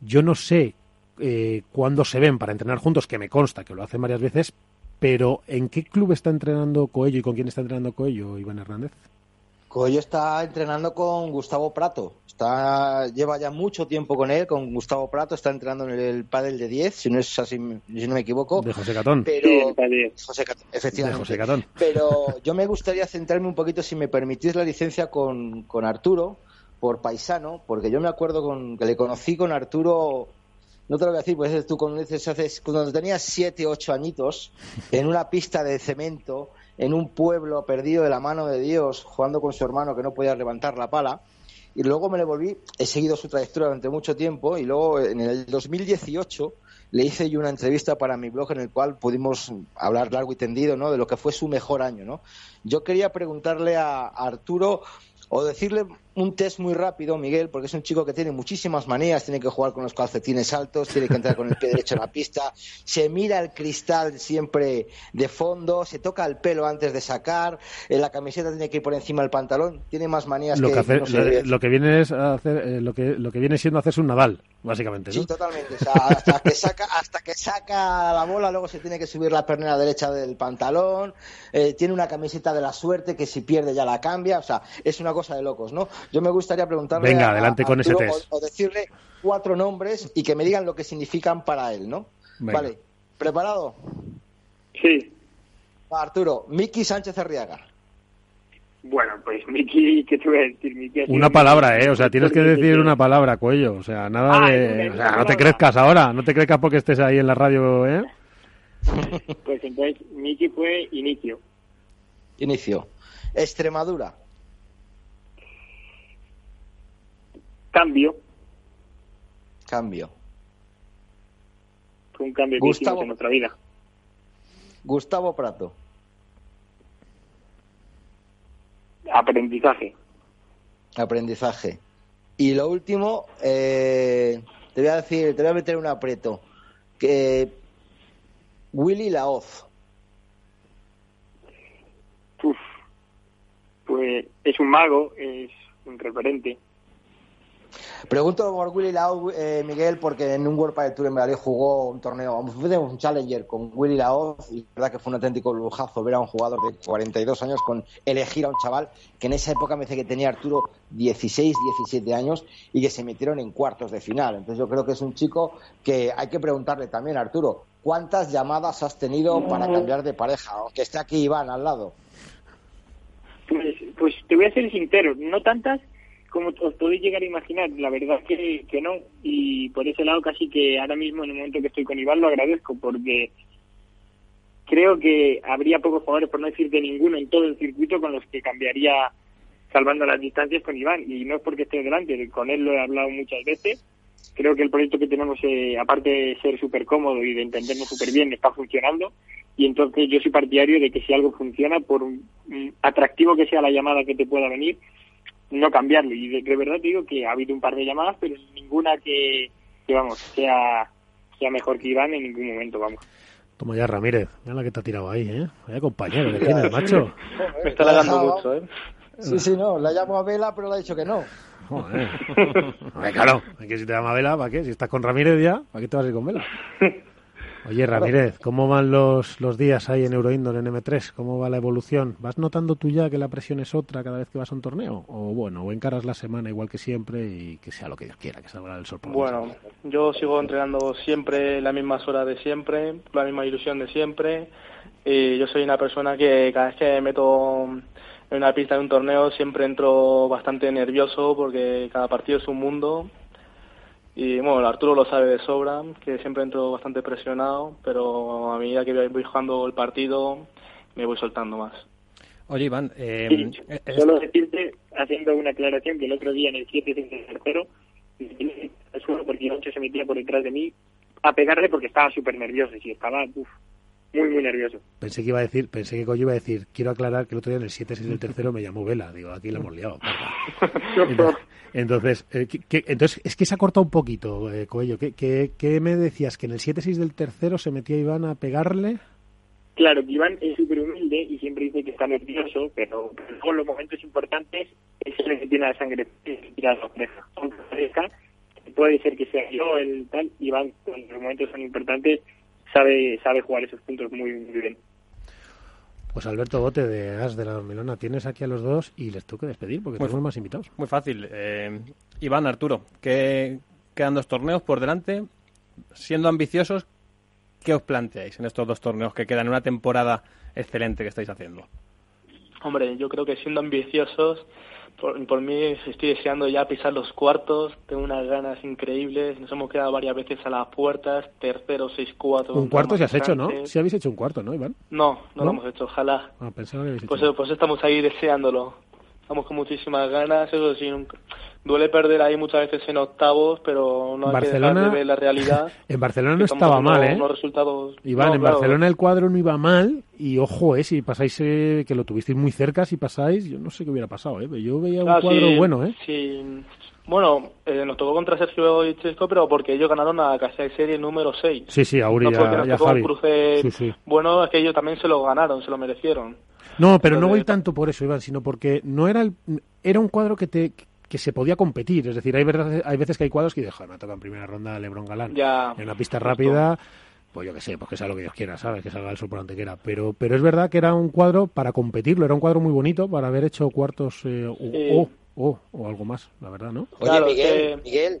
yo no sé eh, cuándo se ven para entrenar juntos, que me consta que lo hacen varias veces, pero ¿en qué club está entrenando Coello y con quién está entrenando Coello, Iván Hernández? Coello está entrenando con Gustavo Prato. Está, lleva ya mucho tiempo con él, con Gustavo Prato. Está entrenando en el pádel de 10, si no es así, si no me equivoco. De José Catón. Pero, José Catón, efectivamente. De José Catón. Pero yo me gustaría centrarme un poquito, si me permitís la licencia, con, con Arturo, por paisano, porque yo me acuerdo con, que le conocí con Arturo no te lo voy a decir, pues tú cuando dices, haces, cuando tenías siete, ocho añitos, en una pista de cemento, en un pueblo perdido de la mano de Dios, jugando con su hermano que no podía levantar la pala. Y luego me le volví, he seguido su trayectoria durante mucho tiempo y luego en el 2018 le hice yo una entrevista para mi blog en el cual pudimos hablar largo y tendido ¿no? de lo que fue su mejor año. ¿no? Yo quería preguntarle a Arturo o decirle un test muy rápido, Miguel, porque es un chico que tiene muchísimas manías, tiene que jugar con los calcetines altos, tiene que entrar con el pie derecho en la pista, se mira el cristal siempre de fondo, se toca el pelo antes de sacar, en la camiseta tiene que ir por encima del pantalón, tiene más manías lo que, lo, que viene es hacer, eh, lo que lo que viene siendo hacerse un Nadal. Básicamente, ¿no? Sí, totalmente. O sea, hasta que saca, hasta que saca la bola, luego se tiene que subir la pernera derecha del pantalón. eh, tiene una camiseta de la suerte que si pierde ya la cambia. O sea, es una cosa de locos, ¿no? Yo me gustaría preguntarle. Venga, adelante a con ese test. O, o decirle cuatro nombres y que me digan lo que significan para él, ¿no? Venga. Vale. ¿Preparado? Sí. Arturo, Miki Sánchez Arriaga. Bueno, pues Miki, ¿qué te voy a decir? Miki Una palabra, ¿eh? O sea, tienes que decir una palabra, cuello. O sea, nada Ah, de... O sea, no te crezcas ahora. No te crezcas porque estés ahí en la radio, ¿eh? Pues entonces Miki fue inicio. Inicio. Extremadura. Cambio. Cambio. Fue un cambio que Gustavo. hicimos en nuestra vida. Gustavo Prato. Aprendizaje. Aprendizaje. Y lo último, eh, te voy a decir, te voy a meter un aprieto. Que Willy Laoz. Uf. Pues es un mago, es un referente. Pregunto por Willy Laoz, eh, Miguel, porque en un World Padel Tour en Madrid jugó un torneo, un Challenger con Willy Laoz y la verdad que fue un auténtico lujazo ver a un jugador de 42 años con elegir a un chaval que en esa época me dice que tenía Arturo 16, 17 años y que se metieron en cuartos de final. Entonces yo creo que es un chico que hay que preguntarle también, Arturo, ¿cuántas llamadas has tenido para cambiar de pareja? Aunque esté aquí Iván al lado. Pues, pues te voy a ser sincero, no tantas como os podéis llegar a imaginar. La verdad que, que no. Y por ese lado casi que ahora mismo en el momento que estoy con Iván lo agradezco porque creo que habría pocos jugadores, por no decir de ninguno, en todo el circuito con los que cambiaría salvando las distancias con Iván. Y no es porque esté delante, con él lo he hablado muchas veces. Creo que el proyecto que tenemos, eh, aparte de ser súper cómodo y de entendernos súper bien, está funcionando. Y entonces yo soy partidario de que si algo funciona, por mm, atractivo que sea la llamada que te pueda venir, no cambiarlo. Y de, de verdad te digo que ha habido un par de llamadas, pero ninguna que, que vamos, sea, sea mejor que Iván en ningún momento, vamos. Toma ya, Ramírez. Mira la que te ha tirado ahí, ¿eh? Vaya compañero que tienes, macho. Me está halagando mucho, ¿eh? Sí, sí, no, la llamo a Vela, pero le ha dicho que no. Joder. Claro, es que si te llama Vela, ¿para qué? Si estás con Ramírez ya, ¿para qué te vas a ir con Vela? Oye, Ramírez, ¿cómo van los, los días ahí en Euroindoor, en M3? ¿Cómo va la evolución? ¿Vas notando tú ya que la presión es otra cada vez que vas a un torneo? ¿O bueno, o encaras la semana igual que siempre y que sea lo que Dios quiera, que salga el sol por la Bueno, yo sigo entrenando siempre las mismas horas de siempre, la misma ilusión de siempre. Y yo soy una persona que cada vez que me meto en una pista de un torneo siempre entro bastante nervioso porque cada partido es un mundo. Y bueno, Arturo lo sabe de sobra, que siempre entro bastante presionado, pero a medida que voy jugando el partido me voy soltando más. Oye, Iván, eh, Sí, solo decirte, haciendo una aclaración, que el otro día en el 7 del tercero, el suelo porque Iván se metía por detrás de mí a pegarle porque estaba súper nervioso y estaba uf, muy, muy nervioso. Pensé que iba a decir, pensé que Coyo iba a decir, quiero aclarar que el otro día en el 7 6 del tercero me llamó Vela. Digo, aquí lo hemos liado. Entonces, eh, ¿qué- qué- entonces, es que se ha cortado un poquito, eh, Coello. ¿Qué, qué, qué me decías? ¿Que en el 7-6 del tercero se metía Iván a pegarle? Claro, que Iván es súper humilde y siempre dice que está nervioso, pero, luego en los momentos importantes es el que tiene la sangre tirada la oreja. Aunque puede ser que sea yo el tal, Iván cuando los momentos son importantes sabe sabe jugar esos puntos muy, muy bien. Pues Alberto Bote de As de la Dormilona, tienes aquí a los dos y les tengo que despedir porque Muy tenemos más invitados. Muy fácil. Eh, Iván, Arturo, que quedan dos torneos por delante. Siendo ambiciosos, ¿qué os planteáis en estos dos torneos que quedan en una temporada excelente que estáis haciendo? Hombre, yo creo que siendo ambiciosos, por, por mí estoy deseando ya pisar los cuartos, tengo unas ganas increíbles, nos hemos quedado varias veces a las puertas, tercero, seis, cuatro. Un cuarto si has hecho, ¿no? Si habéis hecho un cuarto, ¿no, Iván? No, no, ¿No? lo hemos hecho, ojalá. Ah, pensaba que habéis hecho. Pues, pues estamos ahí deseándolo. Estamos con muchísimas ganas, eso sí, nunca- duele perder ahí muchas veces en octavos, pero no hay que Barcelona- dejar de ver la realidad. En Barcelona que no estaba mal, ¿eh? unos resultados... Iván, No, en claro. Barcelona el cuadro no iba mal y ojo, eh, si pasáis, eh, que lo tuvisteis muy cerca, si pasáis, yo no sé qué hubiera pasado, eh, yo veía un Ah, cuadro sí, bueno, eh. sí. Bueno, eh, nos tocó contra Sergio y Chesco, pero porque ellos ganaron a Casa de Serie número 6. Sí, sí, a Uri no porque nos tocó Javi. un cruce Sí, sí. bueno, es que ellos también se lo ganaron, se lo merecieron. No, pero no voy tanto por eso, Iván, sino porque no era el, era un cuadro que te que se podía competir. Es decir, hay, verdad- hay veces que hay cuadros que dices, "Joder, me toca en primera ronda Lebron Galán. Ya, en una pista justo. rápida, pues yo que sé, pues que sea lo que Dios quiera, ¿sabes? Que salga el sol por donde quiera. Pero, pero es verdad que era un cuadro para competirlo, era un cuadro muy bonito para haber hecho cuartos eh, o, Sí. o- o- o algo más, la verdad, ¿no? Oye, Claro, Miguel, que- Miguel.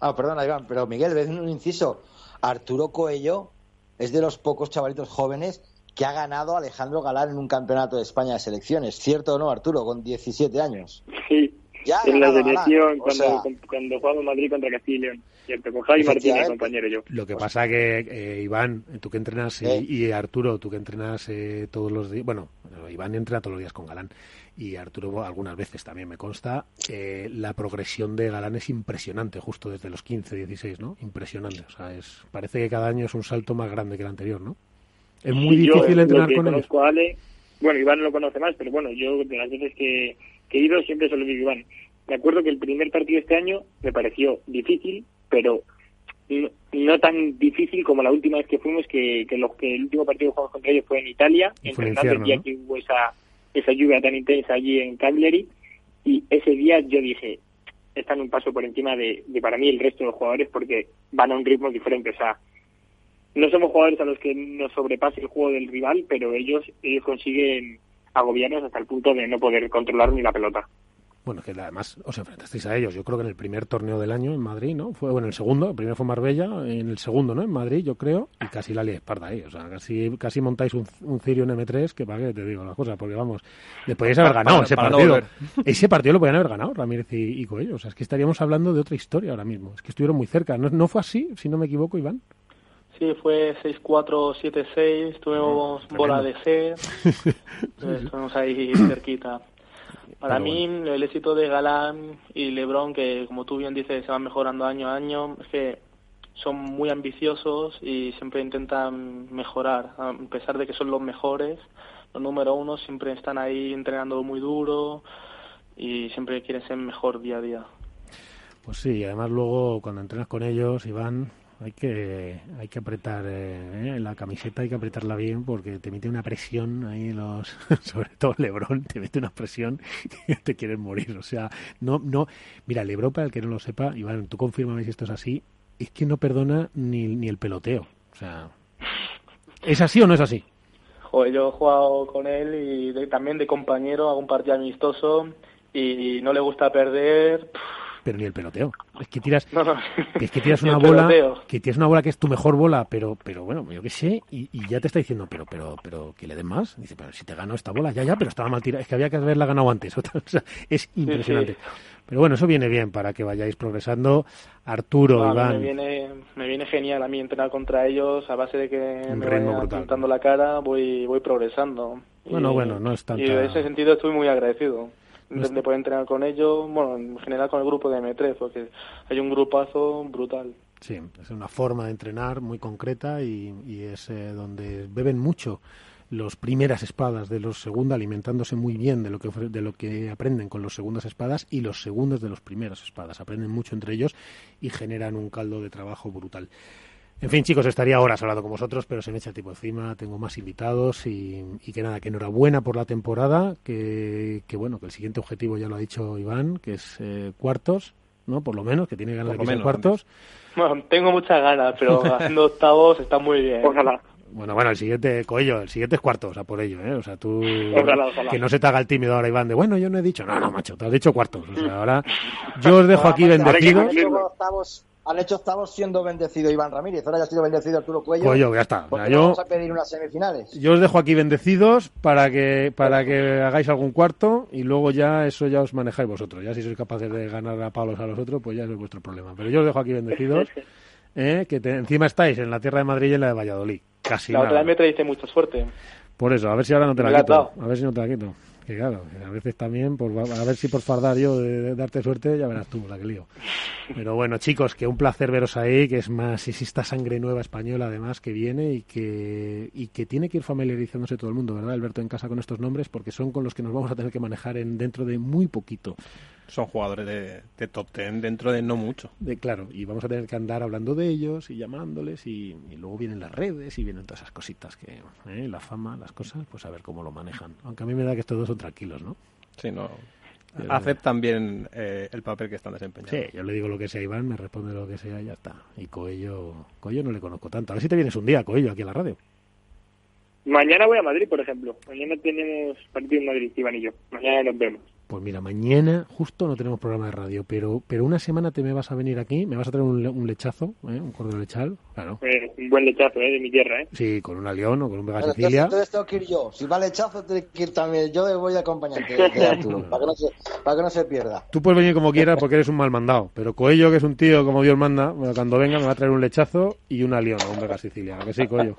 Ah, perdona, Iván, pero Miguel, ves un inciso. Arturo Coello es de los pocos chavalitos jóvenes que ha ganado a Alejandro Galán en un campeonato de España de selecciones. ¿Cierto o no, Arturo? Con 17 años. Sí, Ya en la selección, cuando, sea, cuando jugamos Madrid contra Castilla. Cierto, con Javi Martínez, compañero yo. Lo que pasa que, eh, Iván, tú que entrenas, y- Eh. y, Arturo, tú que entrenas eh, todos los días, bueno, Iván entrena todos los días con Galán, y Arturo algunas veces también me consta, eh, la progresión de Galán es impresionante, justo desde los 15, 16, ¿no? Impresionante, o sea, es, parece que cada año es un salto más grande que el anterior, ¿no? Es muy Sí, difícil lo entrenar con ellos. a Ale, bueno, Iván lo conoce más, pero bueno, yo de las veces que, que he ido siempre se lo digo Iván. Me acuerdo que el primer partido este año me pareció difícil, pero no, no tan difícil como la última vez que fuimos, que, que, los, que el último partido que jugamos contra ellos fue en Italia, Y fue el día que hubo esa, esa lluvia tan intensa allí en Cagliari, y ese día yo dije, están un paso por encima de, de para mí el resto de los jugadores porque van a un ritmo diferente, o sea, no somos jugadores a los que nos sobrepase el juego del rival, pero ellos ellos consiguen agobiarnos hasta el punto de no poder controlar ni la pelota. Bueno, que además os enfrentasteis a ellos. Yo creo que en el primer torneo del año en Madrid, ¿no? Fue bueno, en el segundo, el primero fue Marbella, en el segundo, ¿no? En Madrid, yo creo, y casi la Esparta ahí. O sea, casi, casi montáis un, un Cirio en M3, que para qué te digo las cosas, porque vamos, le podíais haber ganado para- ese para partido. ese partido lo podían haber ganado Ramírez y, y Coello. O sea, es que estaríamos hablando de otra historia ahora mismo. Es que estuvieron muy cerca. ¿No, no fue así, si no me equivoco, Iván? Sí, fue 6-4, 7-6, tuvimos bola de. C, estuvimos ahí cerquita. Para Pero mí, el éxito de Galán y Lebron, que como tú bien dices, se van mejorando año a año, es que son muy ambiciosos y siempre intentan mejorar, a pesar de que son los mejores, los número uno siempre están ahí entrenando muy duro y siempre quieren ser mejor día a día. Pues sí, y además luego cuando entrenas con ellos, Iván, hay que hay que apretar eh, ¿eh? la camiseta, hay que apretarla bien porque te mete una presión ahí los, sobre todo Lebron, te mete una presión que te quieren morir. O sea, no, no, mira, Lebron para el que no lo sepa, Iván, tú confírmame si esto es así, es que no perdona ni, ni el peloteo. O sea, ¿es así o no es así? Yo he jugado con él y de- también de compañero, hago un partido amistoso y no le gusta perder. Pero ni el peloteo. Es que tiras, No, no. es que tiras una bola, peloteo. que tienes una bola que es tu mejor bola, pero, pero bueno, yo qué sé, y, y ya te está diciendo, pero, pero, pero que le den más. Dice, pero si te ganó esta bola, ya, ya, pero estaba mal tirada, es que había que haberla ganado antes. O sea, es impresionante. sí. Pero bueno, eso viene bien para que vayáis progresando. Arturo, Iván, me viene, me viene genial a mí entrenar contra ellos a base de que Un me vayan la cara, voy, voy progresando. Bueno, Y- bueno, no es tanta- Y en ese sentido estoy muy agradecido No de, es- de poder entrenar con ellos, bueno, en general con el grupo de M3, porque hay un grupazo brutal. Sí, es una forma de entrenar muy concreta y, y es eh, donde beben mucho los primeras espadas de los segundos, alimentándose muy bien de lo que de lo que aprenden con los segundas espadas y los segundos de los primeras espadas. Aprenden mucho entre ellos y generan un caldo de trabajo brutal. En fin, chicos, estaría horas hablando con vosotros, pero se me echa el tipo encima, tengo más invitados y, y que nada, que enhorabuena por la temporada, que, que bueno, que el siguiente objetivo ya lo ha dicho Iván, que es eh, cuartos, ¿no? Por lo menos, que tiene ganas Por de que cuartos. Bueno, tengo muchas ganas, pero haciendo octavos está muy bien. Ojalá. Bueno, bueno, el siguiente, Coello, el siguiente es cuarto, o sea, por ello, ¿eh? O sea, tú... Ojalá, ojalá. Que no se te haga el tímido ahora, Iván, de, bueno, yo no he dicho, no, no, macho, te has dicho cuartos. O sea, ahora yo os dejo aquí bendecidos. Han hecho octavos, siendo bendecido Iván Ramírez. Ahora ya ha sido bendecido Arturo Cuello. Cuello, ya está. ¿Por Ya, qué yo- vamos a pedir unas semifinales? Yo os dejo aquí bendecidos para que para que hagáis algún cuarto y luego ya eso ya os manejáis vosotros. Ya si sois capaces de ganar a palos a los otros, pues ya es vuestro problema. Pero yo os dejo aquí bendecidos, ¿eh? que te- encima estáis en la tierra de Madrid y en la de Valladolid. Casi la otra nada. vez me traíste mucha suerte. Por eso, a ver si ahora no te Me la quito. A ver si no te la quito. Que claro, a veces también, por, a ver si por fardar yo de, de darte suerte, ya verás tú la que lío. Pero bueno, chicos, que un placer veros ahí, que es más, es esta sangre nueva española además que viene y que, y que tiene que ir familiarizándose todo el mundo, ¿verdad, Alberto, en casa con estos nombres? Porque son con los que nos vamos a tener que manejar en, dentro de muy poquito. Son jugadores de, de top ten dentro de no mucho. De, claro, y vamos a tener que andar hablando de ellos y llamándoles y, y luego vienen las redes y vienen todas esas cositas que, ¿eh? la fama, las cosas, pues a ver cómo lo manejan. Aunque a mí me da que estos dos son tranquilos, ¿no? Sí, no. aceptan bien eh, el papel que están desempeñando. Sí, yo le digo lo que sea a Iván, me responde lo que sea y ya está. Y Coello, Coello no le conozco tanto. A ver si te vienes un día, Coello, aquí a la radio. Mañana voy a Madrid, por ejemplo. Mañana tenemos partido en Madrid, Iván y yo. Mañana nos vemos. Pues mira, mañana justo no tenemos programa de radio, pero pero una semana te me vas a venir aquí, me vas a traer un, un lechazo, ¿eh? un cordero lechal, claro. Eh, un buen lechazo ¿eh? de mi tierra, ¿eh? Sí, con una león o con un Vega Bueno, Sicilia. entonces, entonces tengo que ir yo. Si va lechazo, tengo que ir también. Yo voy de Arturo, para que, no se, para que no se pierda. Tú puedes venir como quieras porque eres un mal mandado, pero Coello, que es un tío como Dios manda, bueno, cuando venga me va a traer un lechazo y una león o un Vega Sicilia. ¿A que sí, Coello?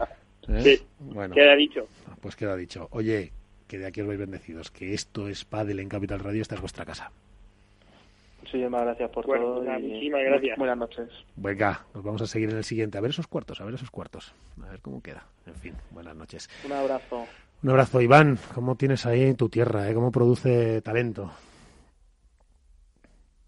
¿Eh? Sí, Bueno, queda dicho. pues queda dicho. Oye, que de aquí os vais bendecidos, que esto es Padel en Capital Radio, esta es vuestra casa. Muchísimas gracias por Bueno, todo. nada, y muchísimas gracias. Buenas noches. Venga, nos vamos a seguir en el siguiente. A ver esos cuartos, a ver esos cuartos. A ver cómo queda. En fin, buenas noches. Un abrazo. Un abrazo, Iván. ¿Cómo tienes ahí tu tierra? Eh? ¿Cómo produce talento?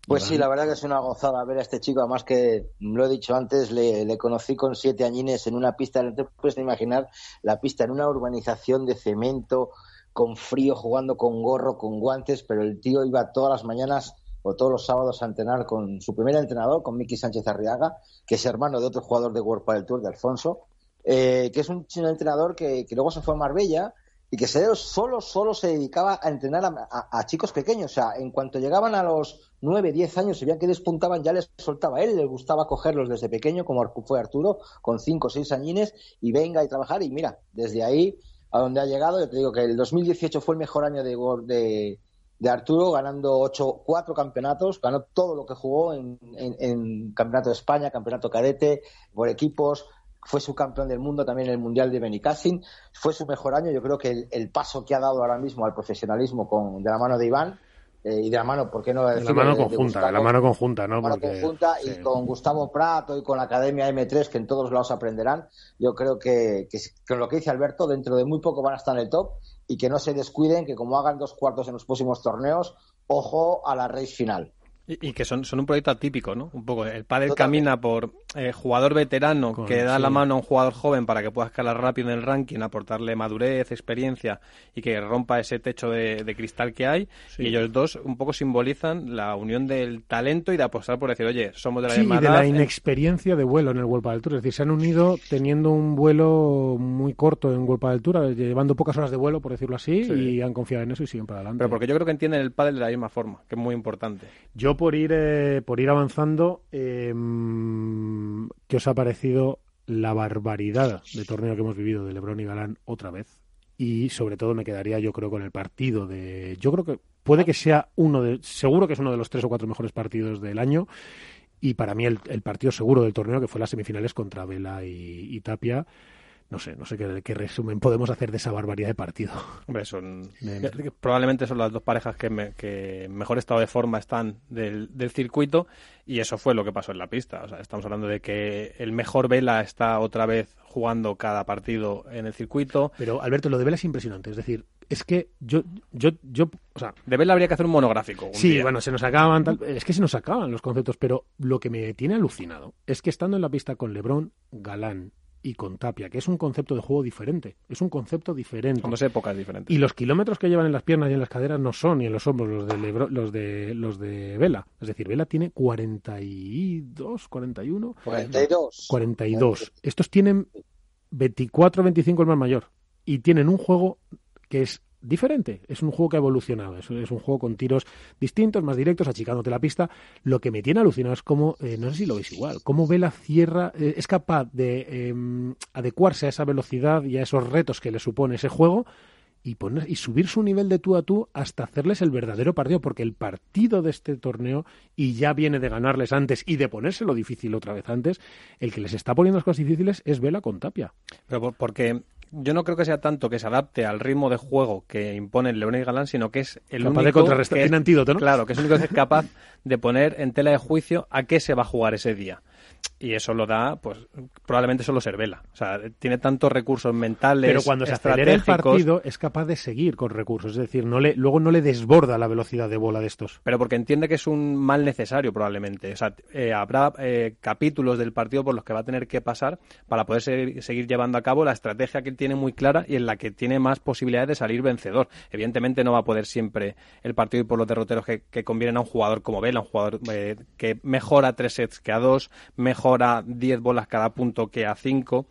Pues sí, la verdad que es una gozada ver a este chico. Además que, lo he dicho antes, le, le conocí con siete añines en una pista. No te puedes imaginar la pista en una urbanización de cemento, con frío, jugando con gorro, con guantes, pero el tío iba todas las mañanas o todos los sábados a entrenar con su primer entrenador, con Miki Sánchez Arriaga, que es hermano de otro jugador de World del Tour, de Alfonso, eh, que es un chino entrenador que, que luego se fue a Marbella y que solo, solo se dedicaba a entrenar a, chicos pequeños. O sea, en cuanto llegaban a los 9, 10 años, se veían que despuntaban, ya les soltaba él, le gustaba cogerlos desde pequeño, como fue Arturo, con 5 o 6 añines, y venga y trabajar. Y mira, desde ahí a donde ha llegado, yo te digo que el 2018 fue el mejor año de, de, Arturo, ganando ocho, cuatro campeonatos, ganó todo lo que jugó en Campeonato de España, Campeonato Cadete, por equipos, fue subcampeón del mundo también en el Mundial de Benicassin, fue su mejor año, yo creo que el, el paso que ha dado ahora mismo al profesionalismo con, de la mano de Iván, eh, y de la mano, ¿por qué no De la mano de- de conjunta, de la mano conjunta, ¿no? mano Porque, conjunta sí. y con Gustavo Prato y con la Academia M3 que en todos lados aprenderán yo creo que, que, con lo que dice Alberto dentro de muy poco van a estar en el top y que no se descuiden que como hagan dos cuartos en los próximos torneos ojo a la race final Y, y que son, son un proyecto atípico, ¿no? Un poco. El pádel camina por eh, jugador veterano Con- que da sí. la mano a un jugador joven para que pueda escalar rápido en el ranking, aportarle madurez, experiencia y que rompa ese techo de, de cristal que hay. Sí. Y ellos dos un poco simbolizan la unión del talento y de apostar por decir, oye, somos de la Sí, y misma de edad, la eh, inexperiencia de vuelo en el World del Tour. Es decir, se han unido teniendo un vuelo muy corto en World del Tour, llevando pocas horas de vuelo, por decirlo así, Sí. y han confiado en eso y siguen para adelante. Pero porque yo creo que entienden el pádel de la misma forma, que es muy importante. Yo por ir eh, por ir avanzando, eh, ¿qué os ha parecido la barbaridad de torneo que hemos vivido de LeBron y Galán otra vez? Y sobre todo me quedaría yo creo con el partido de... Yo creo que puede que sea uno de... Seguro que es uno de los tres o cuatro mejores partidos del año. Y para mí el, partido seguro del torneo, que fue las semifinales contra Vela y Tapia. No sé, no sé qué, qué resumen podemos hacer de esa barbaridad de partido. Hombre, son Me- probablemente son las dos parejas que, me- que en mejor estado de forma están del, del circuito y eso fue lo que pasó en la pista. O sea, estamos hablando de que el mejor Vela está otra vez jugando cada partido en el circuito. Pero Alberto, lo de Vela es impresionante. Es decir, es que yo, yo, yo, o sea, De Vela habría que hacer un monográfico. un Sí, día. bueno, se nos acaban, tal- es que se nos acaban los conceptos, pero lo que me tiene alucinado es que estando en la pista con Lebron, Galán y con Tapia, que es un concepto de juego diferente, es un concepto diferente. Son dos épocas diferentes. Y los kilómetros que llevan en las piernas y en las caderas no son ni en los hombros los de Lebron- los de los de Vela. Es decir, Vela tiene 42, 41, 42 42. Estos tienen 24, 25 el más mayor y tienen un juego que es diferente. Es un juego que ha evolucionado. Es, un juego con tiros distintos, más directos, achicándote la pista. Lo que me tiene alucinado es cómo, eh, no sé si lo veis igual, cómo Vela cierra, eh, es capaz de eh, adecuarse a esa velocidad y a esos retos que le supone ese juego y poner y subir su nivel de tú a tú hasta hacerles el verdadero partido, porque el partido de este torneo, y ya viene de ganarles antes y de ponérselo difícil otra vez antes, el que les está poniendo las cosas difíciles es Vela con Tapia. Pero por- porque yo no creo que sea tanto que se adapte al ritmo de juego que imponen León y Galán, sino que es el Capaz de único que es- tiene antídoto, ¿no? Claro, que es el único que es capaz de poner en tela de juicio a qué se va a jugar ese día. Y eso lo da, pues probablemente solo Cervela. O sea, tiene tantos recursos mentales, Pero cuando se acelera el partido es capaz de seguir con recursos, es decir, no le, luego no le desborda la velocidad de bola de estos. Pero porque entiende que es un mal necesario probablemente. O sea, eh, habrá eh, capítulos del partido por los que va a tener que pasar para poder seguir, seguir llevando a cabo la estrategia que él tiene muy clara y en la que tiene más posibilidades de salir vencedor. Evidentemente no va a poder siempre el partido y por los derroteros que, que convienen a un jugador como Vela, un jugador eh, que mejora tres sets que a dos, mejor a 10 bolas cada punto que a 5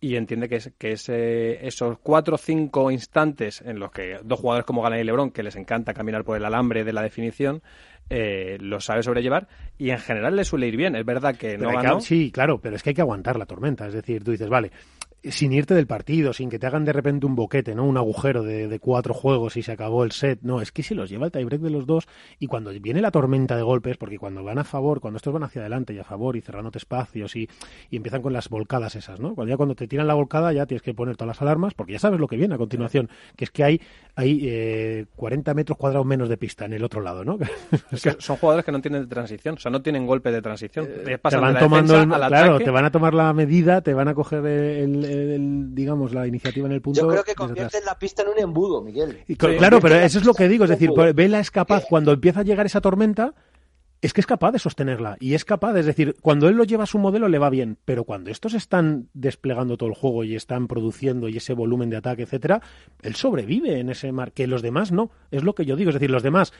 y entiende que, es, que ese, esos 4 o 5 instantes en los que dos jugadores como Galán y Lebron, que les encanta caminar por el alambre de la definición, eh, lo sabe sobrellevar y en general le suele ir bien. Es verdad que no ganó. sí, claro, pero es que hay que aguantar la tormenta. Es decir, tú dices, vale, sin irte del partido, sin que te hagan de repente un boquete, ¿no? Un agujero de, de, cuatro juegos y se acabó el set. No, es que si los lleva el tiebreak de los dos y cuando viene la tormenta de golpes, porque cuando van a favor, cuando estos van hacia adelante y a favor y cerrándote espacios y, y empiezan con las volcadas esas, ¿no? Cuando ya cuando te tiran la volcada ya tienes que poner todas las alarmas porque ya sabes lo que viene a continuación, que es que hay, hay eh, 40 metros cuadrados menos de pista en el otro lado, ¿no? Es que son jugadores que no tienen transición, o sea, no tienen golpe de transición. Eh, te van tomando el, claro, te van a tomar la medida, te van a coger el, el, el digamos, la iniciativa en el punto. Yo creo que convierten la pista en un embudo, Miguel. Y, claro, pero eso es lo que digo, es decir, Vela es capaz, cuando empieza a llegar esa tormenta, es que es capaz de sostenerla y es capaz, es decir, cuando él lo lleva a su modelo le va bien, pero cuando estos están desplegando todo el juego y están produciendo y ese volumen de ataque, etcétera, él sobrevive en ese mar, que los demás no, es lo que yo digo, es decir, los demás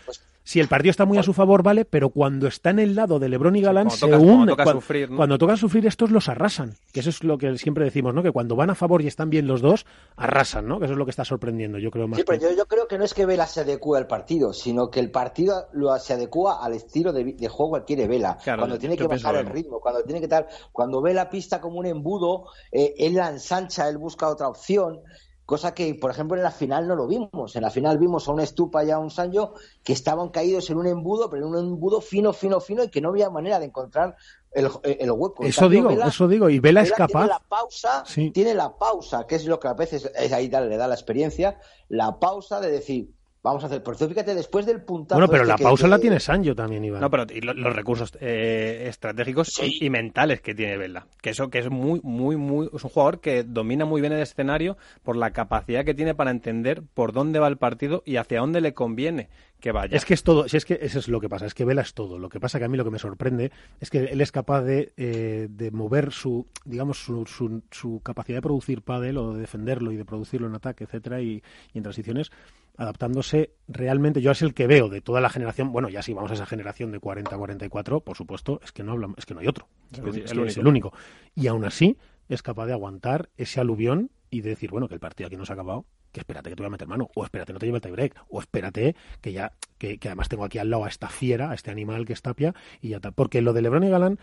si el partido está muy a su favor, vale, pero cuando está en el lado de Lebron y Galán, sí, se toca, une. Cuando toca, cuando, sufrir, ¿no? cuando toca sufrir, estos los arrasan. Que eso es lo que siempre decimos, ¿no? Que cuando van a favor y están bien los dos, arrasan, ¿no? Que eso es lo que está sorprendiendo, yo creo más. Sí, pero yo, yo, creo que no es que Vela se adecue al partido, sino que el partido lo, se adecua al estilo de, de juego que quiere Vela. Claro, cuando tiene que bajar el ritmo, cuando tiene que tal. Cuando ve la pista como un embudo, eh, él la ensancha, él busca otra opción. Cosa que, por ejemplo, en la final no lo vimos. En la final vimos a un Estupa y a un Sancho que estaban caídos en un embudo, pero en un embudo fino, fino, fino y que no había manera de encontrar el, el hueco. Eso cambio, digo, Vela, eso digo. Y Vela, Vela es capaz. Tiene la pausa, sí. tiene la pausa, que es lo que a veces es ahí le da la experiencia, la pausa de decir, vamos a hacer. Por eso fíjate, después del puntazo. Bueno, pero este la que, pausa que, la tiene Sancho también, Iván. No, pero y lo, los recursos eh, estratégicos sí. y, y, mentales que tiene Vela. Que eso que es muy, muy, muy. Es un jugador que domina muy bien el escenario por la capacidad que tiene para entender por dónde va el partido y hacia dónde le conviene que vaya. Es que es todo, si es que eso es lo que pasa, es que Vela es todo. Lo que pasa que a mí lo que me sorprende es que él es capaz de, eh, de mover su, digamos, su, su, su, capacidad de producir pádel o de defenderlo y de producirlo en ataque, etcétera, y, y en transiciones adaptándose realmente, yo es el que veo de toda la generación, bueno, ya si vamos a esa generación de 40-44, por supuesto, es que no hablamos, es que no hay otro, es, es, que es el único. Y aún así es capaz de aguantar ese aluvión y de decir, bueno, que el partido aquí no se ha acabado, que espérate que te voy a meter mano, o espérate no te lleve el tiebreak, o espérate que ya, que, que, además tengo aquí al lado a esta fiera, a este animal que es Tapia, y ya está. Porque lo de Lebron y Galán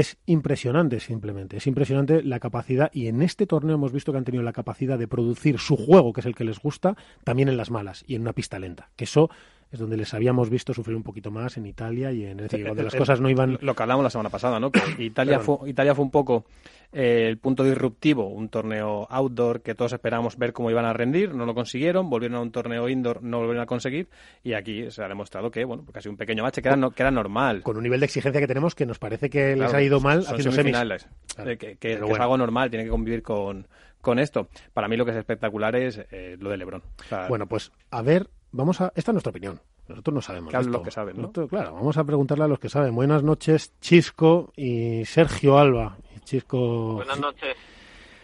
es impresionante simplemente, es impresionante la capacidad, y en este torneo hemos visto que han tenido la capacidad de producir su juego, que es el que les gusta, también en las malas y en una pista lenta, que eso es donde les habíamos visto sufrir un poquito más en Italia y en decir, las cosas no iban lo que hablamos la semana pasada no que Italia fue Italia fue un poco eh, el punto disruptivo un torneo outdoor que todos esperábamos ver cómo iban a rendir no lo consiguieron volvieron a un torneo indoor no lo volvieron a conseguir y aquí se ha demostrado que bueno casi un pequeño bache que era, no, que era normal. Con un nivel de exigencia que tenemos que nos parece que claro, les ha ido mal haciendo semifinales. Claro, eh, que, que, que bueno. es algo normal tiene que convivir con con esto. Para mí lo que es espectacular es eh, lo de LeBron. O sea, bueno pues a ver vamos a esta es nuestra opinión nosotros no sabemos. Que lo que saben, ¿no? Nosotros, claro, vamos a preguntarle a los que saben. Buenas noches, Chisco y Sergio Alba. Chisco. Buenas noches.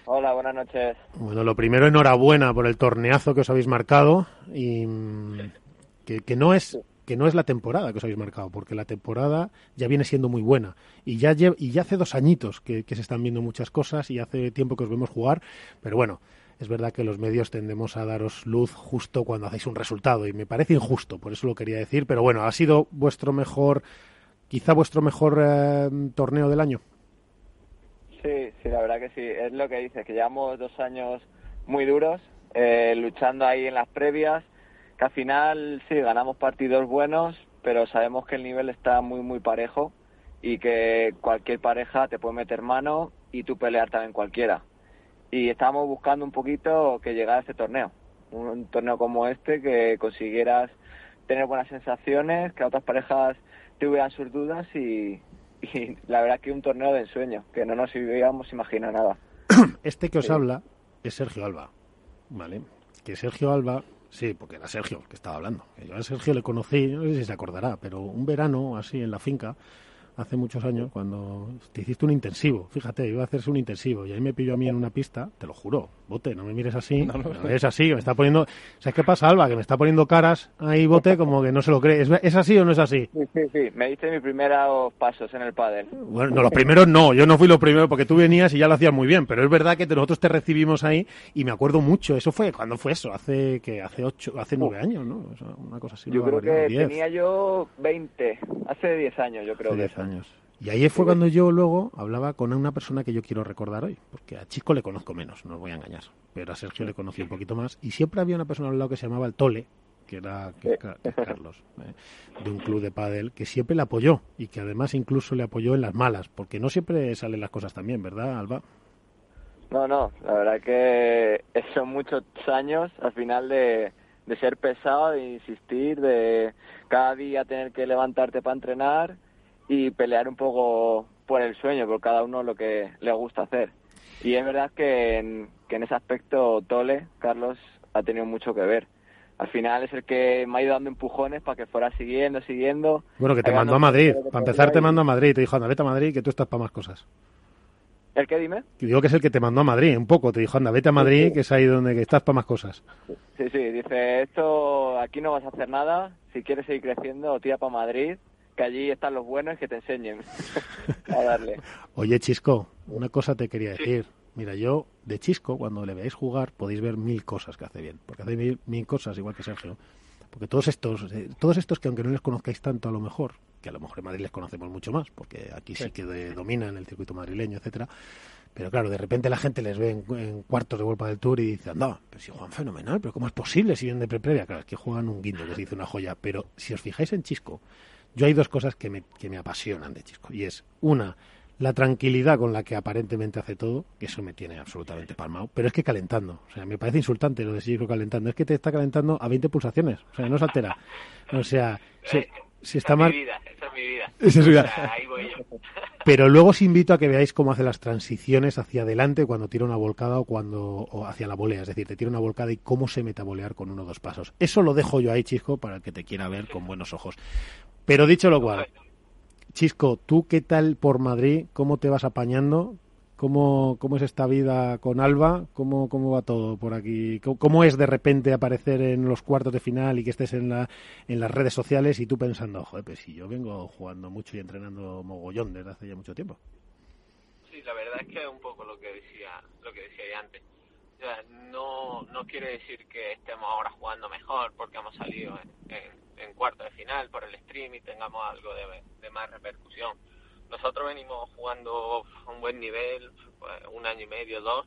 Hola, buenas noches. Bueno, lo primero, enhorabuena por el torneazo que os habéis marcado y que, que no es que no es la temporada que os habéis marcado, porque la temporada ya viene siendo muy buena. Y ya, y ya hace dos añitos que, que se están viendo muchas cosas y hace tiempo que os vemos jugar, pero bueno, es verdad que los medios tendemos a daros luz justo cuando hacéis un resultado y me parece injusto, por eso lo quería decir, pero bueno, ha sido vuestro mejor, quizá vuestro mejor eh, torneo del año. Sí, sí, la verdad que sí, es lo que dices, que llevamos dos años muy duros, eh, luchando ahí en las previas, que al final sí, ganamos partidos buenos, pero sabemos que el nivel está muy, muy parejo y que cualquier pareja te puede meter mano y tú pelear también cualquiera y estábamos buscando un poquito que llegara a este torneo. Un, un, torneo como este, que consiguieras tener buenas sensaciones, que otras parejas tuvieran sus dudas y, y la verdad que un torneo de ensueño, que no nos habíamos imaginado nada. Este que os Sí. habla es Sergio Alba, ¿vale? Que Sergio Alba, sí, porque era Sergio el que estaba hablando. Yo a Sergio le conocí, no sé si se acordará, pero un verano así en la finca, hace muchos años, cuando te hiciste un intensivo, fíjate, iba a hacerse un intensivo y ahí me pilló a mí en una pista, te lo juro, bote, no me mires así, no, me mires así, que me está poniendo, ¿sabes qué pasa, Alba? Que me está poniendo caras ahí, bote, como que no se lo cree. ¿Es, es así o no es así? Sí, sí, sí. Me diste mis primeros pasos en el pádel. Bueno, no, los primeros no, yo no fui los primeros porque tú venías y ya lo hacías muy bien, pero es verdad que nosotros te recibimos ahí y me acuerdo mucho, eso fue, ¿cuándo fue eso? Hace que hace ocho, hace nueve años, ¿no? O sea, una cosa así. Yo creo que diez, tenía yo 20, hace 10 años yo creo hace que diez años. Y ahí fue cuando yo luego hablaba con una persona que yo quiero recordar hoy, porque a Chisco le conozco menos, no os voy a engañar, pero a Sergio le conocí un poquito más y siempre había una persona al lado que se llamaba el Tole, que era que es Ca- que es Carlos, eh, de un club de pádel, que siempre le apoyó y que además incluso le apoyó en las malas, porque no siempre salen las cosas tan bien, ¿verdad, Alba? No, no, la verdad que son muchos años al final de, de ser pesado, de insistir, de cada día tener que levantarte para entrenar y pelear un poco por el sueño, por cada uno lo que le gusta hacer. Y es verdad que en, que en ese aspecto Tole, Carlos, ha tenido mucho que ver. Al final es el que me ha ido dando empujones para que fuera siguiendo, siguiendo. Bueno, que te mandó a Madrid, para empezar te mandó a Madrid, te dijo, anda, vete a Madrid, que tú estás para más cosas. ¿El qué dime? Digo que es el que te mandó a Madrid, un poco, te dijo, anda, vete a Madrid, que es ahí donde que estás para más cosas. Sí, sí, dice, esto aquí no vas a hacer nada, si quieres seguir creciendo, tira para Madrid, que allí están los buenos y que te enseñen a darle. Oye, Chisco, una cosa te quería decir. Mira, yo de Chisco, cuando le veáis jugar, podéis ver mil cosas que hace bien. Porque hace mil, mil cosas, igual que Sergio. Porque todos estos, eh, todos estos que aunque no les conozcáis tanto a lo mejor, que a lo mejor en Madrid les conocemos mucho más, porque aquí sí, que de- dominan el circuito madrileño, etcétera. Pero claro, de repente la gente les ve en, en cuartos de Vuelta del Tour y dice, anda, pero si juegan fenomenal, pero ¿cómo es posible si vienen de pre-previa? Claro, es que juegan un guindo, que se dice una joya. Pero si os fijáis en Chisco, yo hay dos cosas que me, que me apasionan de Chisco. Y es, una, la tranquilidad con la que aparentemente hace todo, que eso me tiene absolutamente palmado, pero es que calentando. O sea, me parece insultante lo de Chisco calentando. Es que te está calentando a 20 pulsaciones. O sea, no se altera. O sea, si, si está mal... Mi vida, esa es mi vida. Esa es su vida. O sea, ahí voy yo. Pero luego os invito a que veáis cómo hace las transiciones hacia adelante cuando tira una volcada o cuando o hacia la volea, es decir, te tira una volcada y cómo se mete a volear con uno o dos pasos. Eso lo dejo yo ahí, Chisco, para el que te quiera ver con buenos ojos. Pero dicho lo cual, Chisco, ¿tú qué tal por Madrid? ¿Cómo te vas apañando? ¿Cómo, cómo es esta vida con Alba? ¿Cómo, ¿Cómo va todo por aquí? ¿Cómo, es de repente aparecer en los cuartos de final y que estés en, la, en las redes sociales y tú pensando, joder, pues si yo vengo jugando mucho y entrenando mogollón desde hace ya mucho tiempo? Sí, la verdad es que es un poco lo que decía, lo que decía antes. O sea, no, no quiere decir que estemos ahora jugando mejor porque hemos salido en, en, en cuarto de final por el stream y tengamos algo de más repercusión. Nosotros venimos jugando a un buen nivel, pues, un año y medio, dos,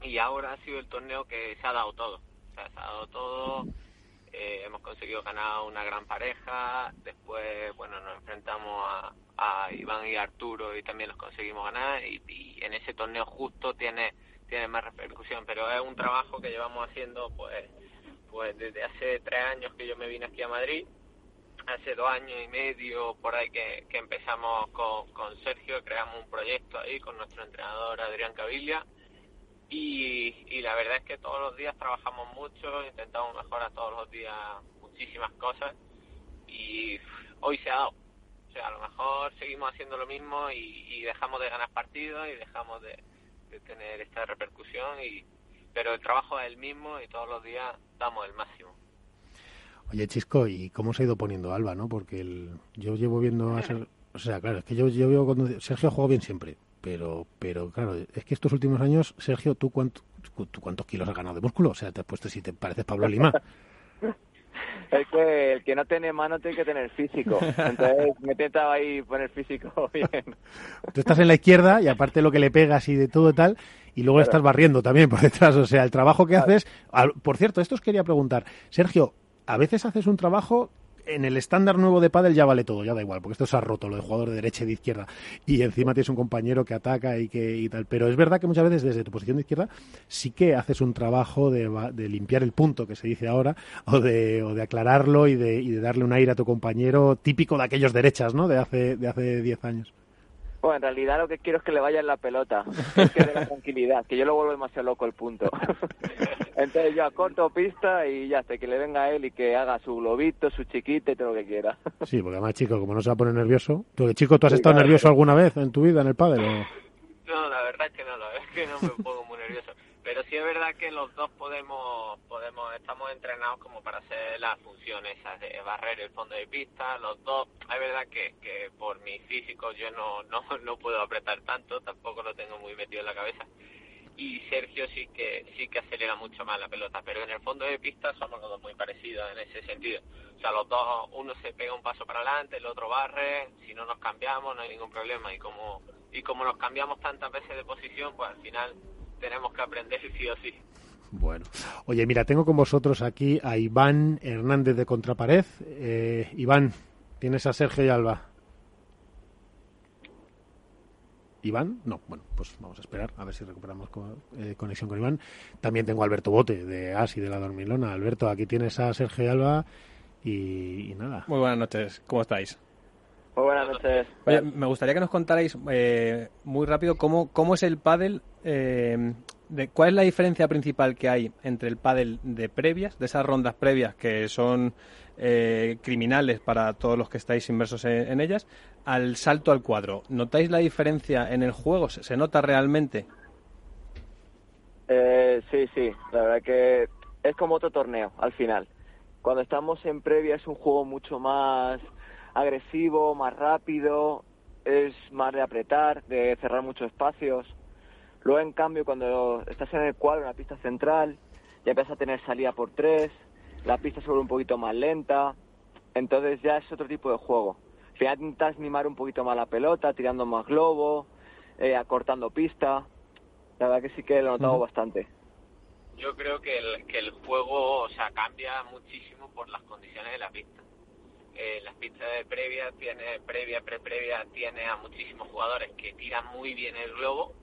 y ahora ha sido el torneo que se ha dado todo. Se ha dado todo, eh, hemos conseguido ganar una gran pareja, después, bueno, nos enfrentamos a, a Iván y Arturo y también los conseguimos ganar, y, y en ese torneo justo tiene, tiene más repercusión, pero es un trabajo que llevamos haciendo, pues, pues desde hace tres años que yo me vine aquí a Madrid, hace dos años y medio por ahí que, que empezamos con, con Sergio, creamos un proyecto ahí con nuestro entrenador Adrián Cavilla y, y la verdad es que todos los días trabajamos mucho, intentamos mejorar todos los días muchísimas cosas y hoy se ha dado. O sea, a lo mejor seguimos haciendo lo mismo y, y dejamos de ganar partidos y dejamos de, de tener esta repercusión, y pero el trabajo es el mismo y todos los días damos el máximo. Oye, Chisco, ¿y cómo se ha ido poniendo Alba, no? Porque el, yo llevo viendo a Ser- O sea, claro, es que yo, yo veo cuando... Sergio ha jugado bien siempre, pero, pero claro, es que estos últimos años, Sergio, ¿tú, cuánto, tú cuántos kilos has ganado de músculo? O sea, te has puesto si te pareces Pablo Lima. Es que el que no tiene mano tiene que tener físico. Entonces me intentaba ahí poner físico bien. Tú estás en la izquierda y aparte lo que le pegas y de todo y tal, y luego le estás barriendo también por detrás. O sea, el trabajo que haces... Por cierto, esto os quería preguntar. Sergio, a veces haces un trabajo... En el estándar nuevo de pádel ya vale todo, ya da igual, porque esto se ha roto, lo de jugador de derecha y de izquierda, y encima tienes un compañero que ataca y que y tal. Pero es verdad que muchas veces desde tu posición de izquierda sí que haces un trabajo de, de limpiar el punto, que se dice ahora, o de, o de aclararlo y de, y de darle un aire a tu compañero típico de aquellos derechas, ¿no? De hace de hace 10 años. Bueno, en realidad lo que quiero es que le vaya en la pelota, es que dé la tranquilidad, que yo lo vuelvo demasiado loco el punto. Entonces yo acorto pista y ya sé, que le venga a él y que haga su globito, su chiquita y todo lo que quiera. Sí, porque además, chico, como no se va a poner nervioso. ¿Tú, chico, ¿tú has Sí, estado claro. nervioso alguna vez en tu vida en el pádel? o? No, la verdad es que no, la verdad es que no me pongo muy nervioso. Pero sí es verdad que los dos podemos, podemos, estamos entrenados como para hacer las funciones esas de barrer el fondo de pista. Los dos, es verdad que, que por mi físico yo no, no, no puedo apretar tanto, tampoco lo tengo muy metido en la cabeza. Y Sergio sí que sí que acelera mucho más la pelota, pero en el fondo de pista somos los dos muy parecidos en ese sentido. O sea, los dos, uno se pega un paso para adelante, el otro barre, si no nos cambiamos no hay ningún problema. Y como, y como nos cambiamos tantas veces de posición, pues al final tenemos que aprender sí o sí. Bueno. Oye, mira, tengo con vosotros aquí a Iván Hernández de Contrapared. Eh, Iván, tienes a Sergio y Alba. Iván, no, bueno, pues vamos a esperar a ver si recuperamos eh, conexión con Iván. También tengo a Alberto Bote de ASI de la Dormilona. Alberto, aquí tienes a Sergio Alba y, y nada. Muy buenas noches, ¿cómo estáis? Muy buenas noches. Oye, me gustaría que nos contarais eh, muy rápido cómo, cómo es el pádel, eh, de, cuál es la diferencia principal que hay entre el pádel de previas, de esas rondas previas que son eh, criminales para todos los que estáis inmersos en, en ellas, al salto al cuadro. ¿Notáis la diferencia en el juego? ¿Se, se nota realmente? Eh, sí, sí, la verdad que es como otro torneo al final. Cuando estamos en previa es un juego mucho más agresivo, más rápido, es más de apretar, de cerrar muchos espacios. Luego, en cambio, cuando estás en el cuadro, en la pista central, ya empiezas a tener salida por tres, la pista se vuelve un poquito más lenta, entonces ya es otro tipo de juego. Al final intentas mimar un poquito más la pelota, tirando más globo, eh, acortando pista. La verdad que sí que lo he notado bastante. Yo creo que el, que el juego o sea, cambia muchísimo por las condiciones de la pista. Eh, las pistas de previa, tiene previa, pre-previa, tiene a muchísimos jugadores que tiran muy bien el globo,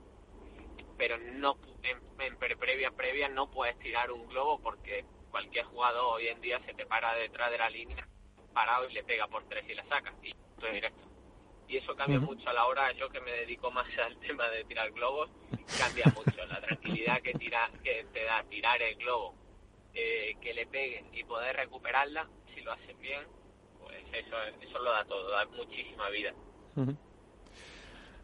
pero no en, en pre-previa, previa no puedes tirar un globo porque cualquier jugador hoy en día se te para detrás de la línea parado y le pega por tres y la saca y de directo. Y eso cambia mucho a la hora, yo que me dedico más al tema de tirar globos, cambia mucho la tranquilidad que tira que te da tirar el globo, eh, que le peguen y poder recuperarla, si lo haces bien, eso, eso lo da todo, da muchísima vida.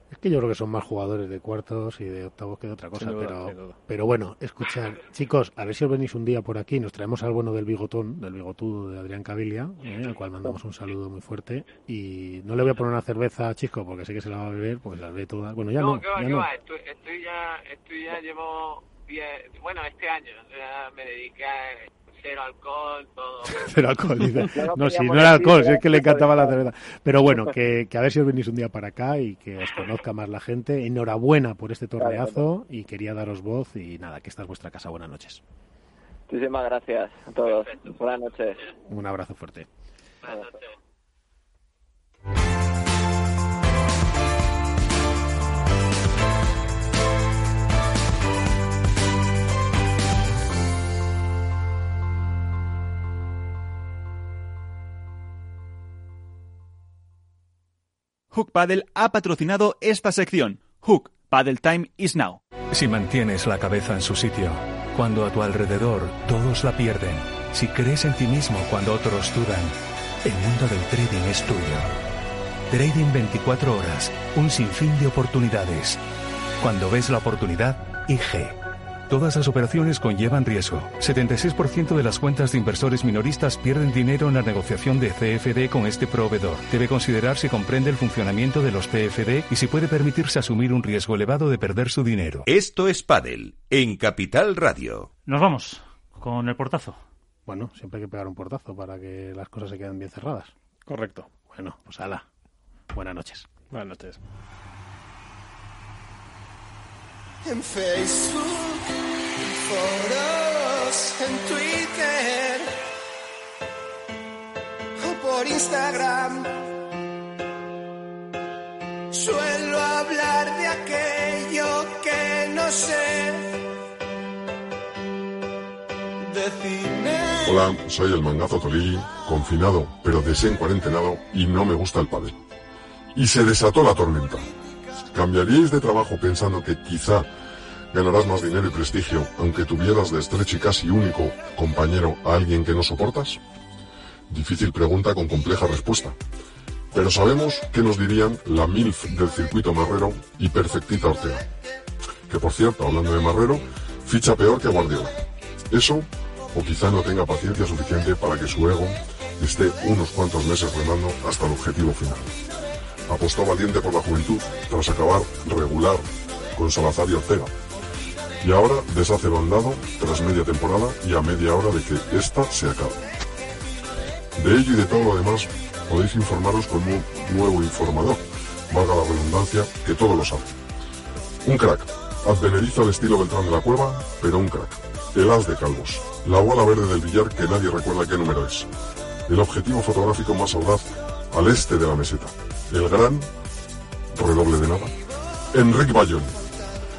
Es que yo creo que son más jugadores de cuartos y de octavos que de otra cosa, duda, pero, pero bueno, escuchad, chicos, a ver si os venís un día por aquí, nos traemos al bueno del bigotón, del bigotudo de Adrián Cavilla, ¿eh? al cual mandamos un saludo muy fuerte, y no le voy a poner una cerveza a Chico, porque sé que se la va a beber, porque las ve todas, bueno, ya no, que va, ya que no. va, estoy, estoy ya, estoy ya llevo, diez- bueno, este año ya me dediqué a cero alcohol, todo. Cero alcohol, dice. No si no era alcohol, si es que le encantaba la cerveza. Pero bueno, que, que a ver si os venís un día para acá y que os conozca más la gente. Enhorabuena por este torneazo y quería daros voz y nada, que esta es vuestra casa. Buenas noches. Muchísimas gracias a todos. Buenas noches. Un abrazo fuerte. Hook Paddle ha patrocinado esta sección. Hook Paddle Time is now. Si mantienes la cabeza en su sitio, cuando a tu alrededor todos la pierden, si crees en ti mismo cuando otros dudan, el mundo del trading es tuyo. Trading 24 horas, un sinfín de oportunidades. Cuando ves la oportunidad, IG. Todas las operaciones conllevan riesgo. 76% de las cuentas de inversores minoristas pierden dinero en la negociación de CFD con este proveedor. Debe considerar si comprende el funcionamiento de los CFD y si puede permitirse asumir un riesgo elevado de perder su dinero. Esto es Padel en Capital Radio. Nos vamos con el portazo. Bueno, siempre hay que pegar un portazo para que las cosas se queden bien cerradas. Correcto. Bueno, pues ala. Buenas noches. Buenas noches. En Facebook, en foros, en Twitter o por Instagram. Suelo hablar de aquello que no sé. De cine. Hola, soy el mangazo Torigi, confinado, pero desencuarentenado y no me gusta el pádel. Y se desató la tormenta. ¿Cambiaríais de trabajo pensando que quizá ganarás más dinero y prestigio, aunque tuvieras de estrecho y casi único compañero a alguien que no soportas? Difícil pregunta con compleja respuesta. Pero sabemos qué nos dirían la MILF del circuito marrero y Perfectita Ortega. Que por cierto, hablando de marrero, ficha peor que Guardiola. Eso, o quizá no tenga paciencia suficiente para que su ego esté unos cuantos meses remando hasta el objetivo final. Apostó valiente por la juventud tras acabar regular con Salazar y Ortega. Y ahora deshace bandado tras media temporada y a media hora de que esta se acabe. De ello y de todo lo demás podéis informaros con un nuevo informador, valga la redundancia, que todo lo sabe. Un crack, advenedizo al estilo Beltrán de la Cueva, pero un crack. El as de calvos, la bola verde del billar que nadie recuerda qué número es. El objetivo fotográfico más audaz al este de la meseta. El gran, redoble de nada, Enrique Bayón.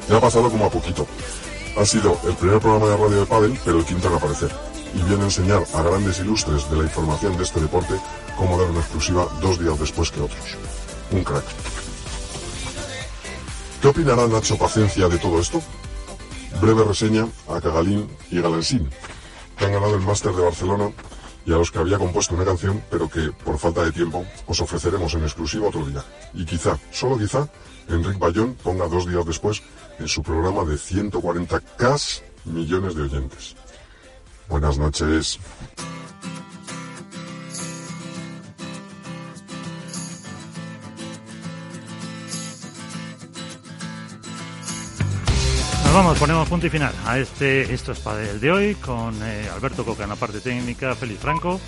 Me ha pasado como a poquito. Ha sido el primer programa de radio de pádel, pero el quinto en aparecer. Y viene a enseñar a grandes ilustres de la información de este deporte cómo dar una exclusiva dos días después que otros. Un crack. ¿Qué opinará Nacho Paciencia de todo esto? Breve reseña a Cagalín y Galensín, que han ganado el Máster de Barcelona y a los que había compuesto una canción, pero que, por falta de tiempo, os ofreceremos en exclusiva otro día. Y quizá, solo quizá, Enrique Bayón ponga dos días después en su programa de 140 K millones de oyentes. Buenas noches. Nos vamos, ponemos punto y final a este Esto es para el de hoy con eh, Alberto Coca en la parte técnica, Félix Franco